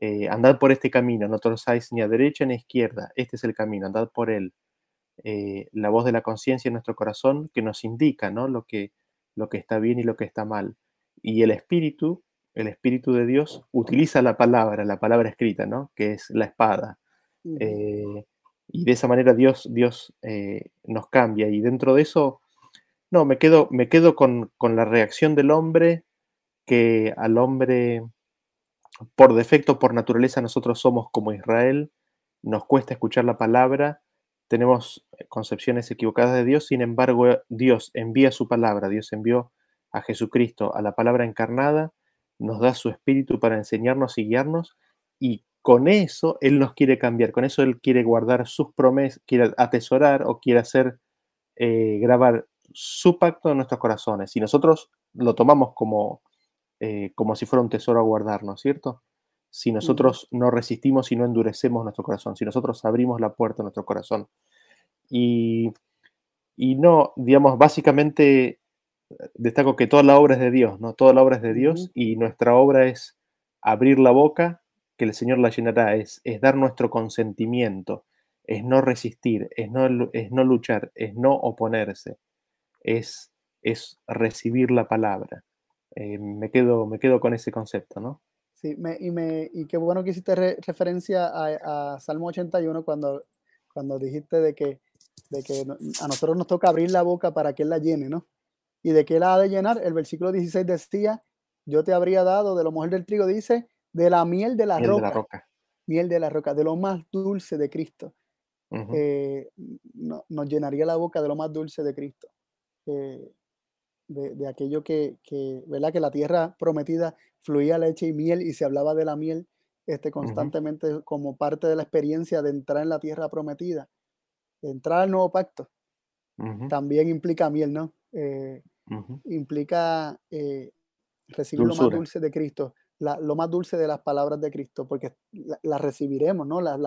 Eh, andad por este camino, no torzáis ni a derecha ni a izquierda, este es el camino, andad por él. Eh, la voz de la conciencia en nuestro corazón que nos indica ¿no? lo, que, lo que está bien y lo que está mal. Y el Espíritu, el Espíritu de Dios, utiliza la palabra, la palabra escrita, ¿no? que es la espada. Eh, y de esa manera Dios, Dios nos cambia. Y dentro de eso, no, me quedo, me quedo con, con la reacción del hombre que al hombre por defecto, por naturaleza, nosotros somos como Israel, nos cuesta escuchar la palabra, tenemos eh, concepciones equivocadas de Dios, sin embargo, Dios envía su palabra, Dios envió a Jesucristo, a la palabra encarnada, nos da su espíritu para enseñarnos y guiarnos, y con eso Él nos quiere cambiar, con eso Él quiere guardar sus promesas, quiere atesorar o quiere hacer, eh, grabar su pacto en nuestros corazones. Si nosotros lo tomamos como eh, como si fuera un tesoro a guardar, ¿no es cierto? Si nosotros no resistimos y no endurecemos nuestro corazón, si nosotros abrimos la puerta a nuestro corazón. Y, y no, digamos, básicamente destaco que toda la obra es de Dios, ¿no? Toda la obra es de Dios y nuestra obra es abrir la boca, que el Señor la llenará, es, es dar nuestro consentimiento, es no resistir, es no, es no luchar, es no oponerse, es, es recibir la palabra. Eh, me, quedo, me quedo con ese concepto, ¿no? Sí, me, y, me, y qué bueno que hiciste referencia a, Salmo 81 cuando, cuando dijiste de que, de que a nosotros nos toca abrir la boca para que Él la llene, ¿no? Y de que Él ha de llenar, el versículo 16 decía, yo te habría dado de lo mejor del trigo, dice, de la miel de la, roca, de la roca. Miel de la roca, de lo más dulce de Cristo. Eh, nos llenaría la boca de lo más dulce de Cristo. Eh, de, aquello que, que, ¿verdad? Que la tierra prometida fluía leche y miel y se hablaba de la miel este, constantemente como parte de la experiencia de entrar en la tierra prometida. Entrar al nuevo pacto también implica miel, ¿no? Eh, implica recibir lo más dulce de Cristo, lo más dulce de las palabras de Cristo, porque las la recibiremos, ¿no? Las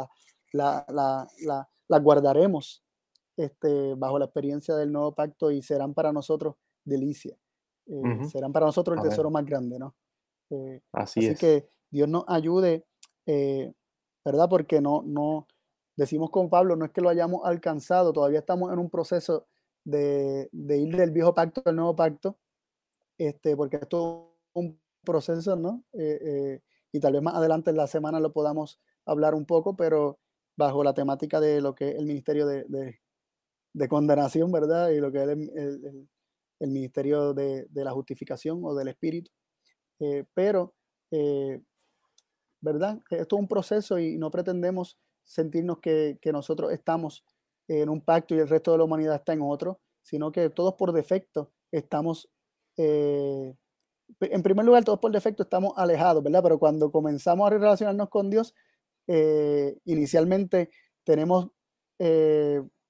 la, la, guardaremos este, bajo la experiencia del nuevo pacto y serán para nosotros delicia. Eh, serán para nosotros el tesoro más grande, ¿no? Eh, así, así que Dios nos ayude, eh, ¿verdad? Porque no, no, decimos con Pablo, no es que lo hayamos alcanzado, todavía estamos en un proceso de, ir del viejo pacto al nuevo pacto, este, porque esto es un proceso, ¿no? y tal vez más adelante en la semana lo podamos hablar un poco, pero bajo la temática de lo que es el ministerio de, condenación, ¿verdad? Y lo que es el, el ministerio de, la justificación o del espíritu. Eh, pero, eh, ¿verdad? Esto es un proceso y no pretendemos sentirnos que, nosotros estamos en un pacto y el resto de la humanidad está en otro, sino que todos por defecto estamos, eh, en primer lugar, todos por defecto estamos alejados, ¿verdad? Pero cuando comenzamos a relacionarnos con Dios, inicialmente tenemos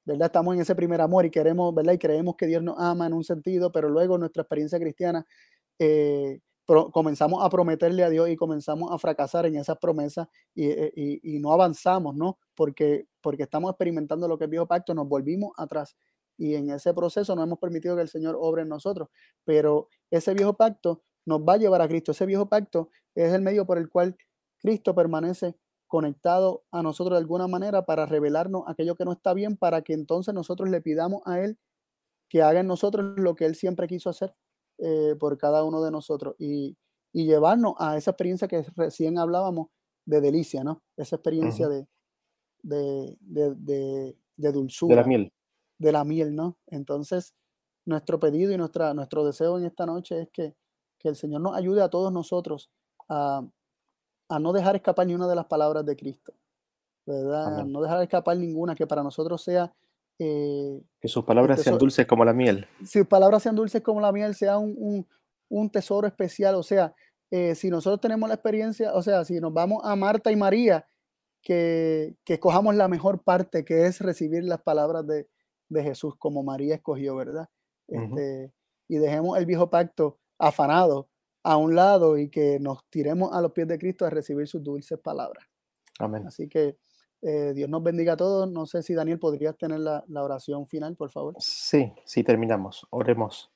¿verdad? Estamos en ese primer amor y queremos, ¿verdad? Y creemos que Dios nos ama en un sentido, pero luego nuestra experiencia cristiana eh, comenzamos a prometerle a Dios y comenzamos a fracasar en esas promesas eh, y, y, no avanzamos, ¿no? Porque, porque estamos experimentando lo que es viejo pacto, nos volvimos atrás y en ese proceso no hemos permitido que el Señor obre en nosotros, pero ese viejo pacto nos va a llevar a Cristo, ese viejo pacto es el medio por el cual Cristo permanece conectado a nosotros de alguna manera para revelarnos aquello que no está bien, para que entonces nosotros le pidamos a Él que haga en nosotros lo que Él siempre quiso hacer eh, por cada uno de nosotros y, llevarnos a esa experiencia que recién hablábamos de delicia, ¿no? Esa experiencia de, de, de, dulzura. De la miel. De la miel, ¿no? Entonces, nuestro pedido y nuestra, nuestro deseo en esta noche es que, que el Señor nos ayude a todos nosotros a, a no dejar escapar ni una de las palabras de Cristo, ¿verdad? No dejar escapar ninguna que para nosotros sea... Eh, que sus palabras sean dulces como la miel. Si sus palabras sean dulces como la miel, sea un, tesoro especial, o sea, eh, si nosotros tenemos la experiencia, o sea, si nos vamos a Marta y María, que, que escojamos la mejor parte, que es recibir las palabras de, Jesús, como María escogió, ¿verdad? Este, y dejemos el viejo pacto afanado a un lado y que nos tiremos a los pies de Cristo a recibir sus dulces palabras. Amén. Así que eh, Dios nos bendiga a todos. No sé si Daniel podrías tener la, oración final, por favor. Sí, sí, terminamos. Oremos.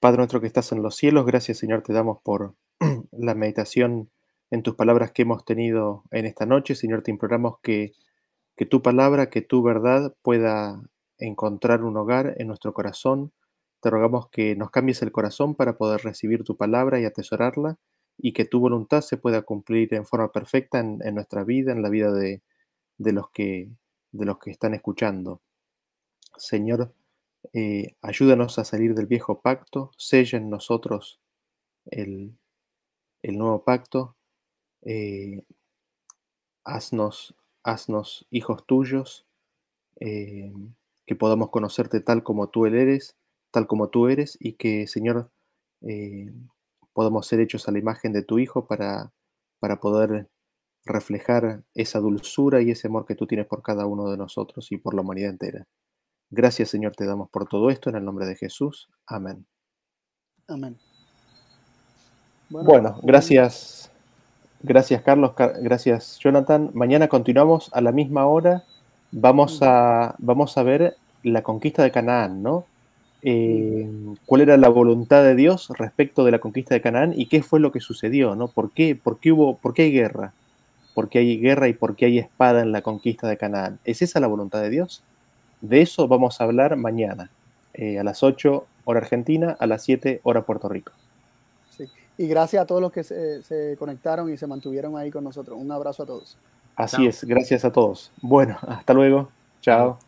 Padre nuestro que estás en los cielos, gracias Señor te damos por la meditación en tus palabras que hemos tenido en esta noche. Señor, te imploramos que, que tu palabra, que tu verdad pueda encontrar un hogar en nuestro corazón, te rogamos que nos cambies el corazón para poder recibir tu palabra y atesorarla y que tu voluntad se pueda cumplir en forma perfecta en, nuestra vida, en la vida de, los que, de los que están escuchando. Señor, eh, ayúdanos a salir del viejo pacto, sella en nosotros el, nuevo pacto, eh, haznos, haznos, hijos tuyos, eh, que podamos conocerte tal como tú eres tal como tú eres y que, Señor, eh, podamos ser hechos a la imagen de tu Hijo para, para poder reflejar esa dulzura y ese amor que tú tienes por cada uno de nosotros y por la humanidad entera. Gracias, Señor, te damos por todo esto en el nombre de Jesús. Amén. Amén. Bueno, gracias. Gracias, Carlos. Gracias, Jonathan. Mañana continuamos a la misma hora. Vamos a, vamos a ver la conquista de Canaán, ¿no? Eh, cuál era la voluntad de Dios respecto de la conquista de Canaán y qué fue lo que sucedió, ¿no? ¿Por qué, por qué hubo, por qué hay guerra? ¿Por qué hay guerra y por qué hay espada en la conquista de Canaán? ¿Es esa la voluntad de Dios? De eso vamos a hablar mañana, eh, a las 8 hora Argentina, a las 7 hora Puerto Rico. Sí. Y gracias a todos los que se, se conectaron y se mantuvieron ahí con nosotros. Un abrazo a todos. Así es, gracias a todos. Bueno, hasta luego. Chao.